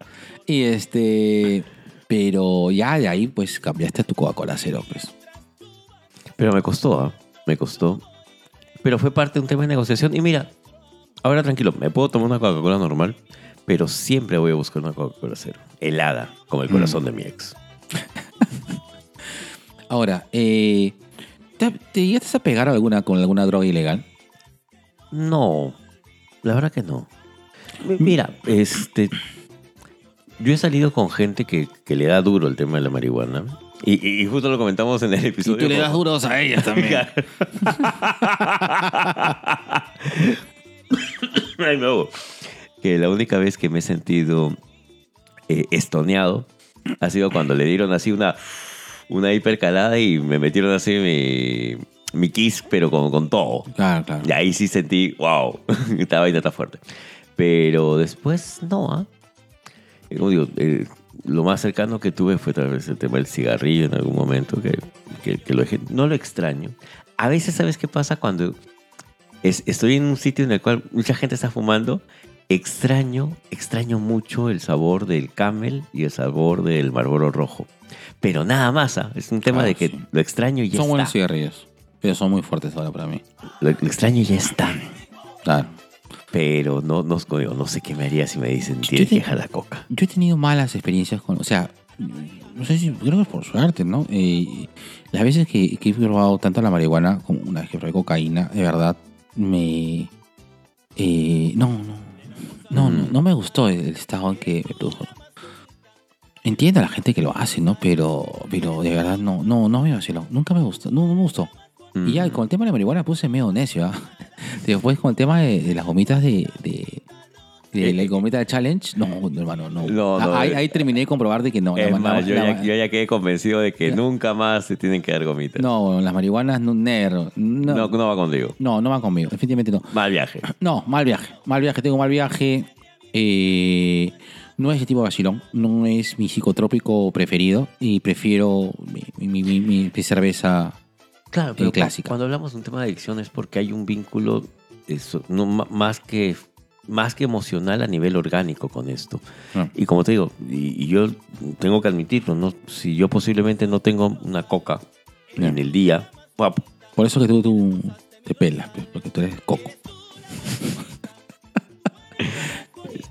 Y este, pero ya de ahí pues cambiaste a tu Coca-Cola cero, pues. Pero me costó, ¿ah? Me costó. Pero fue parte de un tema de negociación. Y mira, ahora tranquilo, me puedo tomar una Coca-Cola normal, pero siempre voy a buscar una Coca-Cola cero. Helada, como el Mm. corazón de mi ex. Ahora, eh, ¿te, te llegaste a pegar alguna con alguna droga ilegal? No, la verdad que no. Mi- Mira, este. Yo he salido con gente que, que le da duro el tema de la marihuana. Y, y justo lo comentamos en el Y episodio. tú le das duros a ellas también. Ay, me. Que la única vez que me he sentido eh, estoneado ha sido cuando le dieron así una, una hipercalada y me metieron así mi, mi kiss, pero con, con todo. Claro, claro. Y ahí sí sentí, wow, esta vaina está fuerte. Pero después, no, ¿ah? Eh, Como digo, eh, lo más cercano que tuve fue tal vez el tema del cigarrillo en algún momento, que, que- que lo dejé. No lo extraño. A veces, ¿sabes qué pasa? Cuando es- estoy en un sitio en el cual mucha gente está fumando, extraño, extraño mucho el sabor del camel y el sabor del Marlboro rojo. Pero nada más, ¿ah? es un tema Claro, de que sí. lo extraño y ya Son buenos está. cigarrillos, pero son muy fuertes ahora para mí. Lo, lo extraño y ya está. Claro. Pero no, no, no sé qué me haría si me dicen, tienes que dejar la coca. Yo he tenido malas experiencias con, o sea, no sé si, creo que es por suerte, ¿no? Eh, las veces que, que he probado tanto la marihuana como una vez que probé cocaína, de verdad, me... eh, no, no, no, no, no me gustó el, el estado en que me produjo. Entiendo a la gente que lo hace, ¿no? Pero, pero de verdad no, no, no me vaciló. Nunca me gustó, no, no me gustó. Y ya con el tema de la marihuana puse medio necio. ¿ah? Después con el tema de, de las gomitas de... de de la gomita de challenge, no, no, hermano, no. Eh, No, no, ahí, eh. ahí terminé de comprobar de que no. la Es ma- más, la- yo, la- ya, yo ya quedé convencido de que nunca más se tienen que dar gomitas. No, las marihuanas, no. No, no, no, no va contigo. no, van conmigo, definitivamente no. Mal viaje. No, mal viaje. Mal viaje, tengo mal viaje. Eh, no es ese tipo de vacilón. No es mi psicotrópico preferido. Y prefiero mi- mi- mi- mi cerveza. Claro, pero clásica. Cuando hablamos de un tema de adicción es porque hay un vínculo eso, no, ma- más, que, más que emocional a nivel orgánico con esto. Ah. Y como te digo, y, y yo tengo que admitirlo, ¿no? si yo posiblemente no tengo una coca en el día, bueno, Por eso que tú, tú te pelas, pues, porque tú eres coco.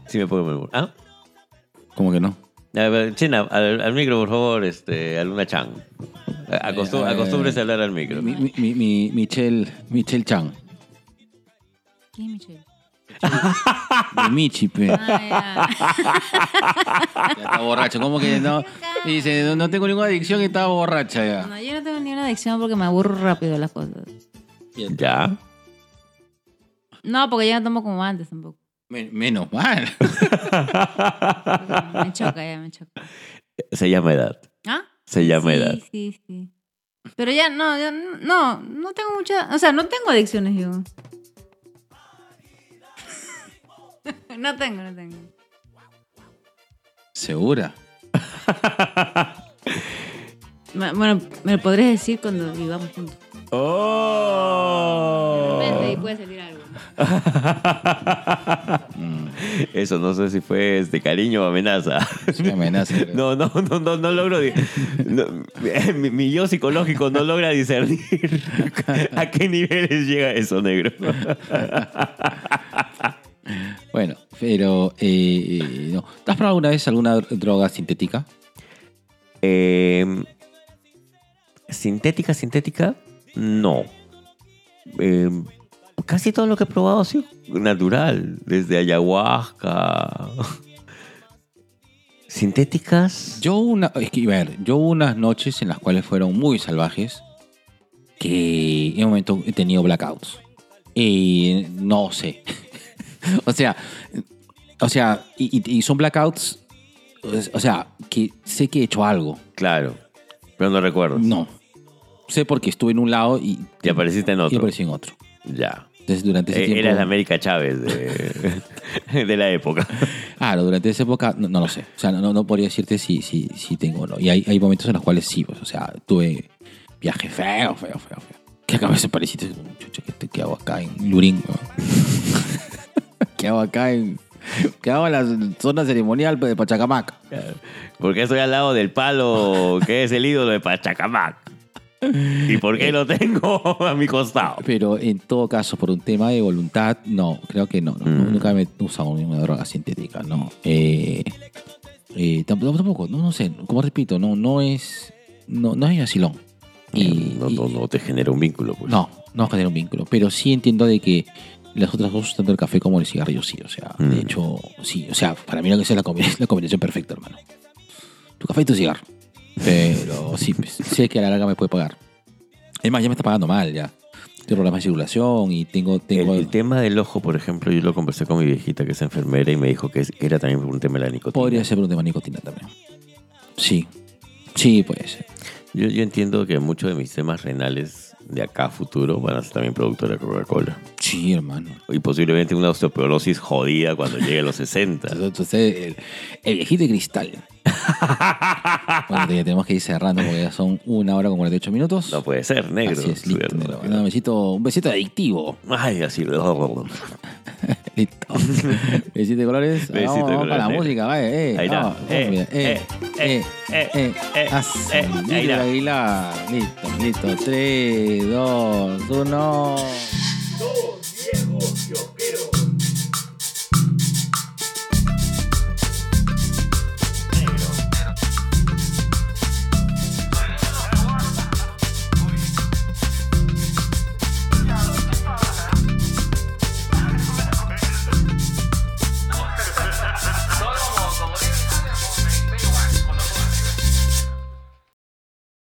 sí me puedo mover. ¿Ah? ¿Cómo que no? A ver, Chena, al, al micro, por favor, este, a Luna Chan. Acostum- Eh, eh, acostúmbrese a hablar al micro. Mi, mi, mi, mi- Michelle, Michelle Chan. ¿Quién es Michelle? Mi Michi, pe. Ah, Ya está borracho. ¿Cómo que no? Y dice, no, no tengo ninguna adicción y estaba borracha ya. No, yo no tengo ni una adicción porque me aburro rápido de las cosas. Ya. No, porque ya no tomo como antes tampoco. Men- menos mal. Me choca, ya me choca. Se llama edad. Se llama sí, edad. Sí, sí. Pero ya no, ya no, no tengo mucha, o sea, no tengo adicciones yo. no tengo, no tengo. ¿Segura? Bueno, me lo podrías decir cuando vivamos juntos. ¡Oh! Vente y puede salir algo. Eso no sé si fue de cariño o amenaza. Es una amenaza. creo. No, no, no, no, no logro. no, mi, mi yo psicológico no logra discernir a qué niveles llega eso, negro. Bueno, pero eh, eh, no. ¿Te has probado alguna vez alguna droga sintética? Eh, sintética, sintética, no. Eh, casi todo lo que he probado ha sido natural, desde ayahuasca. Sintéticas. Yo una, es que, a ver, yo unas noches en las cuales fueron muy salvajes que en un momento he tenido blackouts. Y no sé. o sea, o sea, y, y- son blackouts, o sea, que sé que he hecho algo. Claro, pero no recuerdo. No. Sé porque estuve en un lado y, Y apareciste en y aparecí en otro. Ya. Entonces, durante ese Eh, tiempo... Eras la América Chávez de, de la época. Claro, durante esa época no, no lo sé. O sea, no, no podría decirte si, si, si tengo o no. Y hay, hay momentos en los cuales sí, pues, o sea, tuve viaje feo, feo, feo, feo. Que a veces pareciste, chucha, ¿qué, ¿qué hago acá en Lurín? ¿Qué hago acá en... ¿Qué hago en la zona ceremonial de Pachacamac? Porque estoy al lado del palo que es el ídolo de Pachacamac. ¿Y por qué lo tengo a mi costado? Pero en todo caso, por un tema de voluntad, no, creo que no. no, Mm. Nunca me he usado ninguna droga sintética, no. Eh, eh, tampoco, tampoco, no, no sé, como repito, no, no es, no, no es vacilón. Y, no, no, no te genera un vínculo, pues. No, no genera un vínculo. Pero sí entiendo de que las otras dos, tanto el café como el cigarrillo, sí. O sea, Mm. de hecho, sí. O sea, para mí lo que es la, combina- la combinación perfecta, hermano. Tu café y tu cigarro. Pero sí, sé que a la larga me puede pagar. Es más, ya me está pagando mal, ya. Tengo problemas de circulación y tengo... El, tengo el tema del ojo, por ejemplo, yo lo conversé con mi viejita que es enfermera y me dijo que era también por un tema de la nicotina. podría ser por un tema de nicotina también. Sí. Sí, puede ser. Yo, yo entiendo que muchos de mis temas renales de acá a futuro van a ser también producto de la Coca-Cola. Sí, hermano. Y posiblemente una osteoporosis jodida cuando llegue a los 60. Entonces, el, el viejito de cristal. Bueno, ya tenemos que ir cerrando porque ya son una hora con 48 minutos. No puede ser, negro. Así es, listo. Negro. Un besito, un besito adictivo. Ay, así. Listo. besito de colores. Besito de vamos, vamos colores, para la música, vaya. Eh, Ahí está. Eh, eh, eh, eh, eh, eh, eh, Así, eh, ahí Listo, está. Listo, listo. 3, 2, 1. Dos viejos kiosqueros.